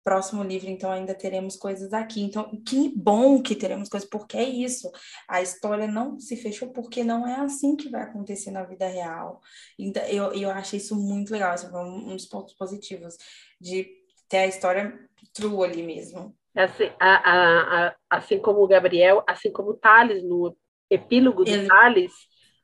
próximo livro, então ainda teremos coisas aqui. Então, que bom que teremos coisas, porque é isso. A história não se fechou porque não é assim que vai acontecer na vida real. Então, eu, eu achei isso muito legal. Esse foi um dos pontos positivos de ter a história true ali mesmo. Assim, a, a, a, assim como o Gabriel, assim como o Thales, no epílogo do Ele... Thales,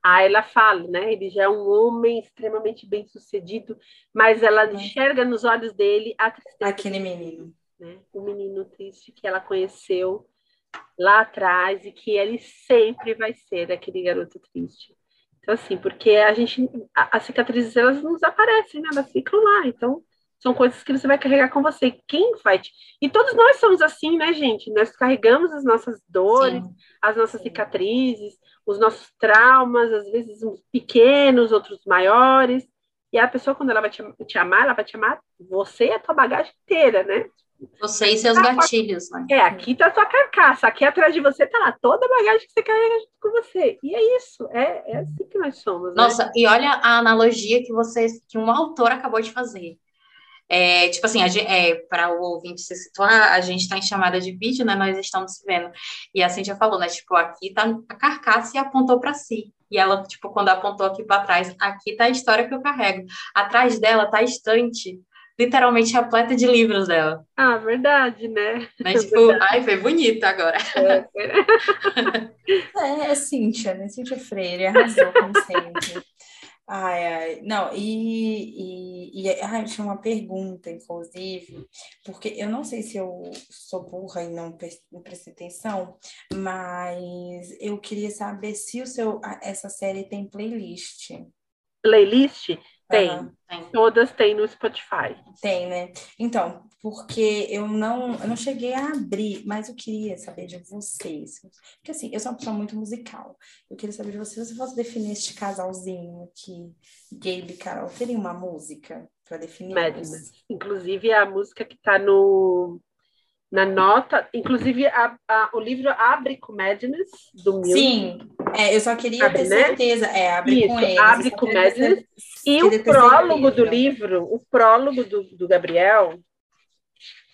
Aí ela fala, né? Ele já é um homem extremamente bem sucedido, mas ela é. enxerga nos olhos dele a tristeza. Aquele menino. Né? O menino triste que ela conheceu lá atrás e que ele sempre vai ser aquele garoto triste. Então, assim, porque a gente, as cicatrizes, elas não desaparecem, né? Elas ficam lá. Então, são coisas que você vai carregar com você. Quem vai te... E todos nós somos assim, né, gente? Nós carregamos as nossas dores, Sim. as nossas cicatrizes, os nossos traumas, às vezes uns pequenos, outros maiores. E a pessoa, quando ela vai te, te amar, ela vai te amar você e a tua bagagem inteira, né? Você e seus tá, gatilhos, né? É, aqui tá a sua carcaça, aqui atrás de você tá lá toda a bagagem que você carrega junto com você. E é isso, é, é assim que nós somos. Né? Nossa, né? e olha a analogia que você, que um autor acabou de fazer É, tipo assim, é, para o ouvinte se situar, a gente está em chamada de vídeo, né? Nós estamos se vendo. E a Cintia falou, né? Tipo, aqui tá a carcaça e apontou para si. E ela, tipo, quando apontou aqui para trás, aqui tá a história que eu carrego. Atrás dela tá a estante literalmente repleta de livros dela. Ah, verdade, né? Mas, é tipo, verdade. ai, foi bonito agora. É, é, é Cíntia, né? Cíntia Freire, arrasou, como sempre. Ai, ai, não, e, e, e ai, tinha uma pergunta, inclusive, porque eu não sei se eu sou burra e não, não prestei atenção, mas eu queria saber se o seu, essa série tem playlist. Playlist? Tem. Uhum, tem. Todas têm no Spotify. Tem, né? Então, porque eu não, eu não cheguei a abrir, mas eu queria saber de vocês. Porque assim, eu sou uma pessoa muito musical. Eu queria saber de vocês, se você fosse definir este casalzinho aqui, Gabe e Carol, teria uma música para definir? Madness. Inclusive a música que está no na nota, inclusive a, a, o livro abre com Madness do Milton. Sim, é, eu só queria abre, ter né? certeza. É, abre Isso, com eles. Abre com Madness. E o prólogo do livro, o prólogo do, do Gabriel.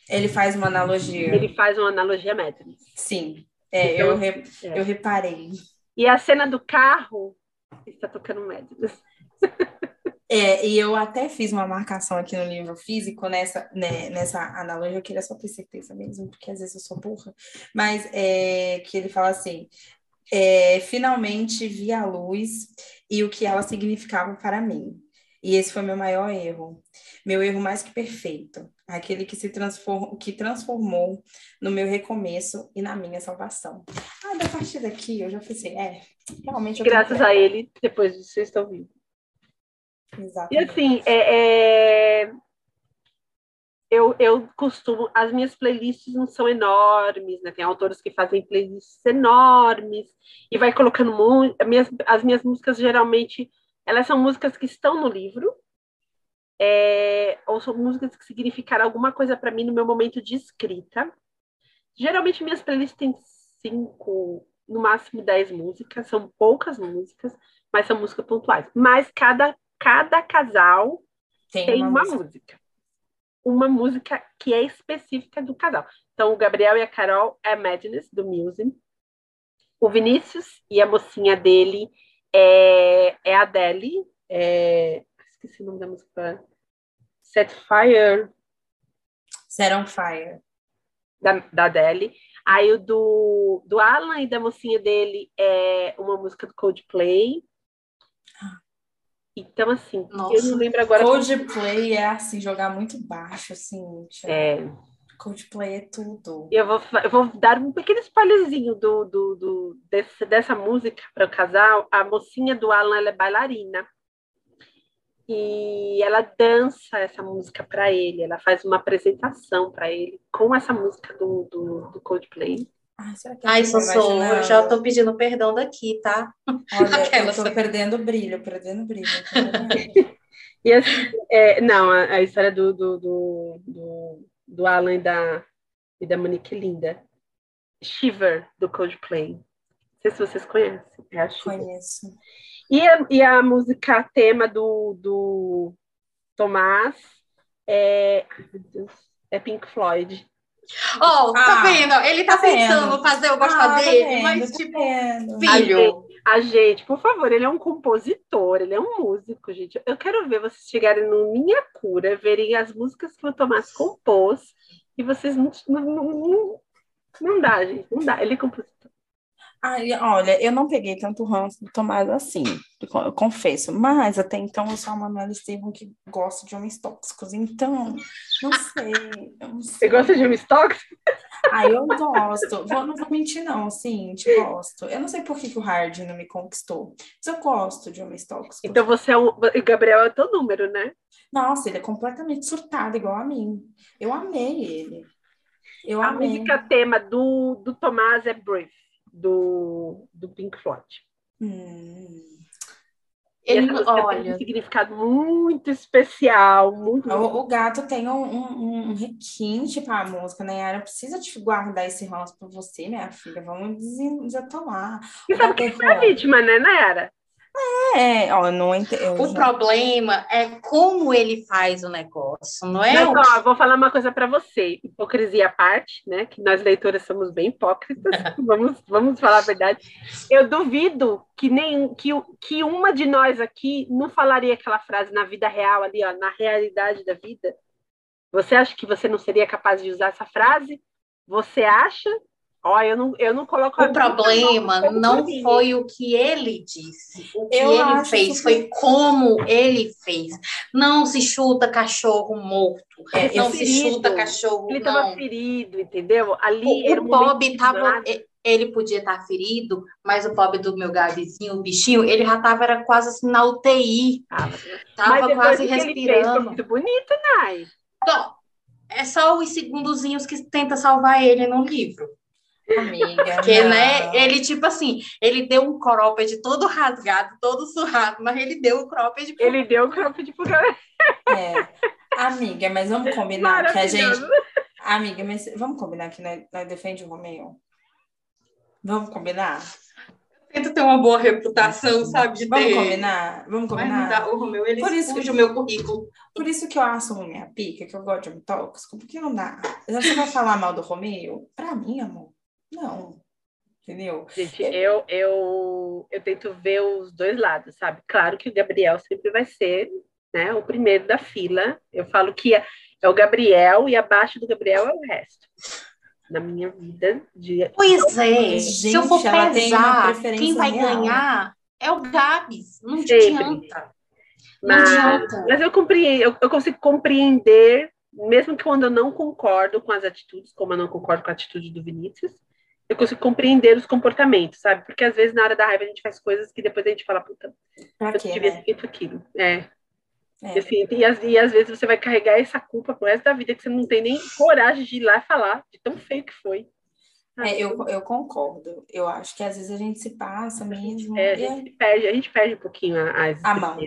Ele faz uma analogia. Ele faz uma analogia a Madness. Sim, é, então, eu, re, é. eu reparei. E a cena do carro está tocando Madness. É, e eu até fiz uma marcação aqui no livro físico nessa, né, nessa analogia, eu queria só ter certeza mesmo, porque às vezes eu sou burra, mas é, que ele fala assim: é, finalmente vi a luz e o que ela significava para mim. E esse foi meu maior erro, meu erro mais que perfeito, aquele que se transformou, que transformou no meu recomeço e na minha salvação. Ah, da partir daqui eu já pensei, é, realmente. Graças a ele, depois vocês estão vivos. Exatamente. E assim, é, é, eu, eu costumo. As minhas playlists não são enormes, né? Tem autores que fazem playlists enormes e vai colocando. As minhas, as minhas músicas geralmente elas são músicas que estão no livro. É, ou são músicas que significaram alguma coisa para mim no meu momento de escrita. Geralmente minhas playlists têm cinco, no máximo dez músicas, são poucas músicas, mas são músicas pontuais. Mas cada cada casal tem, tem uma, uma música. música. Uma música que é específica do casal. Então, o Gabriel e a Carol é Madness, do Muse. O Vinícius e a mocinha dele é, é a Adele. É... Esqueci o nome da música. Set Fire. Set on Fire. Da, da Adele. Aí o do, do Alan e da mocinha dele é uma música do Coldplay. Então, assim, Nossa, eu não lembro agora. Coldplay como... é assim, jogar muito baixo, assim. É. Coldplay é tudo. Eu vou, eu vou dar um pequeno spoilerzinho do, do, do desse, dessa música para o casal. A mocinha do Alan ela é bailarina. E ela dança essa música para ele, ela faz uma apresentação para ele com essa música do, do, do Coldplay. Ai, será que Ai Sossô, eu já estou pedindo perdão daqui, tá? Olha, eu estou perdendo brilho, perdendo brilho. e assim, é, não, a, a, história do, do, do, do, do Alan e da, e da Monique Linda. Shiver, do Coldplay. Não sei se vocês conhecem. É Conheço. E a, e a música tema do, do Tomás é, é Pink Floyd. Ó, oh, tá ah, vendo? Ele tá, tá tentando vendo. fazer eu gostar ah, dele, tá vendo, mas tá tipo, vendo. filho. A gente, a gente, por favor, ele é um compositor, ele é um músico, gente. Eu quero ver vocês chegarem no Minha Cura, verem as músicas que o Tomás compôs, e vocês não, não, não, não dá, gente, não dá. Ele é compositor. Ai, olha, eu não peguei tanto ranço do Tomás assim, eu confesso, mas até então eu sou a Manuela Estevam que gosta de homens tóxicos, então, não sei, não sei. Você gosta de homens tóxicos? Ah, eu gosto, vou, não vou mentir não, sim, te gosto. Eu não sei por que, que o Hard não me conquistou, mas eu gosto de homens tóxicos. Então você é o, o Gabriel é o teu número, né? Nossa, ele é completamente surtado, igual a mim. Eu amei ele. Eu a amei. música tema do, do Tomás é Brief do, do Pink Floyd. Hum. Ele, olha, tem um significado muito especial. Muito... O, o gato tem um, um, um requinte para a música, né? Ela precisa te guardar esse ranço para você, minha filha. Vamos desatolar. E sabe que é a vítima, né, Nayara? É, ó, não entendo. O problema é como ele faz o negócio, não é? Mas, ó, vou falar uma coisa para você, hipocrisia à parte, né? Que nós leitoras somos bem hipócritas, vamos, vamos falar a verdade. Eu duvido que nem que, que uma de nós aqui não falaria aquela frase na vida real ali, ó, na realidade da vida. Você acha que você não seria capaz de usar essa frase? Você acha Ó, eu não, eu não coloco O problema não foi o que ele disse. O que eu ele fez que... foi como ele fez. Não se chuta cachorro morto. É, não se chuta cachorro. Ele estava ferido, entendeu? Ali o, o Bob estava. Ele podia estar ferido, mas o pobre do meu Gabizinho, o bichinho, ele já estava era quase assim na UTI. Tava quase respirando. Fez, muito bonito, Nai. Então, é só os segundozinhos que tenta salvar ele no livro. Amiga. Porque, né, ele, tipo assim, ele deu um cropped todo rasgado, todo surrado, mas ele deu o cropped. Pro... Ele deu o cropped pro cara. É. Amiga, mas vamos combinar que a gente. Amiga, mas vamos combinar que nós, nós defende o Romeu? Vamos combinar? Tenta ter uma boa reputação, sabe? De vamos ter... combinar? Vamos combinar? Mas o Romeu, ele por isso que o meu currículo. Por isso que eu assumo minha pica, que eu gosto de homem tóxico, porque não dá. Você vai falar mal do Romeu? Pra mim, amor, não. Entendeu? Gente, eu, eu, eu tento ver os dois lados, sabe? Claro que o Gabriel sempre vai ser né, o primeiro da fila. Eu falo que é, é o Gabriel e abaixo do Gabriel é o resto. Na minha vida de. Pois é, Gente, se eu for pesar, quem vai real. ganhar é o Gabs. Não sempre. adianta. Não mas, adianta. Mas eu, compreendo, eu, eu consigo compreender, mesmo que quando eu não concordo com as atitudes, como eu não concordo com a atitude do Vinícius, eu consigo compreender os comportamentos, sabe? Porque às vezes na hora da raiva a gente faz coisas que depois a gente fala, puta, pra eu devia ter feito aquilo. É. É. E, assim, e, às, e às vezes você vai carregar essa culpa pro resto da vida que você não tem nem coragem de ir lá falar de tão feio que foi. É, eu, eu concordo. Eu acho que às vezes a gente se passa mesmo. É, a, gente perde, a gente perde um pouquinho a, a mão.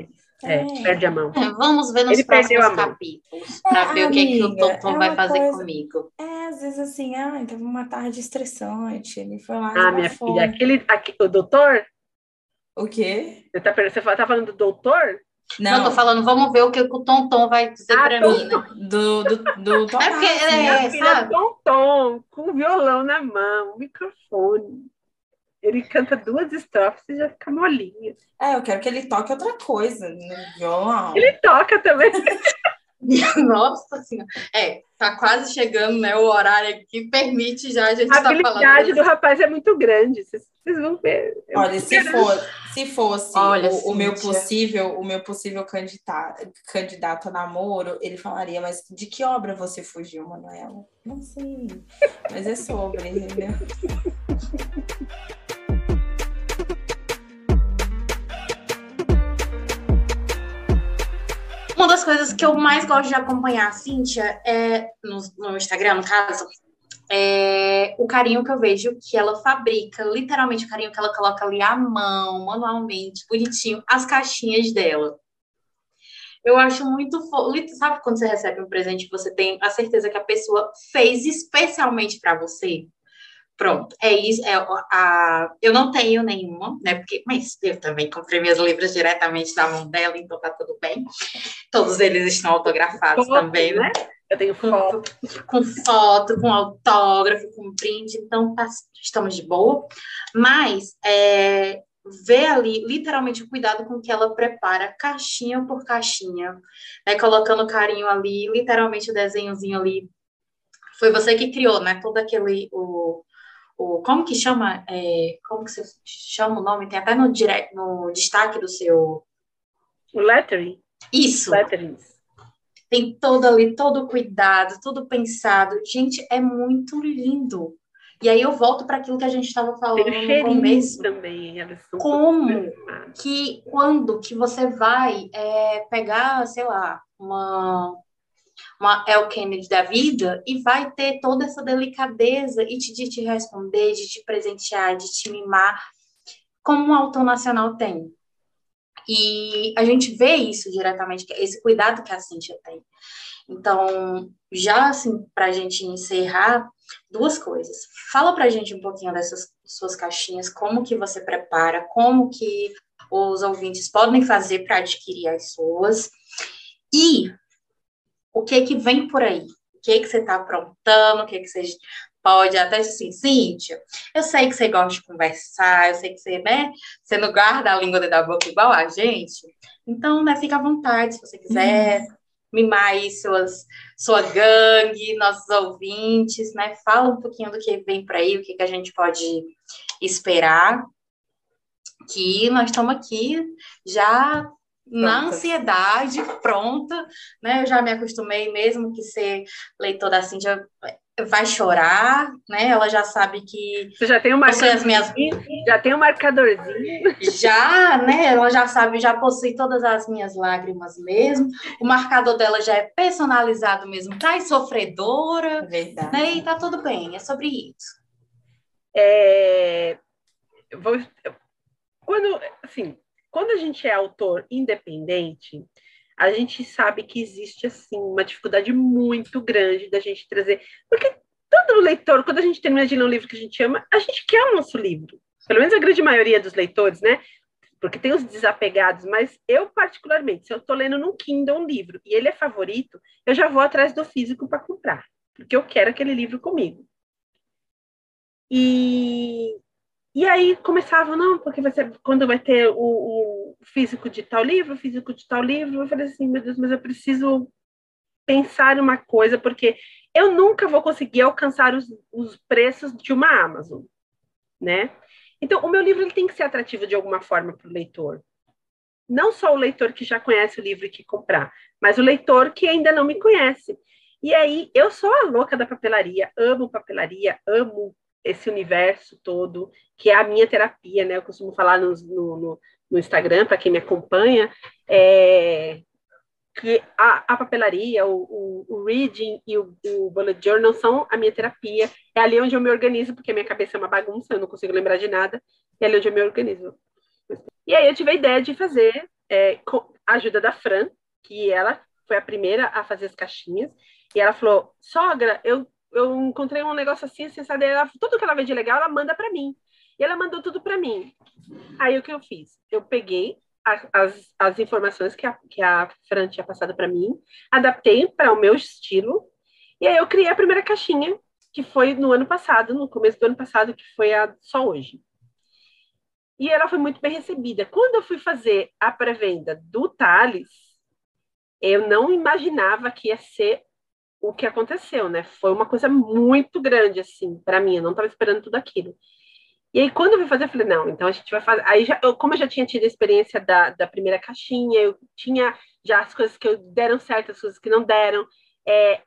É, é, perde a mão. É, vamos ver nos Ele próximos capítulos para ver amiga, o que, que o Tonton é vai fazer coisa, comigo. É, às vezes assim, ah, teve uma tarde estressante, ele foi lá. Ah, minha filha, aquele, aquele, o doutor? O quê? Você tá, você tá falando do doutor? Não, Não tô falando, vamos ver o que o Tonton vai dizer ah, para mim, né? Do, do, do Tom É porque, é, filha, sabe? Tonton, com violão na mão, microfone. Ele canta duas estrofes e já fica molinho. É, eu quero que ele toque outra coisa no violão. Ele toca também. Nossa senhora. É, tá quase chegando, né, o horário que permite já a gente A tá habilidade do rapaz é muito grande, vocês, vocês vão ver. Olha, se, for, se fosse Olha, o, o, meu possível, o meu possível candidato, candidato a namoro, ele falaria, mas de que obra você fugiu, Manuela? Não sei, mas é sobre, entendeu? coisas que eu mais gosto de acompanhar Cíntia é, no, no Instagram, no caso, é o carinho que eu vejo que ela fabrica, literalmente o carinho que ela coloca ali à mão, manualmente, bonitinho, as caixinhas dela. Eu acho muito fofo. Sabe quando você recebe um presente que você tem a certeza que a pessoa fez especialmente para você? Pronto, é isso. É a, eu não tenho nenhuma, né? Porque, mas eu também comprei meus livros diretamente da mão dela, então tá tudo bem. Todos eles estão autografados foto, também, né? Eu tenho foto. Com, com foto, com autógrafo, com print, então tá, estamos de boa. Mas é, ver ali, literalmente, o cuidado com que ela prepara, caixinha por caixinha, né? Colocando carinho ali, literalmente o desenhozinho ali. Foi você que criou, né? Todo aquele. O, o, como que chama? É, como que você chama o nome? Tem até no, direct, no destaque do seu. O lettering. Isso. Lettering. Tem todo ali, todo cuidado, tudo pensado. Gente, é muito lindo. E aí eu volto para aquilo que a gente estava falando Tem no começo. também. Como que quando que você vai é, pegar, sei lá, uma uma El Kennedy da vida e vai ter toda essa delicadeza e de, te responder, de te presentear, de te mimar, como um autor nacional tem. E a gente vê isso diretamente, esse cuidado que a Cintia tem. Então, já assim, para a gente encerrar, duas coisas. Fala para a gente um pouquinho dessas suas caixinhas, como que você prepara, como que os ouvintes podem fazer para adquirir as suas e o que que vem por aí, o que que você está aprontando, o que que você pode até assim, Cíntia, eu sei que você gosta de conversar, eu sei que você, né, você não guarda a língua da boca igual a gente, então, né, fica à vontade, se você quiser uhum. mimar aí suas, sua gangue, nossos ouvintes, né, fala um pouquinho do que vem por aí, o que, que a gente pode esperar, que nós estamos aqui já na ansiedade, pronta, né? Eu já me acostumei mesmo que ser leitor da Cíntia vai chorar, né? Ela já sabe que. Você já tem um marcadorzinho? Minhas... Já tem um marcadorzinho? Já, né? Ela já sabe, já possui todas as minhas lágrimas mesmo. O marcador dela já é personalizado mesmo, traz tá sofredora. Verdade. Né? E tá tudo bem, é sobre isso. É... Vou... Quando, assim, quando a gente é autor independente, a gente sabe que existe assim uma dificuldade muito grande da gente trazer, porque todo leitor, quando a gente termina de ler um livro que a gente ama, a gente quer o nosso livro. Pelo menos a grande maioria dos leitores, né? Porque tem os desapegados, mas eu particularmente, se eu estou lendo no Kindle um livro e ele é favorito, eu já vou atrás do físico para comprar, porque eu quero aquele livro comigo. E e aí começava, não, porque ser, quando vai ter o, o, físico de tal livro, o físico de tal livro, eu falei assim, meu Deus, mas eu preciso pensar uma coisa, porque eu nunca vou conseguir alcançar os, os preços de uma Amazon, né? Então, o meu livro ele tem que ser atrativo de alguma forma para o leitor. Não só o leitor que já conhece o livro e que comprar, mas o leitor que ainda não me conhece. E aí, eu sou a louca da papelaria, amo papelaria, amo esse universo todo, que é a minha terapia, né? Eu costumo falar no, no, no Instagram, para quem me acompanha, é, que a, a papelaria, o, o, o, reading e o, o bullet journal são a minha terapia. É ali onde eu me organizo, porque a minha cabeça é uma bagunça, eu não consigo lembrar de nada, é ali onde eu me organizo. E aí eu tive a ideia de fazer, é, com a ajuda da Fran, que ela foi a primeira a fazer as caixinhas, e ela falou, sogra, eu eu encontrei um negócio assim, assim, sabe? Ela, tudo que ela vê de legal, ela manda para mim. E ela mandou tudo para mim. Aí o que eu fiz? Eu peguei as, as informações que a, que a Fran tinha passado para mim, adaptei para o meu estilo, e aí eu criei a primeira caixinha, que foi no ano passado, no começo do ano passado, que foi a só hoje. E ela foi muito bem recebida. Quando eu fui fazer a pré-venda do Thales, eu não imaginava que ia ser o que aconteceu, né? Foi uma coisa muito grande, assim, para mim. Eu não estava esperando tudo aquilo. E aí, quando eu fui fazer, eu falei, não, então a gente vai fazer. Aí, já, eu, como eu já tinha tido a experiência da, da primeira caixinha, eu tinha já as coisas que deram certo, as coisas que não deram. É,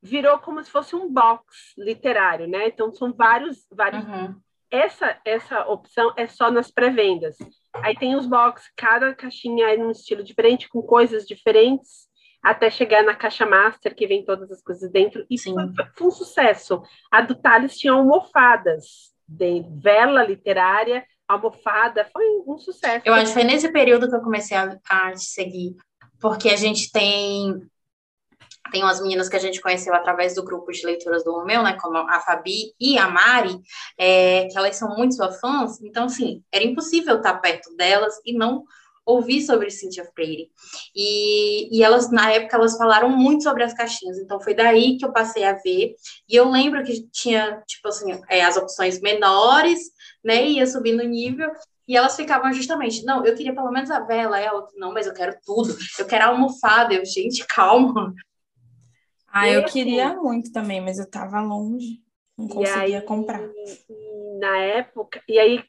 virou como se fosse um box literário, né? Então, são vários. vários... Uhum. Essa, essa opção é só nas pré-vendas. Aí tem os box, cada caixinha é num estilo diferente, com coisas diferentes até chegar na caixa master, que vem todas as coisas dentro, e foi, foi, um sucesso. A do Thales tinha almofadas, de vela literária, almofada, foi um sucesso. Eu acho que foi nesse período que eu comecei a, a seguir, porque a gente tem tem umas meninas que a gente conheceu através do grupo de leituras do Romeu, né, como a Fabi e a Mari, é, que elas são muito suas fãs, então, assim, era impossível estar perto delas e não ouvi sobre Cynthia Freire. E, e elas, na época, elas falaram muito sobre as caixinhas, então foi daí que eu passei a ver. E eu lembro que tinha, tipo assim, é, as opções menores, né, ia subindo o nível, e elas ficavam justamente, não, eu queria pelo menos a vela, é outra, não, mas eu quero tudo, eu quero a almofada, eu, gente, calma. Ah, eu queria muito também, mas eu tava longe, não conseguia aí, comprar. Na época, e aí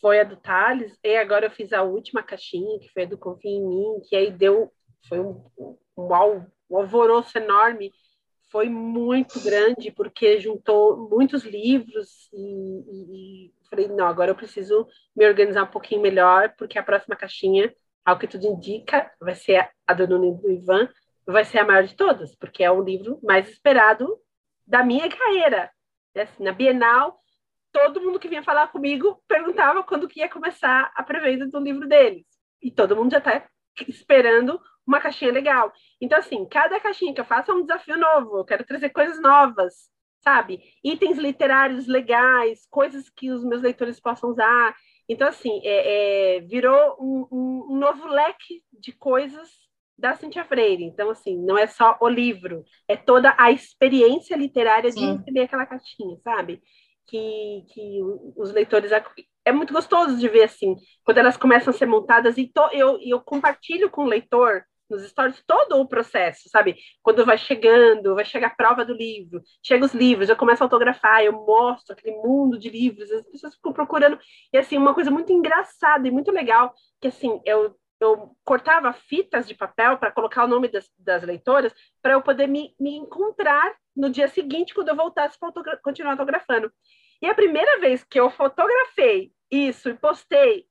foi a do Thales, e agora eu fiz a última caixinha, que foi a do Confia em Mim, que aí deu, foi um, um, um alvoroço enorme, foi muito grande, porque juntou muitos livros, e, e, e, falei, não, agora eu preciso me organizar um pouquinho melhor, porque a próxima caixinha, ao que tudo indica, vai ser a, do Nuno e do Ivan, vai ser a maior de todas, porque é o livro mais esperado da minha carreira. Assim, na Bienal, todo mundo que vinha falar comigo perguntava quando que ia começar a pré-venda do livro deles. E todo mundo já está esperando uma caixinha legal. Então, assim, cada caixinha que eu faço é um desafio novo, eu quero trazer coisas novas, sabe? Itens literários legais, coisas que os meus leitores possam usar. Então, assim, é, é, virou um, um, novo leque de coisas da Cintia Freire. Então, assim, não é só o livro, é toda a experiência literária Sim. de receber aquela caixinha, sabe? Que, que os leitores. É muito gostoso de ver, assim, quando elas começam a ser montadas, e to, eu, eu compartilho com o leitor nos stories todo o processo, sabe? Quando vai chegando, vai chegar a prova do livro, chega os livros, eu começo a autografar, eu mostro aquele mundo de livros, as pessoas ficam procurando. E assim, uma coisa muito engraçada e muito legal, que assim, eu, eu cortava fitas de papel para colocar o nome das, das leitoras, para eu poder me, me encontrar no dia seguinte, quando eu voltasse para autogra continuar autografando. E a primeira vez que eu fotografei isso e postei,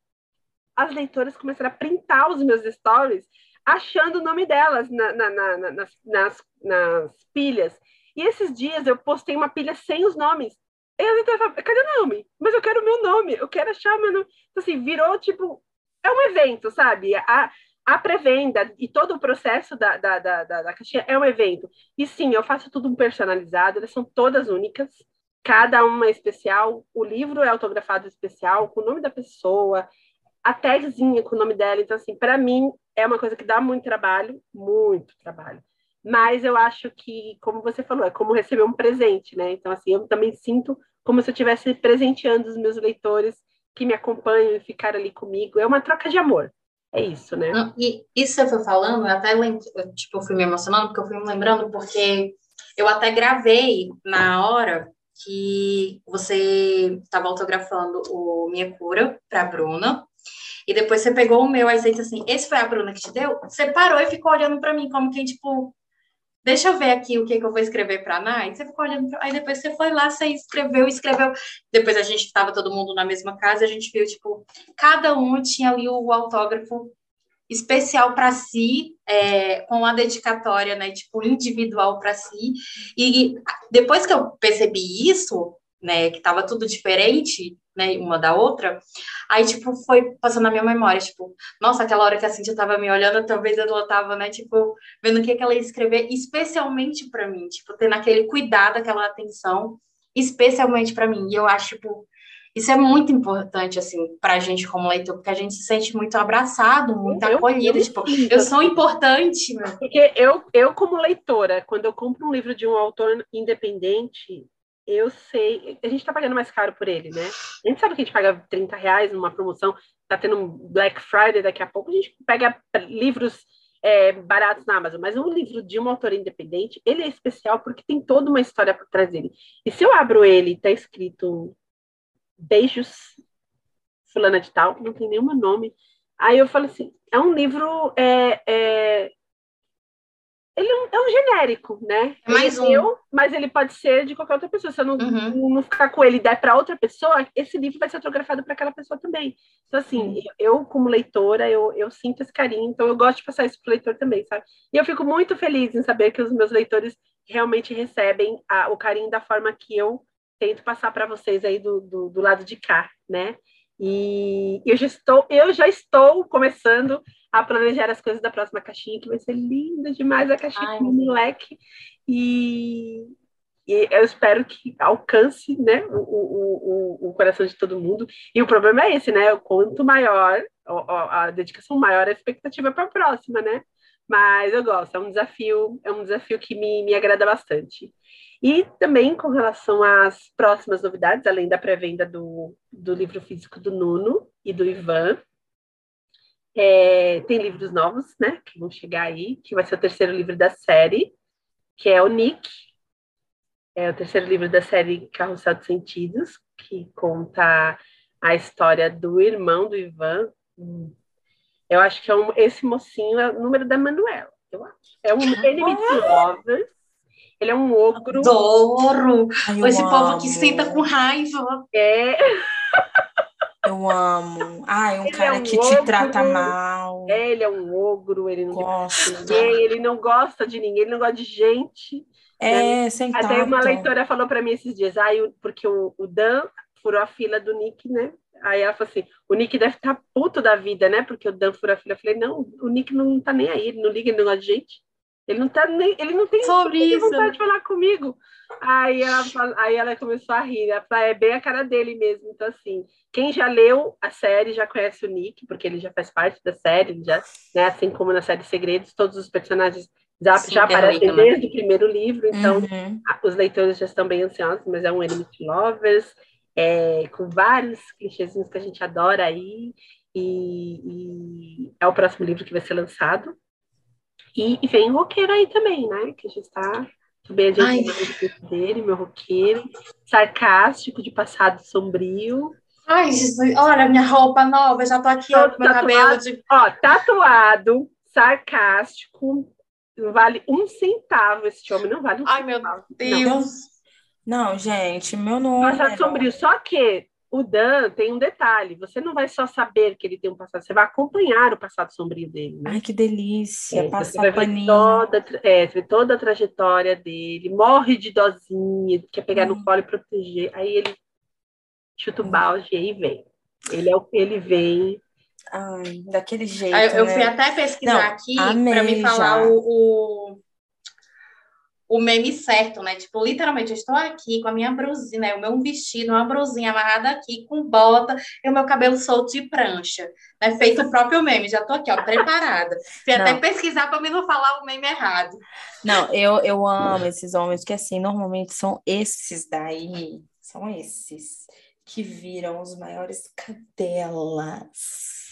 as leitoras começaram a printar os meus stories achando o nome delas na, na, na, nas, nas, nas, pilhas. E esses dias eu postei uma pilha sem os nomes. E a gente fala, cadê o nome? Mas eu quero o meu nome, eu quero achar o meu nome. Então, assim, virou tipo. É um evento, sabe? A, a pré-venda e todo o processo da, da, da, da caixinha é um evento. E sim, eu faço tudo personalizado, elas são todas únicas, cada uma é especial. O livro é autografado especial, com o nome da pessoa, a tagzinha com o nome dela. Então, assim, para mim é uma coisa que dá muito trabalho, muito trabalho. Mas eu acho que, como você falou, é como receber um presente, né? Então, assim, eu também sinto como se eu estivesse presenteando os meus leitores que me acompanham e ficaram ali comigo. É uma troca de amor. É isso, né? E isso você foi falando, eu até tipo, eu fui me emocionando, porque eu fui me lembrando, porque eu até gravei na hora que você estava autografando o Minha Cura para Bruna, e depois você pegou o meu, disse assim, esse foi a Bruna que te deu? Você parou e ficou olhando para mim, como quem, tipo, deixa eu ver aqui o que, que eu vou escrever para a Nai. Você ficou olhando, pra... aí depois você foi lá, você escreveu, escreveu. Depois a gente estava todo mundo na mesma casa, a gente viu, tipo, cada um tinha ali o autógrafo especial para si, é, com a dedicatória, né, tipo, individual para si. E depois que eu percebi isso, né, que estava tudo diferente, né, uma da outra, aí, tipo, foi passando na minha memória, tipo, nossa, aquela hora que a Cintia tava me olhando, talvez ela tava, né, tipo, vendo o que, que ela ia escrever, especialmente para mim, tipo, tendo aquele cuidado, aquela atenção, especialmente para mim, e eu acho, tipo, isso é muito importante, assim, para a gente como leitor, porque a gente se sente muito abraçado, muito eu, acolhido. Eu, tipo, eu sou importante. Meu. Porque eu, eu, como leitora, quando eu compro um livro de um autor independente, eu sei. A gente está pagando mais caro por ele, né? A gente sabe que a gente paga 30 reais numa promoção, tá tendo um Black Friday daqui a pouco, a gente pega livros é, baratos na Amazon, mas um livro de uma autora independente, ele é especial porque tem toda uma história por trás dele. E se eu abro ele e tá escrito Beijos, fulana de tal, não tem nenhum nome, aí eu falo assim, é um livro é, é, ele é um genérico, né? É mais um. Eu, mas ele pode ser de qualquer outra pessoa. Se eu não, uhum. não ficar com ele e der para outra pessoa, esse livro vai ser autografado para aquela pessoa também. Então, assim, eu, como leitora, eu, eu sinto esse carinho, então eu gosto de passar isso para o leitor também, sabe? E eu fico muito feliz em saber que os meus leitores realmente recebem a, o carinho da forma que eu tento passar para vocês aí do, do, do lado de cá, né? E eu já estou, eu já estou começando a planejar as coisas da próxima caixinha, que vai ser linda demais a caixinha Ai, com o moleque. E, e, eu espero que alcance né, o, o, o, o, coração de todo mundo. E o problema é esse, né? Quanto maior a, a dedicação, maior a expectativa para a próxima, né? Mas eu gosto, é um desafio, é um desafio que me, me agrada bastante. E também com relação às próximas novidades, além da pré-venda do, do livro físico do Nuno e do Ivan, é, tem livros novos, né, que vão chegar aí, que vai ser o terceiro livro da série, que é o Nick, é o terceiro livro da série Carrossel de Sentidos, que conta a história do irmão do Ivan. Eu acho que é um, esse mocinho é o número da Manuela, eu acho. É um Enemy Lovers, ele é um ogro. Adoro! Ai, Esse amo. povo que senta com raiva. É. Eu amo. Ai, um ele cara é um que ogro, te trata mal. É, ele é um ogro, ele não gosta de ninguém, ele não gosta de ninguém, ele não gosta de gente. É, né? sem Até tato. uma leitora falou para mim esses dias, ah, porque o, o Dan furou a fila do Nick, né? Aí ela falou assim: o Nick deve estar tá puto da vida, né? Porque o Dan furou a fila. Eu falei: não, o Nick não tá nem aí, ele não liga, ele não gosta de gente. Ele não, tá nem, ele não tem Sobre isso. vontade de falar comigo. Aí ela, aí ela começou a rir. Ela falou, é bem a cara dele mesmo. Então, assim, quem já leu a série já conhece o Nick, porque ele já faz parte da série, já, né, assim como na série Segredos, todos os personagens já, Sim, já aparecem né? desde o primeiro livro, então uhum. os leitores já estão bem ansiosos, mas é um Enemy Lovers, é, com vários clichêzinhos que a gente adora aí, e, e, é o próximo livro que vai ser lançado. E, e vem o roqueiro aí também, né? Que a gente está bem adiantado dele, meu roqueiro, sarcástico, de passado sombrio. Ai, Jesus, olha minha roupa nova, já tô aqui, ó, com meu cabelo de. Ó, tatuado, sarcástico, não vale um centavo esse homem, não vale um Ai, centavo. meu Deus. Não, não gente, meu nome. Passado sombrio, só que o Dan tem um detalhe: você não vai só saber que ele tem um passado, você vai acompanhar o passado sombrio dele. Né? Ai, que delícia! É, passar você vai ver toda, é, ver toda a trajetória dele, morre de dozinha, quer pegar hum. no colo e proteger. Aí ele chuta o hum. balde e aí vem. Ele, é, ele vem. Ai, daquele jeito. eu, né? fui até pesquisar não, aqui para me falar o, o o meme certo, né? Tipo, literalmente, eu estou aqui com a minha brusinha, né? O meu vestido, uma brusinha amarrada aqui, com bota, e o meu cabelo solto de prancha, né? Feito o próprio meme, já tô aqui, ó, preparada. Fui até pesquisar para mim não falar o meme errado. Não, eu, eu amo esses homens, que assim, normalmente são esses daí, são esses que viram os maiores cadelas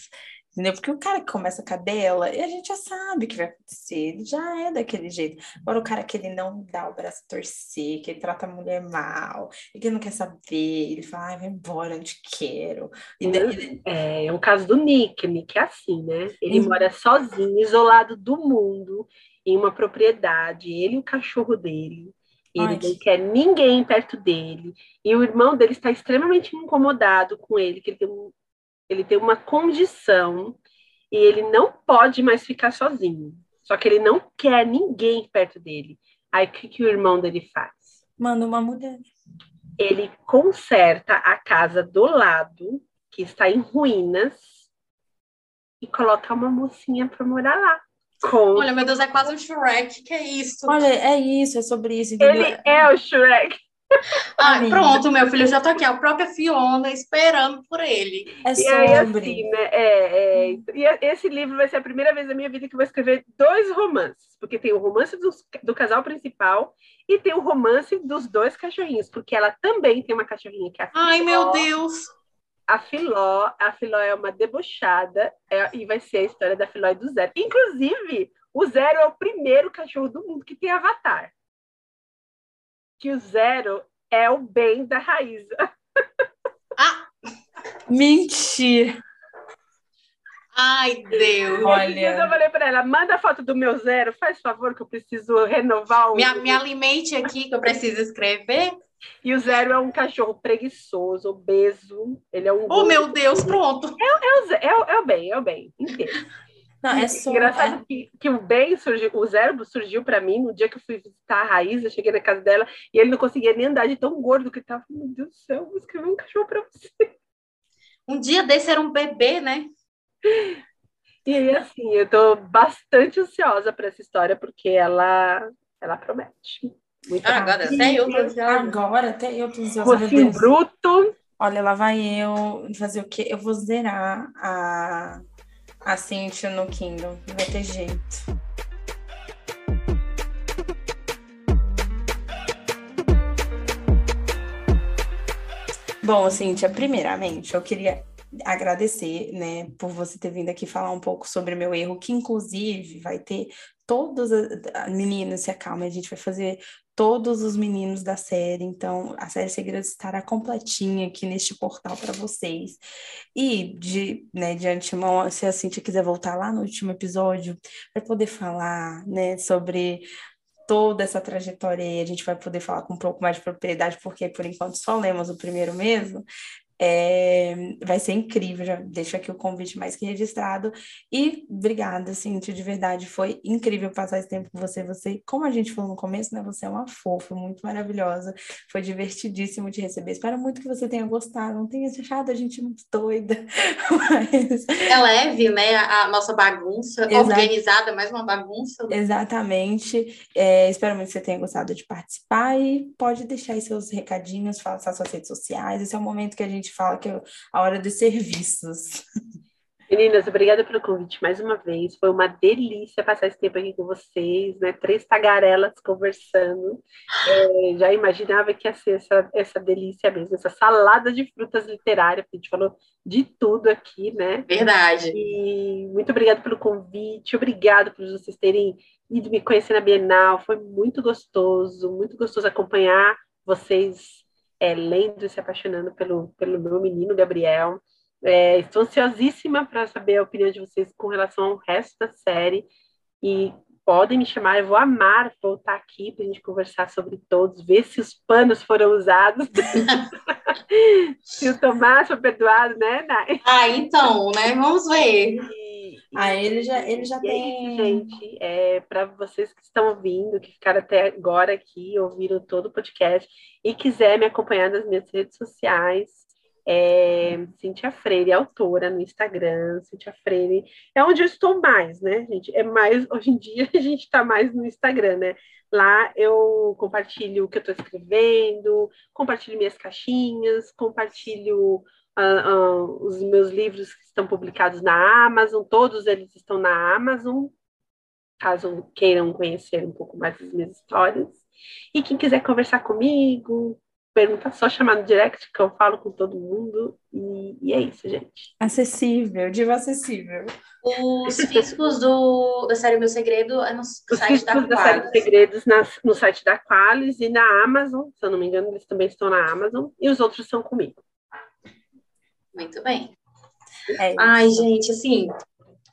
Entendeu? Porque o cara que começa a cadela, e a gente já sabe o que vai acontecer, ele já é daquele jeito. Agora, o cara que ele não dá o braço a torcer, que ele trata a mulher mal, e que ele não quer saber, ele fala, ai, vai embora, onde quero. E daí... é, é o caso do Nick, o Nick é assim, né? Ele uhum. mora sozinho, isolado do mundo, em uma propriedade, ele e o cachorro dele. Ele Ai. não quer ninguém perto dele. E o irmão dele está extremamente incomodado com ele, que ele tem um ele tem uma condição e ele não pode mais ficar sozinho. Só que ele não quer ninguém perto dele. Aí o que, que o irmão dele faz? Manda uma mulher. Ele conserta a casa do lado, que está em ruínas, e coloca uma mocinha para morar lá. Com... Olha, meu Deus, é quase um Shrek, que é isso? Olha, é isso, é sobre isso. Entendeu? Ele é o Shrek. Ah, pronto, meu filho, já tô aqui, a própria Fiona esperando por ele. É sobre. E aí, assim, né, é, é, e esse livro vai ser a primeira vez na minha vida que eu vou escrever dois romances, porque tem o romance do, do casal principal e tem o romance dos dois cachorrinhos, porque ela também tem uma cachorrinha que é a Filó. Ai, meu Deus! A Filó, a Filó é uma debochada é, e vai ser a história da Filó e do Zero. Inclusive, o Zero é o primeiro cachorro do mundo que tem avatar que o zero é o bem da Raíza. Ah! Mentira! Ai, Deus! Olha. Eu falei para ela: manda foto do meu zero, faz favor, que eu preciso renovar o. Me, me alimente aqui, que eu preciso escrever. E o Zero é um cachorro preguiçoso, obeso. Ele é um. Oh, meu Deus, pronto! É, é, o, é, o, é o bem, é o bem. Inteiro. Não, é só, Engraçado é... Que, que o bem surgiu, o zero surgiu para mim no dia que eu fui visitar a Raiz, eu cheguei na casa dela e ele não conseguia nem andar de tão gordo que ele tava. Meu Deus do céu, vou escrever um cachorro para você. Um dia desse era um bebê, né? E aí, assim, eu tô bastante ansiosa para essa história, porque ela, ela promete. Muito ah, agora até eu tô ansiosa. Agora até eu tô ansiosa. Bruto. Olha, lá vai eu fazer o quê? Eu vou zerar a a Cintia no Kindle. Não vai ter jeito. Bom, Cíntia, primeiramente, eu queria agradecer, né, por você ter vindo aqui falar um pouco sobre meu erro, que inclusive vai ter todas as meninas, se acalmem, a gente vai fazer todos os meninos da série. Então, a série Segredos estará completinha aqui neste portal para vocês. E de, né, de antemão, se a Cintia quiser voltar lá no último episódio para poder falar, né, sobre toda essa trajetória aí, a gente vai poder falar com um pouco mais de propriedade, porque por enquanto só lemos o primeiro mesmo. É, vai ser incrível, já deixo aqui o convite mais que registrado. E obrigada, Cintia, de verdade, foi incrível passar esse tempo com você. Você, como a gente falou no começo, né? Você é uma fofa, muito maravilhosa. Foi divertidíssimo te receber. Espero muito que você tenha gostado, não tenha achado a gente muito doida. Mas... É leve, né? A nossa bagunça, Exato. organizada, mais uma bagunça. Exatamente. É, espero muito que você tenha gostado de participar e pode deixar aí seus recadinhos, falar suas redes sociais. Esse é o momento que a gente gente fala que é a hora dos serviços. Meninas, obrigada pelo convite mais uma vez. Foi uma delícia passar esse tempo aqui com vocês, né? Três tagarelas conversando. É, já imaginava que ia ser essa, essa delícia mesmo, essa salada de frutas literárias, a gente falou de tudo aqui, né? Verdade. E muito obrigada pelo convite, obrigado por vocês terem ido me conhecer na Bienal. Foi muito gostoso, muito gostoso acompanhar vocês é, lendo e se apaixonando pelo, pelo meu menino Gabriel. É, estou ansiosíssima para saber a opinião de vocês com relação ao resto da série. E podem me chamar, eu vou amar voltar aqui para a gente conversar sobre todos, ver se os panos foram usados. se o Tomás foi perdoado, né, Nai? Ah, então, né? Vamos ver. Ah, ele já, ele já e tem. É gente, é, para vocês que estão ouvindo, que ficaram até agora aqui, ouviram todo o podcast e quiser me acompanhar nas minhas redes sociais, é, Cintia Freire, autora no Instagram, Cintia Freire, é onde eu estou mais, né, gente? É mais, hoje em dia a gente está mais no Instagram, né? Lá eu compartilho o que eu estou escrevendo, compartilho minhas caixinhas, compartilho uh, uh, os meus livros que estão publicados na Amazon, todos eles estão na Amazon, caso queiram conhecer um pouco mais das minhas histórias. E quem quiser conversar comigo, pergunta só chamar no direct, que eu falo com todo mundo. E, e é isso, gente. Acessível, diva acessível. Os fiscos do, da série Meu Segredo é no Os site da Qualis. da série Segredos na, no site da Qualis e na Amazon, se eu não me engano, eles também estão na Amazon. E os outros são comigo. Muito bem. É Ai, gente, assim,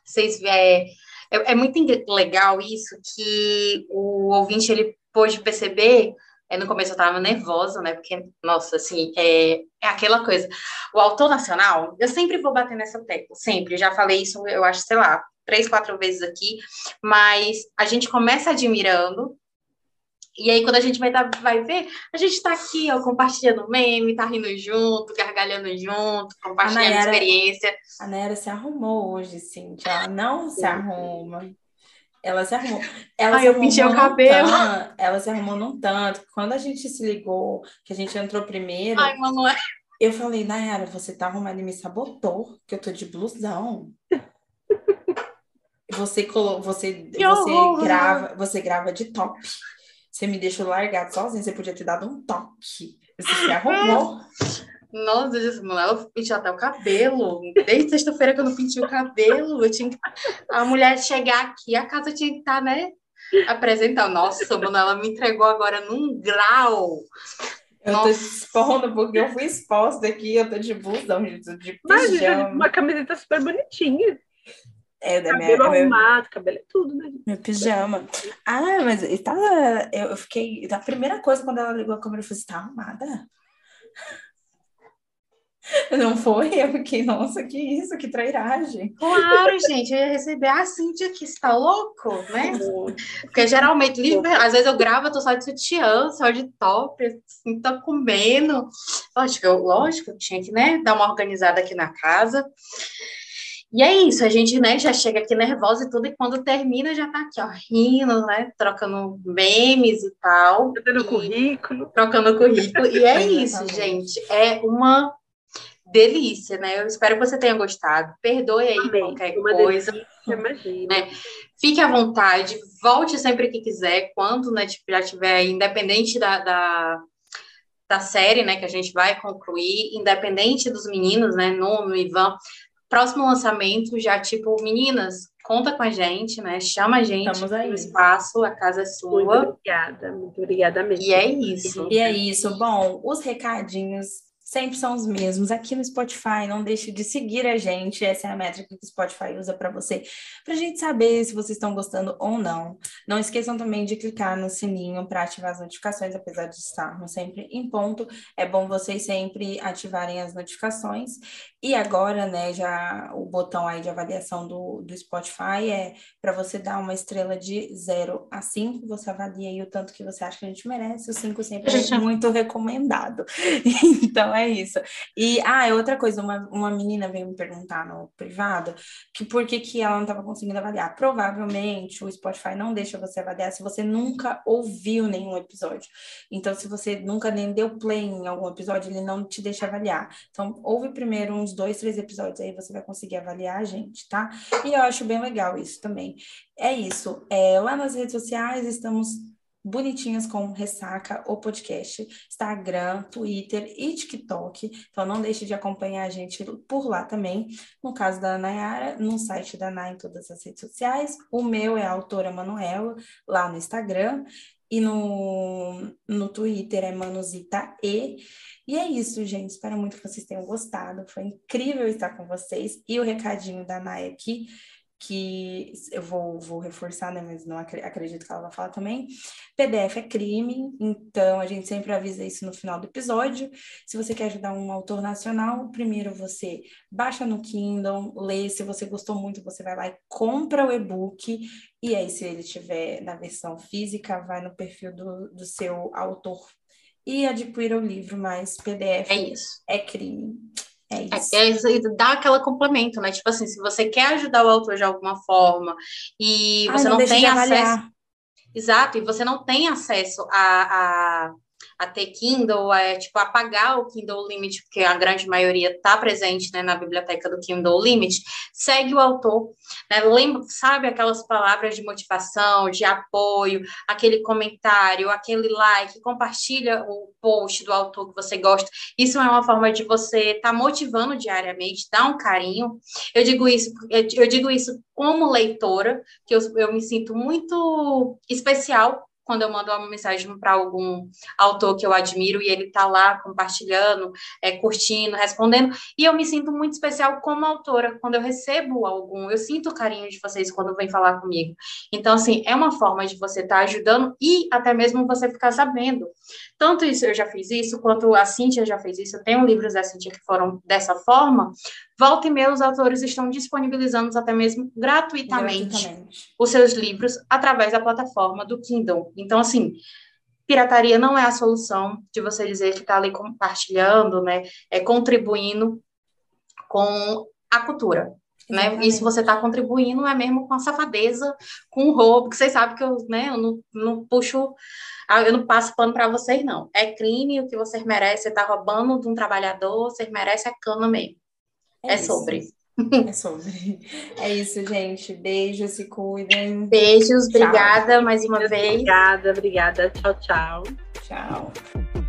vocês é, é, é, muito legal isso que o ouvinte ele pôde perceber. É, no começo eu estava nervosa, né? Porque, nossa, assim, é, é aquela coisa. O autor nacional, eu sempre vou bater nessa tecla, sempre. já falei isso, eu acho, sei lá, três, quatro vezes aqui, mas a gente começa admirando, e aí, quando a gente vai, tá, vai ver, a gente está aqui, ó, compartilhando meme, tá rindo junto, gargalhando junto, compartilhando a Nayara, experiência. A Nayara se arrumou hoje, Cintia. Ela não se arruma. Ela se arrumou. Ela Ai, eu pintei o cabelo. Tanto, ela se arrumou num tanto. Quando a gente se ligou, que a gente entrou primeiro. Ai, Manoel. Eu falei, Nayara, você tá arrumada e me sabotou, que eu tô de blusão. Você, colo... você, você, grava, você grava de top. Você me deixou largado sozinha, você podia ter dado um toque. Você se arrumou. Nossa, eu pintei até o cabelo. Desde sexta-feira que eu não pintei o cabelo, eu tinha que... a mulher chegar aqui, a casa tinha que estar, tá, né? Apresentar. Nossa, mano, ela me entregou agora num grau. Eu Nossa. tô expondo porque eu fui exposta aqui, eu tô de blusão, de pijama. Imagina, uma camiseta super bonitinha. É, da cabelo minha, arrumado, meu, cabelo é tudo, né? Meu pijama. Ah, mas tá, eu, eu fiquei. A primeira coisa quando ela ligou a câmera, eu falei: tá arrumada? Não foi? Eu fiquei, nossa, que isso, que trairagem. Claro, gente, eu ia receber a Cintia que está louco, né? Porque geralmente, às vezes eu gravo, eu tô só de sutiã, só de top, assim, tô comendo. Lógico, eu, lógico, eu tinha que, né, dar uma organizada aqui na casa. E é isso, a gente, né, já chega aqui nervosa e tudo, e quando termina já tá aqui, ó, rindo, né, trocando memes e tal. Trocando currículo. Trocando currículo, e é isso, gente, é uma delícia, né, eu espero que você tenha gostado, perdoe aí Amém. qualquer uma coisa. Delícia, imagina. Né? Fique à vontade, volte sempre que quiser, quando, né, tipo, já tiver aí, independente da, da da série, né, que a gente vai concluir, independente dos meninos, né, no Ivan, próximo lançamento, já tipo, meninas, conta com a gente, né? Chama a gente no espaço, a casa é sua. Muito obrigada, muito obrigada mesmo. E é isso. E é isso. Bom, os recadinhos sempre são os mesmos. Aqui no Spotify, não deixe de seguir a gente. Essa é a métrica que o Spotify usa para você, para a gente saber se vocês estão gostando ou não. Não esqueçam também de clicar no sininho para ativar as notificações, apesar de estarmos sempre em ponto. É bom vocês sempre ativarem as notificações. E agora, né, já o botão aí de avaliação do, do Spotify é para você dar uma estrela de 0 a 5. Você avalia aí o tanto que você acha que a gente merece. O 5 sempre é muito recomendado. então é isso. E, ah, é outra coisa, uma, uma menina veio me perguntar no privado que por que, que ela não estava conseguindo avaliar. Provavelmente o Spotify não deixa você avaliar se você nunca ouviu nenhum episódio. Então, se você nunca nem deu play em algum episódio, ele não te deixa avaliar. Então, ouve primeiro uns dois, três episódios, aí você vai conseguir avaliar a gente, tá? E eu acho bem legal isso também. É isso. É, lá nas redes sociais estamos bonitinhas com Ressaca, o podcast, Instagram, Twitter e TikTok. Então não deixe de acompanhar a gente por lá também. No caso da Nayara, no site da Nay em todas as redes sociais. O meu é a autora Manuela, lá no Instagram. E no, no Twitter é Manuzita E. E é isso, gente. Espero muito que vocês tenham gostado. Foi incrível estar com vocês. E o recadinho da Nay aqui que eu vou, vou reforçar, né, mas não acredito que ela vai falar também. PDF é crime, então a gente sempre avisa isso no final do episódio. Se você quer ajudar um autor nacional, primeiro você baixa no Kindle, lê, se você gostou muito, você vai lá e compra o e-book, e aí se ele tiver na versão física, vai no perfil do, do seu autor e adquira o livro, mas PDF é, isso. é crime. É, é isso. É, é, dá aquele complemento, né? Tipo assim, se você quer ajudar o autor de alguma forma e você não, não tem acesso. Exato, e você não tem acesso a, a a ter Kindle, é tipo apagar o Kindle Limit, porque a grande maioria está presente né, na biblioteca do Kindle Limit, segue o autor, né, lembra, sabe aquelas palavras de motivação, de apoio, aquele comentário, aquele like, compartilha o post do autor que você gosta. Isso é uma forma de você estar tá motivando diariamente, dar um carinho. Eu digo isso, eu digo isso como leitora, que eu, eu me sinto muito especial quando eu mando uma mensagem para algum autor que eu admiro e ele está lá compartilhando, é, curtindo, respondendo, e eu me sinto muito especial como autora. Quando eu recebo algum, eu sinto o carinho de vocês quando vem falar comigo. Então, assim, é uma forma de você estar tá ajudando e até mesmo você ficar sabendo. Tanto isso eu já fiz isso, quanto a Cíntia já fez isso. Eu tenho livros da Cíntia que foram dessa forma, Volta e meia, os autores estão disponibilizando até mesmo gratuitamente, gratuitamente, os seus livros através da plataforma do Kindle. Então, assim, pirataria não é a solução de você dizer que está ali compartilhando, né, é, contribuindo com a cultura. Né? Isso você está contribuindo é mesmo com a safadeza, com o roubo, que vocês sabem que eu, né, eu não, não puxo, eu não passo pano para vocês, não. É crime o que vocês merecem, você está roubando de um trabalhador, vocês merecem a cana mesmo. É, é sobre. É sobre. É isso, gente. Beijos, se cuidem. Beijos, obrigada tchau. mais uma vez. Obrigada, obrigada. Tchau, tchau. Tchau.